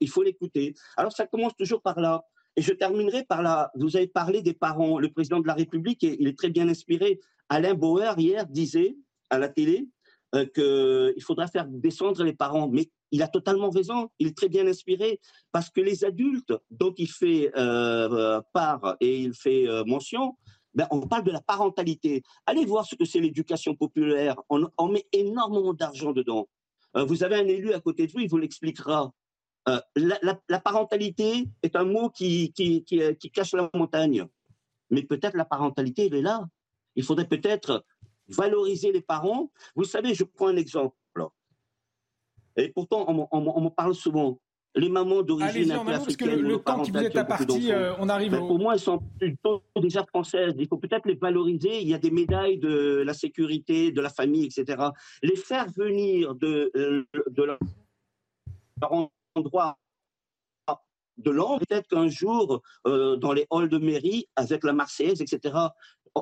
Il faut l'écouter. Alors ça commence toujours par là. Et je terminerai par là. Vous avez parlé des parents. Le président de la République, il est très bien inspiré. Alain Bauer, hier, disait à la télé euh, qu'il faudra faire descendre les parents. Mais il a totalement raison. Il est très bien inspiré parce que les adultes dont il fait euh, part et il fait euh, mention, ben, on parle de la parentalité. Allez voir ce que c'est l'éducation populaire. On, on, met énormément d'argent dedans. vous avez un élu à côté de vous, il vous l'expliquera. Euh, la, parentalité est un mot qui, qui, qui, cache la montagne. Mais peut-être la parentalité, elle est là. Il faudrait peut-être valoriser les parents. Vous savez, je prends un exemple. Et pourtant, on, me parle souvent. Les mamans d'origine africaine, le, le temps qui vous à partie, euh, on arrive. Ben, au... Pour moi, elles sont plutôt déjà françaises. Il faut peut-être les valoriser. Il y a des médailles de la sécurité, de la famille, etc. Les faire venir de, euh, de leur endroit de l'an, peut-être qu'un jour, euh, dans les halls de mairie, avec la Marseillaise, etc.,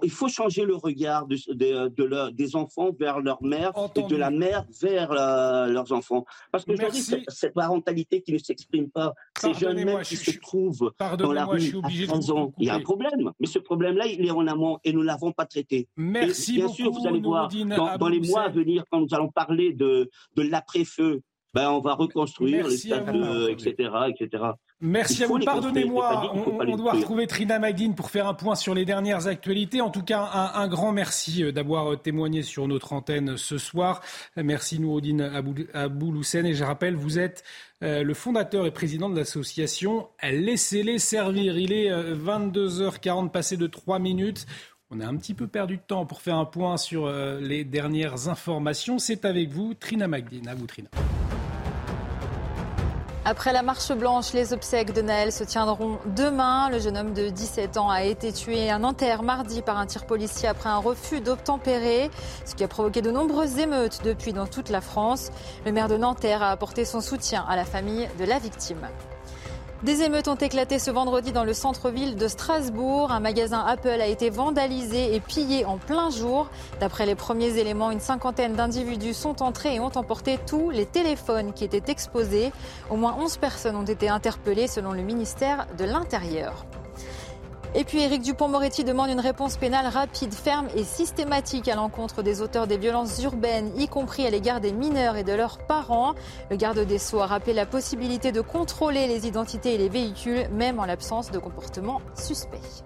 il faut changer le regard de, de, des enfants vers leur mère et de la mère vers euh, leurs enfants. Parce que dis cette, cette parentalité qui ne s'exprime pas, ces jeunes mêmes qui se trouvent dans la rue à 15 ans, il y a un problème. Mais ce problème-là, il est en amont et nous ne l'avons pas traité. Merci bien sûr, vous allez voir, dans, dans les mois à venir, quand nous allons parler de, de l'après-feu, ben, on va reconstruire les stades, etc., etc. Merci à vous. Pardonnez-moi, on, doit retrouver Trina Magdine pour faire un point sur les dernières actualités. En tout cas, un, grand merci euh, d'avoir euh, témoigné sur notre antenne ce soir. Merci Nouroudine Abou, Et je rappelle, vous êtes euh, le fondateur et président de l'association Laissez-les servir. Il est 22h40, passé de 3 minutes. On a un petit peu perdu de temps pour faire un point sur les dernières informations. C'est avec vous, Trina Magdine. À vous, Trina. Après la marche blanche, les obsèques de Naël se tiendront demain. Le jeune homme de 17 ans a été tué à Nanterre mardi par un tir policier après un refus d'obtempérer, ce qui a provoqué de nombreuses émeutes depuis dans toute la France. Le maire de Nanterre a apporté son soutien à la famille de la victime. Des émeutes ont éclaté ce vendredi dans le centre-ville de Strasbourg. Un magasin Apple a été vandalisé et pillé en plein jour. D'après les premiers éléments, une cinquantaine d'individus sont entrés et ont emporté tous les téléphones qui étaient exposés. Au moins 11 personnes ont été interpellées selon le ministère de l'Intérieur. Et puis Éric Dupont-Moretti demande une réponse pénale rapide, ferme et systématique à l'encontre des auteurs des violences urbaines, y compris à l'égard des mineurs et de leurs parents. Le garde des Sceaux a rappelé la possibilité de contrôler les identités et les véhicules, même en l'absence de comportements suspects.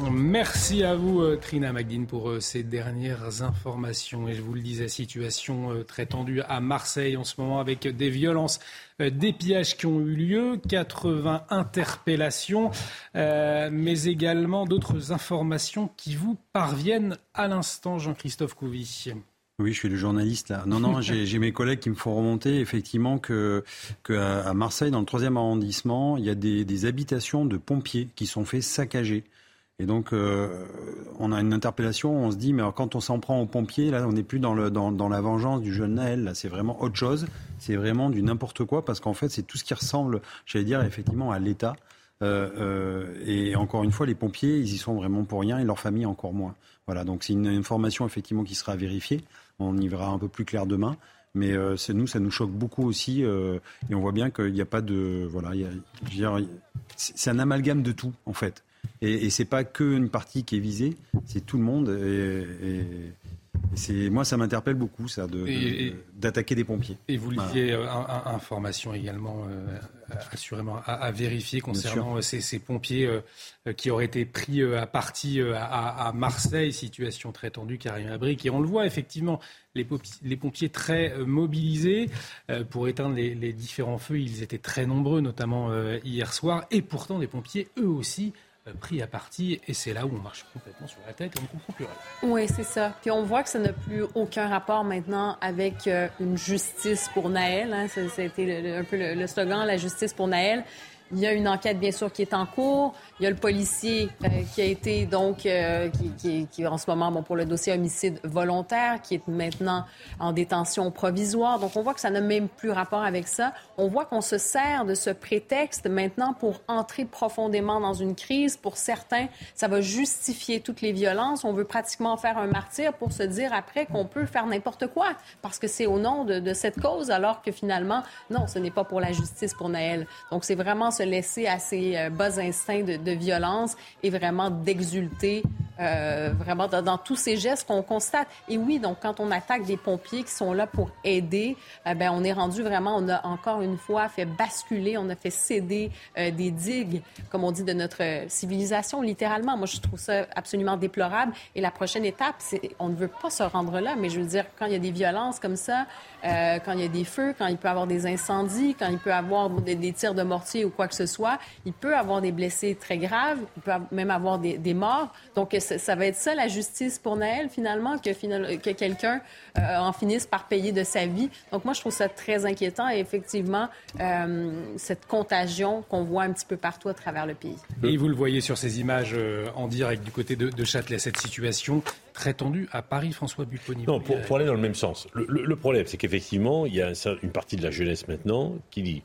Merci à vous, euh, Trina Magdine, pour euh, ces dernières informations. Et je vous le disais, situation euh, très tendue à Marseille en ce moment avec des violences, des pillages qui ont eu lieu, 80 interpellations, mais également d'autres informations qui vous parviennent à l'instant, Jean-Christophe Couvi. Oui, je suis le journaliste là. Non, non, j'ai mes collègues qui me font remonter effectivement que, à Marseille, dans le troisième arrondissement, il y a des, des habitations de pompiers qui sont fait saccager. Et donc, euh, on a une interpellation, on se dit, mais quand on s'en prend aux pompiers, là, on n'est plus dans, le, dans, dans, la vengeance du jeune Naël, là, c'est vraiment autre chose, c'est vraiment du n'importe quoi, parce qu'en fait, c'est tout ce qui ressemble, j'allais dire, effectivement, à l'État. Euh, euh, et encore une fois, les pompiers, ils y sont vraiment pour rien, et leur famille encore moins. Voilà, donc c'est une information, effectivement, qui sera vérifiée. On y verra un peu plus clair demain. Mais nous, ça nous choque beaucoup aussi. Et on voit bien qu'il n'y a pas de. Voilà, c'est un amalgame de tout, en fait. Et, et c'est pas qu'une partie qui est visée, c'est tout le monde. Et, c'est moi, ça m'interpelle beaucoup, ça, d'attaquer des pompiers. Et vous lisiez euh, information également, euh, assurément, à, vérifier concernant euh, ces, pompiers qui auraient été pris à partie à, Marseille, situation très tendue, Karim Abric. Et on le voit effectivement, les, les pompiers très mobilisés pour éteindre les, les, différents feux. Ils étaient très nombreux, notamment hier soir. Et pourtant, les pompiers, eux aussi, pris à partie et c'est là où on marche complètement sur la tête et on ne comprend plus rien. Oui, c'est ça. Puis on voit que ça n'a plus aucun rapport maintenant avec euh, une justice pour Naël. Hein. Été un peu le, slogan, la justice pour Naël. Il y a une enquête, bien sûr, qui est en cours. Il y a le policier euh, qui a été, donc, euh, qui, qui, en ce moment, bon, pour le dossier homicide volontaire, qui est maintenant en détention provisoire. Donc, on voit que ça n'a même plus rapport avec ça. On voit qu'on se sert de ce prétexte maintenant pour entrer profondément dans une crise. Pour certains, ça va justifier toutes les violences. On veut pratiquement faire un martyr pour se dire après qu'on peut faire n'importe quoi parce que c'est au nom de, de cette cause, alors que finalement, non, ce n'est pas pour la justice pour Naël. Donc, c'est vraiment se laisser à ses euh, bas instincts de, violence et vraiment d'exulter euh, vraiment dans, tous ces gestes qu'on constate. Et oui, donc quand on attaque des pompiers qui sont là pour aider, ben, on est rendu vraiment, on a encore une fois fait basculer, on a fait céder euh, des digues, comme on dit, de notre civilisation, littéralement. Moi, je trouve ça absolument déplorable. Et la prochaine étape, c'est, on ne veut pas se rendre là, mais je veux dire, quand il y a des violences comme ça, quand il y a des feux, quand il peut y avoir des incendies, quand il peut y avoir des, des, tirs de mortier ou quoi que ce soit, il peut avoir des blessés très graves, il peut même avoir des, des morts. Donc, ça va être ça la justice pour Naël, finalement, que, que quelqu'un euh, en finisse par payer de sa vie. Donc moi, je trouve ça très inquiétant et effectivement, euh, cette contagion qu'on voit un petit peu partout à travers le pays. Et vous le voyez sur ces images euh, en direct du côté de, de Châtelet, cette situation très tendue à Paris, François Bupponi. Non, pour, pour, aller dans le même sens. Le, le, le problème, c'est qu'effectivement, il y a une partie de la jeunesse maintenant qui dit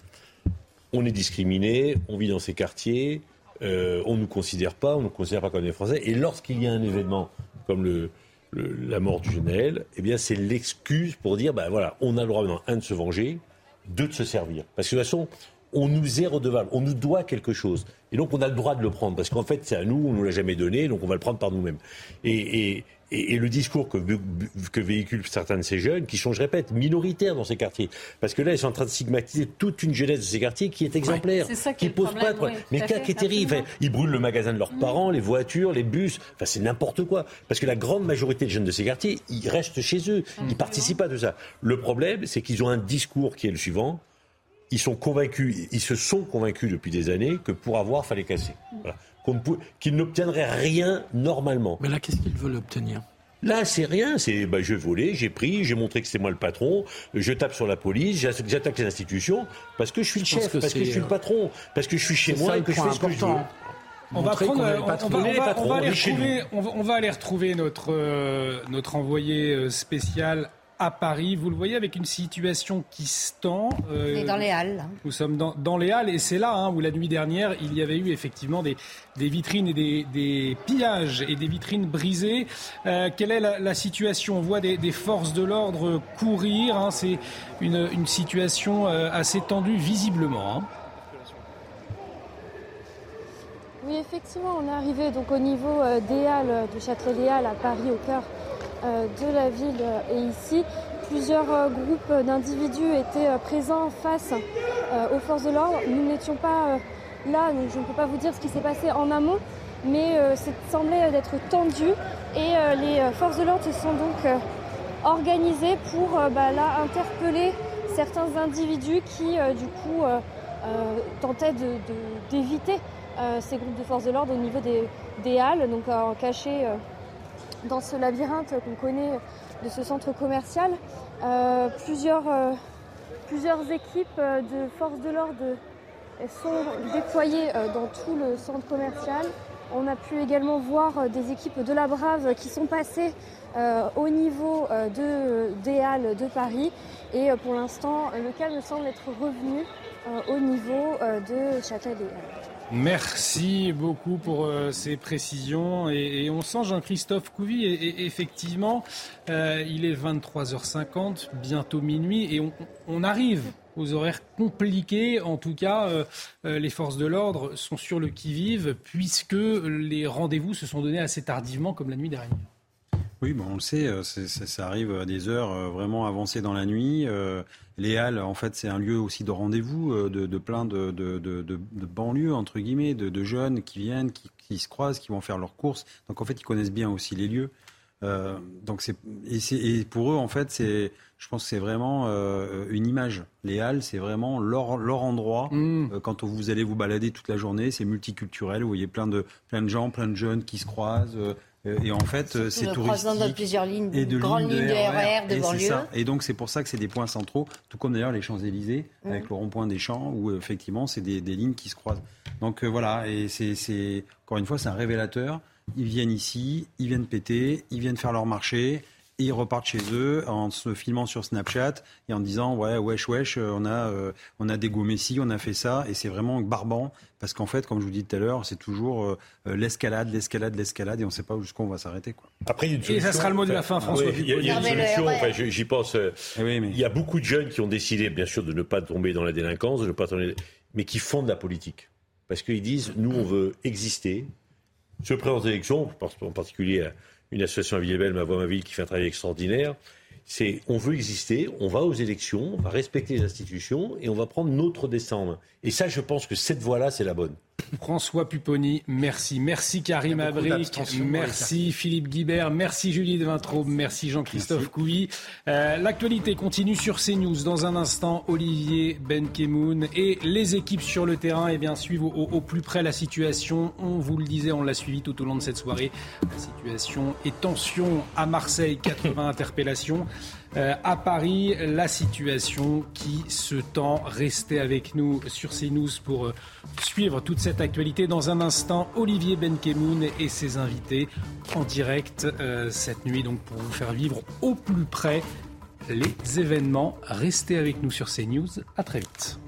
on est discriminé, on vit dans ces quartiers, euh, on ne nous considère pas, on ne nous considère pas comme des Français. Et lorsqu'il y a un événement comme la mort du jeune eh bien, c'est l'excuse pour dire, ben voilà, on a le droit, maintenant, un, de se venger, deux, de se servir. Parce que de toute façon, on nous est redevable, on nous doit quelque chose. Et donc, on a le droit de le prendre. Parce qu'en fait, c'est à nous, on ne nous l'a jamais donné, donc on va le prendre par nous-mêmes. Et, et, et, et, le discours que, que, véhiculent certains de ces jeunes, qui sont, je répète, minoritaires dans ces quartiers, parce que là, ils sont en train de stigmatiser toute une jeunesse de ces quartiers qui est exemplaire, ouais, qui pose pas de problème. Mais le cas qui est terrible, enfin, ils brûlent le magasin de leurs mmh. parents, les voitures, les bus, enfin, c'est n'importe quoi. Parce que la grande majorité des jeunes de ces quartiers, ils restent chez eux, mmh. ils participent pas de ça. Le problème, c'est qu'ils ont un discours qui est le suivant. Ils sont convaincus, ils se sont convaincus depuis des années que pour avoir, fallait casser. Voilà qu'ils n'obtiendraient rien normalement. Mais là, qu'est-ce qu'ils veulent obtenir? Là, c'est rien. C'est, bah, je volais, j'ai pris, j'ai montré que c'est moi le patron. Je tape sur la police, j'attaque les institutions parce que je suis le chef, que parce que je suis le patron, parce que je suis chez moi et que je fais ce que je veux. On va, prendre, on, va, on, va, on, va aller retrouver, on va aller retrouver notre, euh, notre envoyé spécial à Paris. Vous le voyez avec une situation qui se tend. Euh, dans les halles. Nous sommes dans, dans les halles et c'est là hein, où la nuit dernière, il y avait eu effectivement des, des vitrines et des, des, pillages et des vitrines brisées. Euh, quelle est la, la, situation? On voit des, des forces de l'ordre courir. Hein, c'est une, une, situation euh, assez tendue visiblement. Hein. Oui, effectivement, on est arrivé donc au niveau euh, des halles du Châtelet-Les-Halles à Paris, au cœur de la ville. Et ici, plusieurs euh, groupes d'individus étaient euh, présents face aux forces de l'ordre. Nous n'étions pas là, donc je ne peux pas vous dire ce qui s'est passé en amont, mais ça semblait d'être tendu et les forces de l'ordre se sont donc organisées pour bah, interpeller certains individus qui du coup tentaient d'éviter ces groupes de forces de l'ordre au niveau des, halles, donc cachés dans ce labyrinthe qu'on connaît de ce centre commercial. Euh, plusieurs, euh, plusieurs équipes de forces de l'ordre sont déployées euh, dans tout le centre commercial. On a pu également voir des équipes de la Brave qui sont passées euh, au niveau de, des Halles de Paris. Et pour l'instant, le calme semble être revenu au niveau de Châtelet-des-Halles. Merci beaucoup pour euh, ces précisions. Et, on sent Jean-Christophe Couvi, et, effectivement, euh, il est 23h50, bientôt minuit, et on, arrive aux horaires compliqués. En tout cas, euh les forces de l'ordre sont sur le qui-vive, puisque les rendez-vous se sont donnés assez tardivement, comme la nuit dernière. Oui, bon, on le sait, c ça arrive à des heures vraiment avancées dans la nuit. Les Halles, en fait, c'est un lieu aussi de rendez-vous de, de, plein de, de, de, banlieues, entre guillemets, de, jeunes qui viennent, qui, qui, se croisent, qui vont faire leurs courses. Donc, en fait, ils connaissent bien aussi les lieux. Euh, donc c'est et, et, pour eux, en fait, c'est, je pense que c'est vraiment euh, une image. Les Halles, c'est vraiment leur, leur endroit. Mmh. Euh, quand vous allez vous balader toute la journée, c'est multiculturel. Vous voyez plein de, plein de gens, plein de jeunes qui se croisent et en fait, c'est touristique. de plusieurs lignes, et de grandes lignes de RER, de banlieue. Et donc, c'est pour ça que c'est des points centraux, tout comme d'ailleurs les Champs-Élysées, mmh. avec le rond-point des Champs, où effectivement, c'est des, des, lignes qui se croisent. Donc voilà, et c'est, encore une fois, c'est un révélateur. Ils viennent ici, ils viennent péter, ils viennent faire leur marché, ils repartent chez eux en se filmant sur Snapchat et en disant ouais wesh wesh on a euh, on a dégommé ci on a fait ça et c'est vraiment barbant parce qu'en fait comme je vous dis tout à l'heure c'est toujours euh, l'escalade l'escalade l'escalade et on ne sait pas jusqu'où on va s'arrêter quoi. Après il y a une solution. Et ça sera le mot de la fin François. il y, a, une solution enfin, j'y pense euh, eh il y a beaucoup de jeunes qui ont décidé bien sûr de ne pas tomber dans la délinquance de ne pas tomber, mais qui font de la politique parce qu'ils disent nous on veut exister se présenter l'élection en particulier à une association à Villebelle, Ma Voix, Ma Ville, qui fait un travail extraordinaire. C'est on veut exister, on va aux élections, on va respecter les institutions et on va prendre notre destin. Et ça, je pense que cette voie-là, c'est la bonne. François Pupponi, merci. Merci Karim Abric, merci Philippe Guibert, merci Julie de Vintraube, merci Jean-Christophe Couy. Euh, l'actualité continue sur CNews. Dans un instant, Olivier Benkemoun et les équipes sur le terrain eh bien, suivent au, au, plus près la situation. On vous le disait, on l'a suivi tout au long de cette soirée. La situation et tension à Marseille, 80 interpellations. Euh, à Paris, la situation qui se tend. Restez avec nous sur CNews pour euh, suivre toute cette actualité. Dans un instant, Olivier Benkemoun et ses invités en direct euh, cette nuit, donc pour vous faire vivre au plus près les événements. Restez avec nous sur CNews. À très vite.